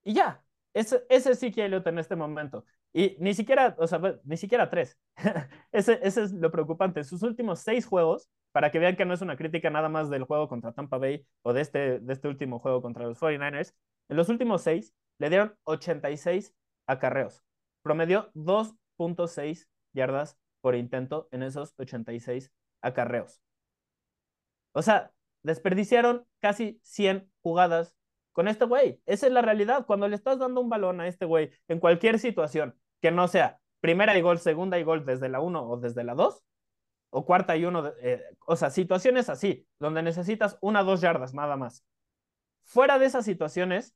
Y ya, ese, ese sí que en este momento. Y ni siquiera, o sea, ni siquiera tres. <laughs> ese, ese es lo preocupante. Sus últimos seis juegos para que vean que no es una crítica nada más del juego contra Tampa Bay o de este, de este último juego contra los 49ers. En los últimos seis le dieron 86 acarreos. Promedió 2.6 yardas por intento en esos 86 acarreos. O sea, desperdiciaron casi 100 jugadas con este güey. Esa es la realidad. Cuando le estás dando un balón a este güey en cualquier situación que no sea primera y gol, segunda y gol desde la 1 o desde la 2, o cuarta y uno, eh, o sea, situaciones así, donde necesitas una o dos yardas nada más. Fuera de esas situaciones,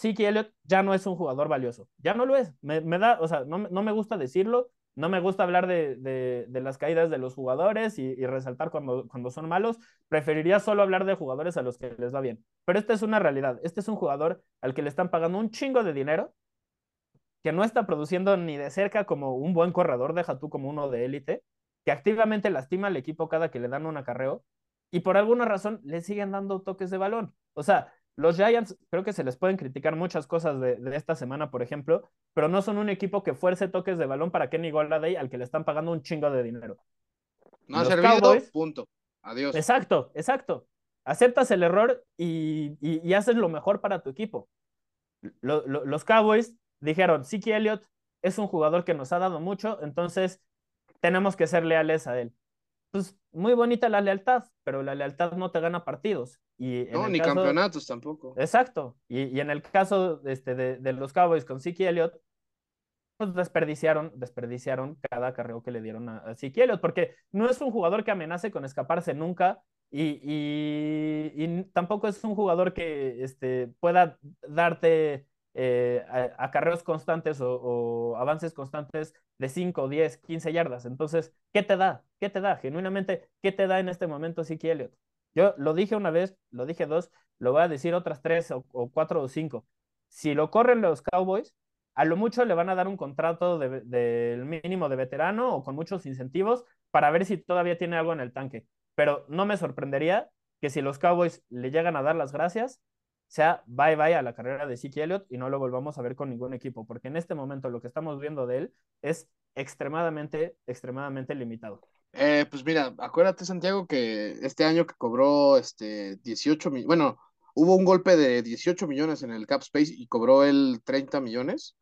que Elliott ya no es un jugador valioso, ya no lo es. Me, da, o sea, no, no, me gusta decirlo, no me gusta hablar de, de, las caídas de los jugadores y, y, resaltar cuando, cuando son malos. Preferiría solo hablar de jugadores a los que les va bien. Pero esta es una realidad. Este es un jugador al que le están pagando un chingo de dinero, que no está produciendo ni de cerca como un buen corredor, deja tú como uno de élite, que activamente lastima al equipo cada que le dan un acarreo y por alguna razón le siguen dando toques de balón. O sea, los Giants creo que se les pueden criticar muchas cosas de, esta semana, por ejemplo, pero no son un equipo que fuerce toques de balón para Kenny Golladay al que le están pagando un chingo de dinero. No ha servido, punto. Adiós. Exacto, exacto. Aceptas el error y, y, haces lo mejor para tu equipo. los Cowboys dijeron, Siki Elliott es un jugador que nos ha dado mucho, entonces tenemos que ser leales a él. Pues muy bonita la lealtad, pero la lealtad no te gana partidos. Y no, ni campeonatos tampoco. Exacto. Y, en el caso este, de, los Cowboys con Siki Elliott, pues desperdiciaron, desperdiciaron cada carreo que le dieron a, a Siki Elliott, porque no es un jugador que amenace con escaparse nunca y, y, tampoco es un jugador que este, pueda darte eh, acarreos constantes o, avances constantes de 5, 10, 15 yardas. Entonces, ¿qué te da? ¿Qué te da? Genuinamente, ¿qué te da en este momento Siki Elliott? Yo lo dije una vez, lo dije dos, lo voy a decir otras tres o, cuatro o cinco. Si lo corren los Cowboys, a lo mucho le van a dar un contrato del de, mínimo de veterano o con muchos incentivos para ver si todavía tiene algo en el tanque. Pero no me sorprendería que si los Cowboys le llegan a dar las gracias, sea bye bye a la carrera de Zeke Elliott y no lo volvamos a ver con ningún equipo, porque en este momento lo que estamos viendo de él es extremadamente, extremadamente limitado. Eh, pues mira, acuérdate Santiago que este año que cobró este 18 millones, bueno, hubo un golpe de 18 millones en el cap space y cobró él 30 millones.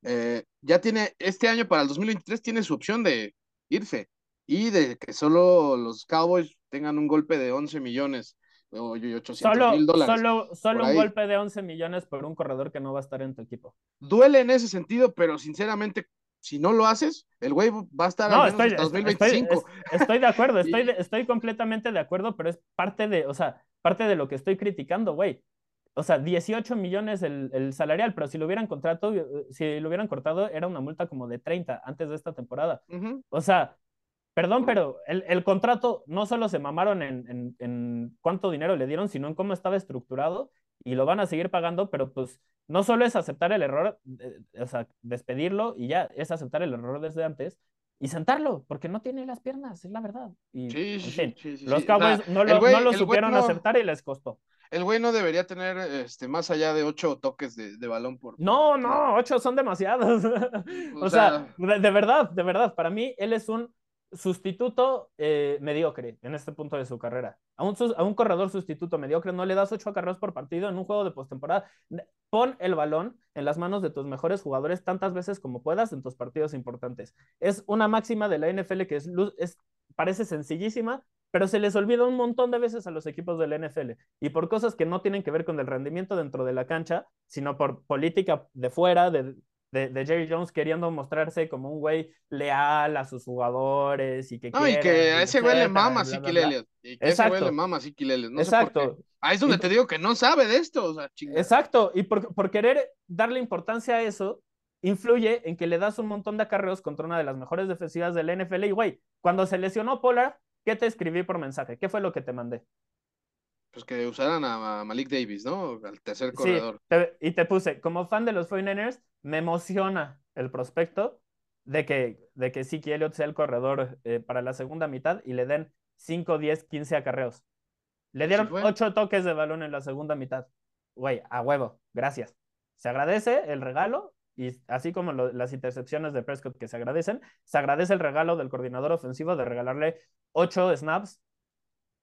Eh, ya tiene, este año para el 2023 tiene su opción de irse y de que solo los Cowboys tengan un golpe de 11 millones 800 mil dólares. Solo, solo un golpe de 11 millones por un corredor que no va a estar en tu equipo. Duele en ese sentido, pero sinceramente, si no lo haces, el güey va a estar no, al menos estoy, 2025. Estoy, de acuerdo, <laughs> estoy, estoy completamente de acuerdo, pero es parte de, o sea, parte de lo que estoy criticando, güey. O sea, 18 millones el, el, salarial, pero si lo hubieran contratado, si lo hubieran cortado, era una multa como de 30 antes de esta temporada. O sea, perdón, pero el, el, contrato no solo se mamaron en, en, en, cuánto dinero le dieron, sino en cómo estaba estructurado y lo van a seguir pagando, pero pues no solo es aceptar el error, eh, o sea, despedirlo y ya, es aceptar el error desde antes y sentarlo, porque no tiene las piernas, es la verdad. Y, sí, sí, sí, Los Cowboys no, lo, no, lo, supieron aceptar y les costó. El güey no debería tener este, más allá de ocho toques de, de balón por. No, no, ocho son demasiados. <laughs> o, sea, de, verdad, de verdad, para mí él es un sustituto eh, mediocre en este punto de su carrera. A un, a un corredor sustituto mediocre no le das ocho carreras por partido en un juego de postemporada. Pon el balón en las manos de tus mejores jugadores tantas veces como puedas en tus partidos importantes. Es una máxima de la NFL que es, es parece sencillísima, pero se les olvida un montón de veces a los equipos del NFL y por cosas que no tienen que ver con el rendimiento dentro de la cancha, sino por política de fuera, de, de, Jerry Jones queriendo mostrarse como un güey leal a sus jugadores y que No, y que a ese güey le mama a Y que ese güey le mama a No Exacto. Ahí es donde te digo que no sabe de esto. O sea, Exacto. Y por, por querer darle importancia a eso, influye en que le das un montón de acarreos contra una de las mejores defensivas del NFL. Y güey, cuando se lesionó Pollard, ¿Qué te escribí por mensaje? ¿Qué fue lo que te mandé? Pues que usaran a Malik Davis, ¿no? Al tercer corredor. Sí, y te puse, como fan de los 49ers, me emociona el prospecto de que, de que Siki Elliott sea el corredor eh, para la segunda mitad y le den 5, 10, 15 acarreos. Le dieron 8 toques de balón en la segunda mitad. Güey, a huevo, gracias. Se agradece el regalo y así como las intercepciones de Prescott que se agradecen, se agradece el regalo del coordinador ofensivo de regalarle ocho snaps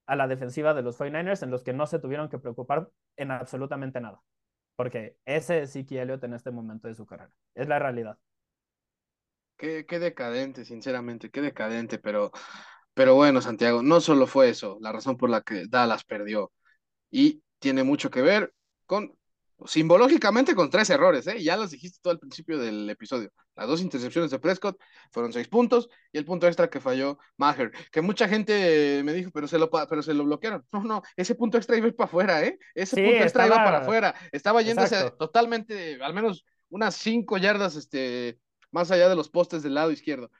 a la defensiva de los 49ers en los que no se tuvieron que preocupar en absolutamente nada. Porque ese es Siki Elliott en este momento de su carrera. Es la realidad. Qué, qué decadente, sinceramente, qué decadente, pero, pero bueno, Santiago, no solo fue eso, la razón por la que Dallas perdió. Y tiene mucho que ver con simbológicamente con tres errores, ¿eh? Ya los dijiste todo al principio del episodio. Las dos intercepciones de Prescott fueron seis puntos y el punto extra que falló Maher, que mucha gente me dijo, pero se lo, pero se lo bloquearon. No, no, ese punto extra iba para afuera, ¿eh? Ese punto extra iba para afuera. Estaba yéndose totalmente, al menos unas cinco yardas este, más allá de los postes del lado izquierdo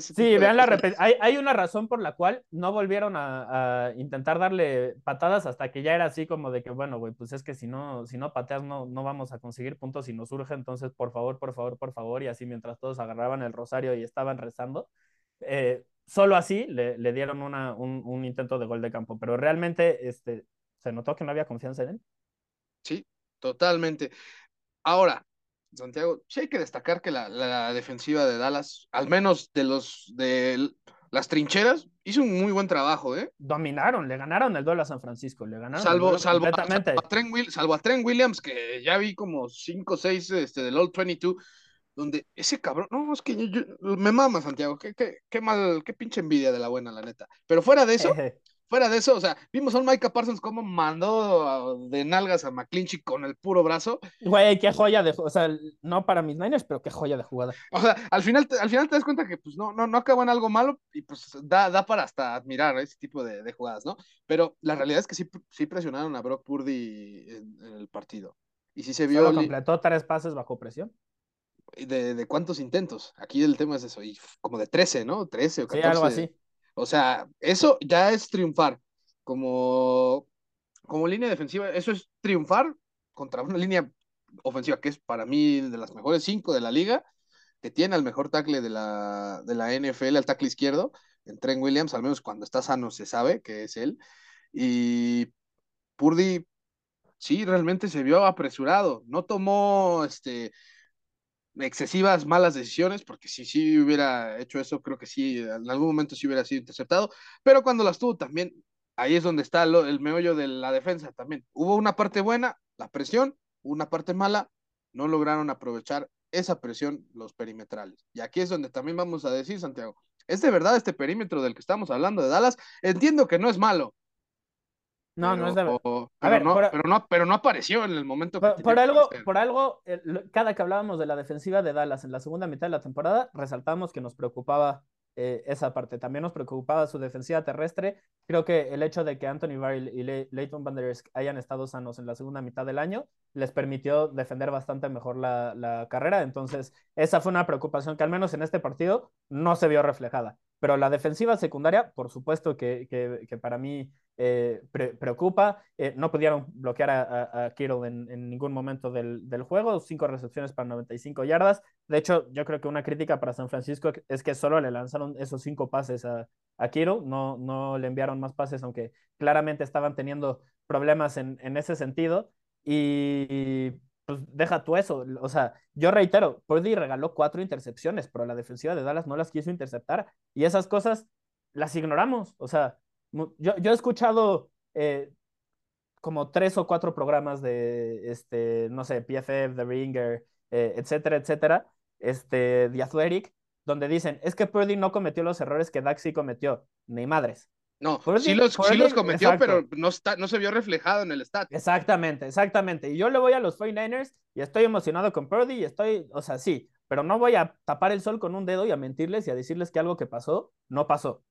sí, vean la hay, hay, una razón por la cual no volvieron a, intentar darle patadas hasta que ya era así como de que, bueno, güey, pues es que si no, si no pateas no, no vamos a conseguir puntos y nos surge, entonces por favor, por favor, por favor, y así mientras todos agarraban el rosario y estaban rezando, eh, solo así le, le dieron una, un, un, intento de gol de campo, pero realmente este, se notó que no había confianza en él. Sí, totalmente. Ahora, Santiago, sí hay que destacar que la, defensiva de Dallas, al menos de los de las trincheras, hizo un muy buen trabajo, ¿eh? Dominaron, le ganaron el duelo a San Francisco, le ganaron. Salvo, salvo, a, salvo, a Trent, Williams, que ya vi como 5 o 6 este, del Old 22, donde ese cabrón, no, es que me mama Santiago, qué, qué, qué mal, qué pinche envidia de la buena, la neta. Pero fuera de eso, fuera de eso, o sea, vimos a un Micah Parsons como mandó de nalgas a McClinchy con el puro brazo. Güey, qué joya de, o sea, no para mis Niners, pero qué joya de jugada. O sea, al final, al final te das cuenta que pues no, no, no acabó en algo malo y pues da, da para hasta admirar ese tipo de, jugadas, ¿no? Pero la realidad es que sí, sí presionaron a Brock Purdy en, el partido. Y sí se vio. Solo completó tres pases bajo presión. De, de, cuántos intentos? Aquí el tema es eso, y como de 13, ¿no? 13 o 14. Sí, algo así. O sea, eso ya es triunfar. Como, como línea defensiva, eso es triunfar contra una <laughs> línea ofensiva que es para mí de las mejores cinco de la liga, que tiene al mejor tackle de la, de la NFL, al tackle izquierdo, en Trent Williams, al menos cuando está sano se sabe que es él. Y Purdy, sí, realmente se vio apresurado, no tomó este, excesivas malas decisiones, porque si sí hubiera hecho eso, creo que sí, en algún momento sí hubiera sido interceptado, pero cuando las tuvo también, ahí es donde está el meollo de la defensa también. Hubo una parte buena, la presión, una parte mala, no lograron aprovechar esa presión los perimetrales. Y aquí es donde también vamos a decir, Santiago, ¿es de verdad este perímetro del que estamos hablando de Dallas? Entiendo que no es malo, No, no es de. pero, A ver, no, por- pero, no, pero no apareció en el momento Por, por algo, por algo cada que hablábamos de la defensiva de Dallas en la segunda mitad de la temporada, resaltamos que nos preocupaba eh, esa parte. También nos preocupaba su defensiva terrestre. Creo que el hecho de que Anthony Barr y Le- Leighton Van Der hayan estado sanos en la segunda mitad del año les permitió defender bastante mejor la, la carrera. Entonces, esa fue una preocupación que al menos en este partido no se vio reflejada. Pero la defensiva secundaria, por supuesto que, que, que para mí eh, pre preocupa. Eh, no pudieron bloquear a, a, a Kittle en, en, ningún momento del, del, juego. Cinco recepciones para 95 yardas. De hecho, yo creo que una crítica para San Francisco es que solo le lanzaron esos cinco pases a, a Kittle. No, no le enviaron más pases, aunque claramente estaban teniendo problemas en, en ese sentido. Y, pues deja tú eso. O sea, yo reitero, Purdy regaló cuatro intercepciones, pero la defensiva de Dallas no las quiso interceptar. Y esas cosas las ignoramos. O sea, yo, yo he escuchado eh, como tres o cuatro programas de, este, no sé, PFF, The Ringer, eh, etcétera, etcétera, este, The Athletic, donde dicen, es que Purdy no cometió los errores que Daxi cometió, ni madres. No, sí, los, Purdy, sí los cometió, exacto. pero no, está, no se vio reflejado en el stat. Exactamente, exactamente. Y yo le voy a los 49ers y estoy emocionado con Purdy y estoy, o sea, sí, pero no voy a tapar el sol con un dedo y a mentirles y a decirles que algo que pasó, no pasó.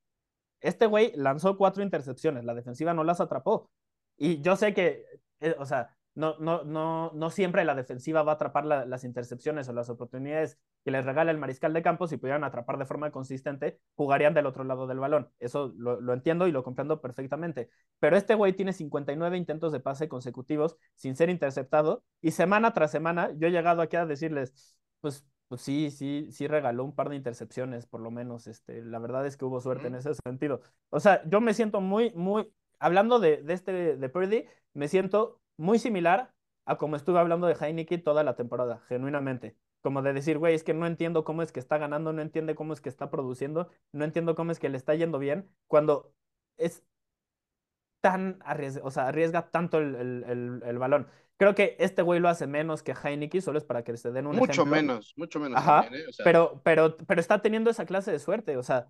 Este güey lanzó cuatro intercepciones, la defensiva no las atrapó. Y yo sé que, eh, o sea, no, no, no, no siempre la defensiva va a atrapar la, las intercepciones o las oportunidades que les regala el mariscal de campo. Si pudieran atrapar de forma consistente, jugarían del otro lado del balón. Eso lo, lo entiendo y lo comprendo perfectamente. Pero este güey tiene 59 intentos de pase consecutivos sin ser interceptado. Y semana tras semana, yo he llegado aquí a decirles, pues pues sí, sí, sí regaló un par de intercepciones, por lo menos. Este, la verdad es que hubo suerte en ese sentido. O sea, yo me siento muy, muy, hablando de, de este, de Purdy, me siento muy similar a como estuve hablando de Heineke toda la temporada, genuinamente. Como de decir, güey, es que no entiendo cómo es que está ganando, no entiende cómo es que está produciendo, no entiendo cómo es que le está yendo bien, cuando es tan arriesga, o sea, arriesga tanto el, el, el, el balón. Creo que este güey lo hace menos que Heineke, solo es para que se den un mucho ejemplo. menos, mucho menos. Ajá, también, ¿eh? o sea, pero, pero, pero está teniendo esa clase de suerte, o sea,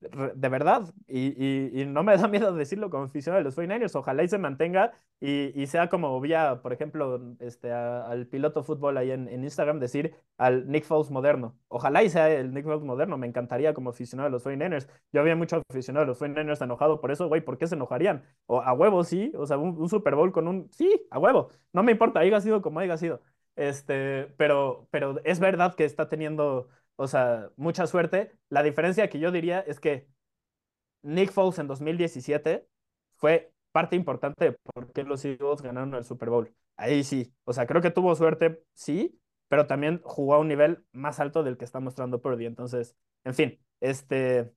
de verdad, y, y, no me da miedo decirlo como aficionado de los 49ers, ojalá y se mantenga y, y sea como vía, por ejemplo, este, al piloto fútbol ahí en, en, Instagram decir al Nick Foles moderno, ojalá y sea el Nick Foles moderno, me encantaría como aficionado de los 49ers, yo había mucho aficionado de los 49ers enojado por eso, güey, ¿por qué se enojarían? O a huevo, sí, o sea, un, un Super Bowl con un, sí, a huevo, no me importa, haya sido como haya sido, este, pero, pero es verdad que está teniendo o sea, mucha suerte. La diferencia que yo diría es que Nick Foles en 2017 fue parte importante de por qué los Eagles ganaron el Super Bowl. Ahí sí, o sea, creo que tuvo suerte, sí, pero también jugó a un nivel más alto del que está mostrando Purdy. Entonces, en fin, este,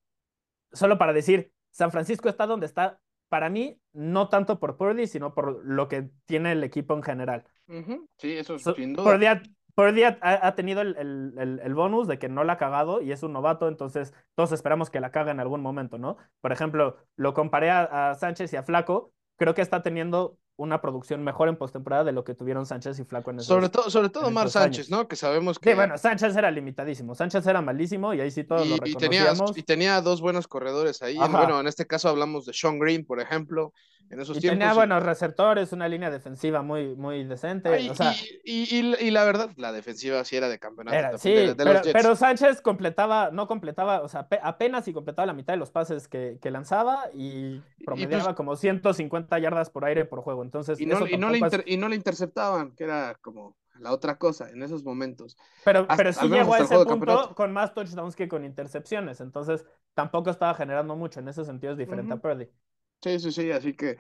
solo para decir, San Francisco está donde está, para mí, no tanto por Purdy, sino por lo que tiene el equipo en general. Uh -huh. Sí, eso es so, sin duda. Purdy ha, Purdy ha, ha tenido el, el, el, bonus de que no la ha cagado y es un novato, entonces todos esperamos que la caga en algún momento, ¿no? Por ejemplo, lo comparé a, a Sánchez y a Flaco, creo que está teniendo una producción mejor en postemporada de lo que tuvieron Sánchez y Flaco en esos Sobre todo, sobre todo Mar Sánchez, ¿no? Que sabemos que. Sí, bueno, Sánchez era limitadísimo. Sánchez era malísimo y ahí sí todos y, lo y tenía, reconocíamos. y tenía dos buenos corredores ahí. Bueno, en este caso hablamos de Sean Green, por ejemplo. En esos y tiempos. tenía buenos receptores, una línea defensiva muy, muy decente. Ay, o sea, y, y, y, la verdad, la defensiva sí era de campeonato. Era, de, sí, de, de pero, los Jets. pero, Sánchez completaba, no completaba, o sea, apenas y completaba la mitad de los pases que, que lanzaba y promediaba pues, como 150 yardas por aire por juego. Entonces, y no, y no, le, inter, y no le interceptaban, que era como la otra cosa en esos momentos. Pero, hasta, pero sí llegó a ese punto con más touchdowns que con intercepciones. Entonces, tampoco estaba generando mucho. En ese sentido es diferente uh -huh. a Purdy. Sí, sí, sí. Así que,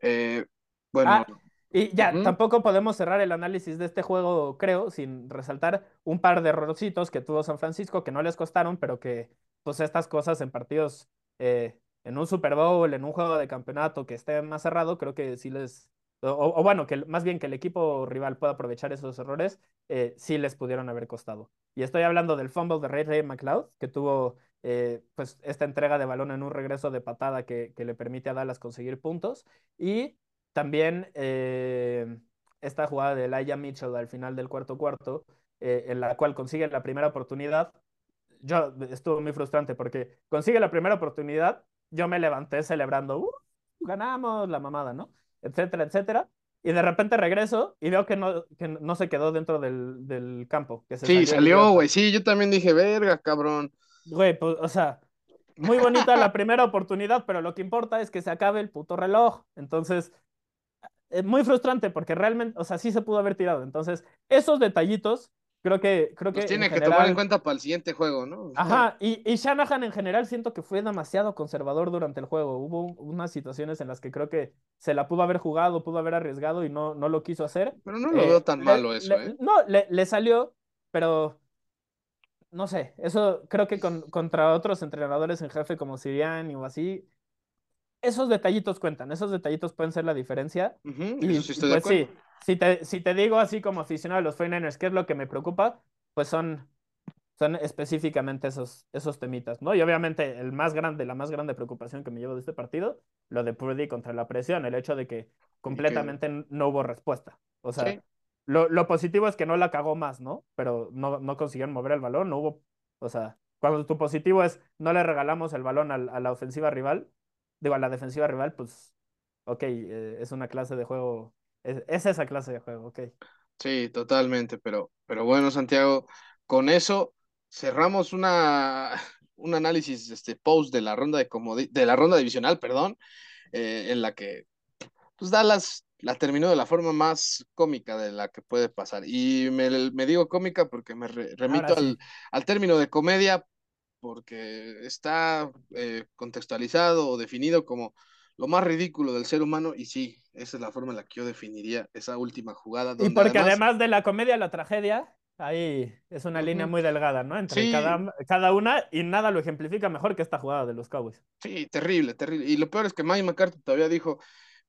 eh, bueno. Ah, y ya, tampoco podemos cerrar el análisis de este juego, creo, sin resaltar un par de errorcitos que tuvo San Francisco que no les costaron, pero que, pues, estas cosas en partidos, eh, en un Super Bowl, en un juego de campeonato que esté más cerrado, creo que sí les. O, o bueno, que más bien que el equipo rival pueda aprovechar esos errores, eh, sí les pudieron haber costado. Y estoy hablando del fumble de Ray Ray McLeod, que tuvo eh, pues esta entrega de balón en un regreso de patada que, que le permite a Dallas conseguir puntos. Y también eh, esta jugada de Elijah Mitchell al final del cuarto cuarto, eh, en la cual consigue la primera oportunidad. Yo estuvo muy frustrante porque consigue la primera oportunidad, yo me levanté celebrando, uh, ganamos la mamada, ¿no? Etcétera, etcétera. Y de repente regreso y veo que no, que no se quedó dentro del, del campo. Que se sí, salió, güey. Sí, yo también dije, verga, cabrón. Güey, pues, o sea, muy bonita la primera oportunidad, pero lo que importa es que se acabe el puto reloj. Entonces, es muy frustrante porque realmente, o sea, sí se pudo haber tirado. Entonces, esos detallitos creo que creo que tiene que tomar en cuenta para el siguiente juego, ¿no? Ajá, y, y, Shanahan en general siento que fue demasiado conservador durante el juego. Hubo unas situaciones en las que creo que se la pudo haber jugado, pudo haber arriesgado y no, no lo quiso hacer. Pero no lo veo tan malo eso, ¿eh? No, le, le, salió, pero no sé, eso creo que con, contra otros entrenadores en jefe como Sirian o así, esos detallitos cuentan, esos detallitos pueden ser la diferencia. y sí pues sí, si te, si te digo así como aficionado a los 49ers, ¿qué es lo que me preocupa? Pues son, son específicamente esos, esos temitas, ¿no? Y obviamente el más grande, la más grande preocupación que me llevo de este partido, lo de Purdy contra la presión, el hecho de que completamente no hubo respuesta. O sea, lo, lo, positivo es que no la cagó más, ¿no? Pero no, no consiguieron mover el balón, no hubo, o sea, cuando tu positivo es no le regalamos el balón a, a la ofensiva rival, digo, a la defensiva rival, pues, ok, eh, es una clase de juego, es, es, esa clase de juego, ok. Sí, totalmente, pero, pero bueno, Santiago, con eso cerramos una, <laughs> un análisis este, post de la ronda de, de la ronda divisional, perdón, eh, en la que pues Dallas la terminó de la forma más cómica de la que puede pasar. Y me, me digo cómica porque me remito al, al, término de comedia, porque está eh, contextualizado o definido como lo más ridículo del ser humano, y sí, esa es la forma en la que yo definiría esa última jugada. y porque además... de la comedia, la tragedia, ahí es una línea muy delgada, ¿no? Entre cada, cada, una, y nada lo ejemplifica mejor que esta jugada de los Cowboys. Sí, terrible, terrible. Y lo peor es que Mike McCarthy todavía dijo,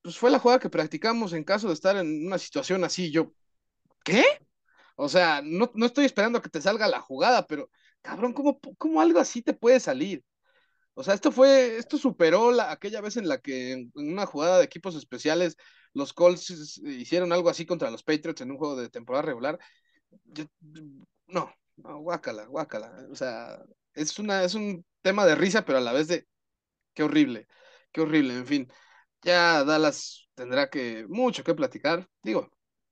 pues fue la jugada que practicamos en caso de estar en una situación así. Yo, ¿qué? O sea, no, no estoy esperando que te salga la jugada, pero cabrón, ¿cómo, ¿cómo, algo así te puede salir? O sea, esto fue, esto superó la, aquella vez en la que en, una jugada de equipos especiales los Colts hicieron algo así contra los Patriots en un juego de temporada regular. no, no, guácala, guácala. O sea, es, una, es un tema de risa, pero a la vez de qué horrible, qué horrible, en fin ya Dallas tendrá que mucho que platicar. Digo,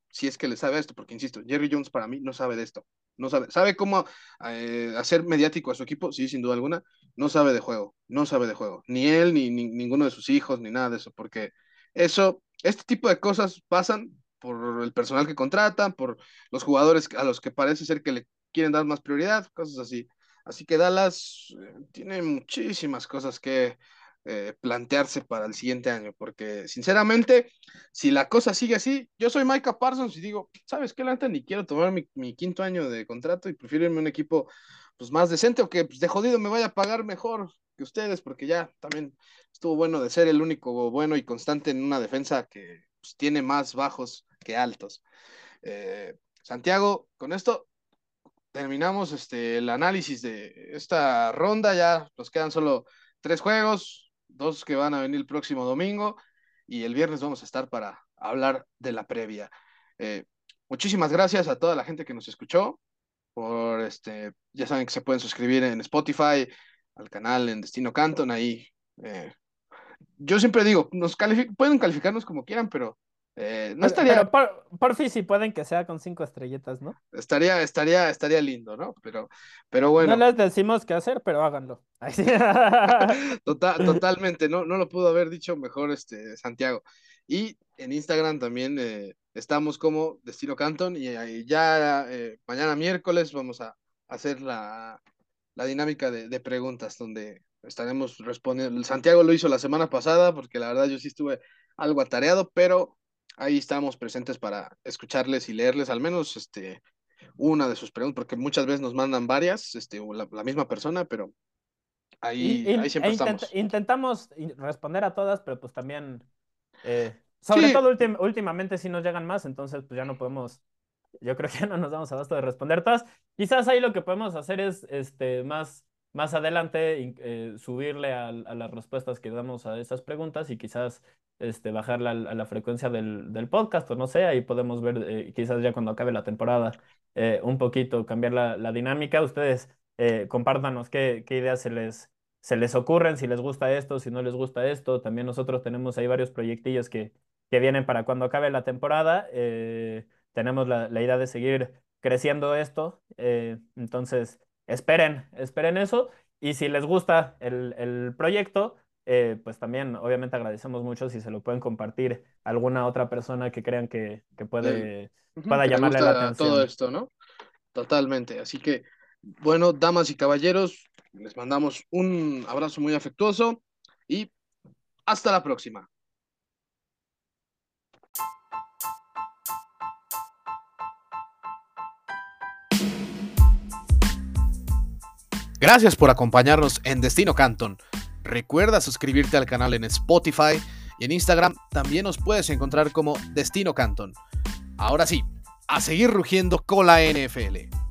si es que le sabe esto, porque insisto, Jerry Jones para mí no sabe de esto. No sabe, sabe cómo eh, hacer mediático a su equipo, sí, sin duda alguna. No sabe de juego, no sabe de juego. Ni él, ni, ninguno de sus hijos, ni nada de eso, porque eso, este tipo de cosas pasan por el personal que contratan, por los jugadores a los que parece ser que le quieren dar más prioridad, cosas así. Así que Dallas eh, tiene muchísimas cosas que eh, plantearse para el siguiente año, porque sinceramente, si la cosa sigue así, yo soy Micah Parsons y digo, ¿sabes qué, Lanta? Ni quiero tomar mi, quinto año de contrato y prefiero irme a un equipo pues, más decente o que pues, de jodido me vaya a pagar mejor que ustedes, porque ya también estuvo bueno de ser el único bueno y constante en una defensa que pues, tiene más bajos que altos. Eh, Santiago, con esto terminamos este, el análisis de esta ronda, ya nos quedan solo tres juegos, dos que van a venir el próximo domingo y el viernes vamos a estar para hablar de la previa. Eh, muchísimas gracias a toda la gente que nos escuchó. Por este, ya saben que se pueden suscribir en Spotify, al canal en Destino Canton, ahí. Eh, yo siempre digo, nos pueden calificarnos como quieran, pero eh, no estaría. Pero por, fin si pueden que sea con cinco estrellitas, ¿no? Estaría, estaría, estaría lindo, ¿no? Pero, pero bueno. No les decimos qué hacer, pero háganlo. <laughs> Total, totalmente, no, no lo pudo haber dicho mejor este Santiago. Y en Instagram también eh, estamos como Destino Canton y ya eh, mañana miércoles vamos a hacer la, la dinámica de, de preguntas donde estaremos respondiendo. Santiago lo hizo la semana pasada porque la verdad yo sí estuve algo atareado, pero ahí estamos presentes para escucharles y leerles al menos este, una de sus preguntas, porque muchas veces nos mandan varias, este, la, la misma persona, pero ahí, ahí siempre e estamos. Intentamos responder a todas, pero pues también, eh, sobre todo últimamente si nos llegan más, entonces pues ya no podemos, yo creo que ya no nos damos abasto de responder todas. Quizás ahí lo que podemos hacer es este, más más adelante eh, subirle a, las respuestas que damos a esas preguntas y quizás este, bajarla a, la frecuencia del, del, podcast o no sé, ahí podemos ver eh, quizás ya cuando acabe la temporada eh, un poquito cambiar la, la dinámica. Ustedes compártanos qué, qué, ideas se les, se les ocurren, si les gusta esto, si no les gusta esto. También nosotros tenemos ahí varios proyectillos que, que vienen para cuando acabe la temporada. Eh, tenemos la, idea de seguir creciendo esto. Eh, entonces, esperen, esperen eso. Y si les gusta el, proyecto, eh, pues también obviamente agradecemos mucho si se lo pueden compartir a alguna otra persona que crean que, puede, pueda llamarle la atención. Todo esto, ¿no? Totalmente. Así que, bueno, damas y caballeros, les mandamos un abrazo muy afectuoso y hasta la próxima. Gracias por acompañarnos en Destino Canton. Recuerda suscribirte al canal en Spotify y en Instagram también nos puedes encontrar como Destino Canton. Ahora sí, a seguir rugiendo con la NFL.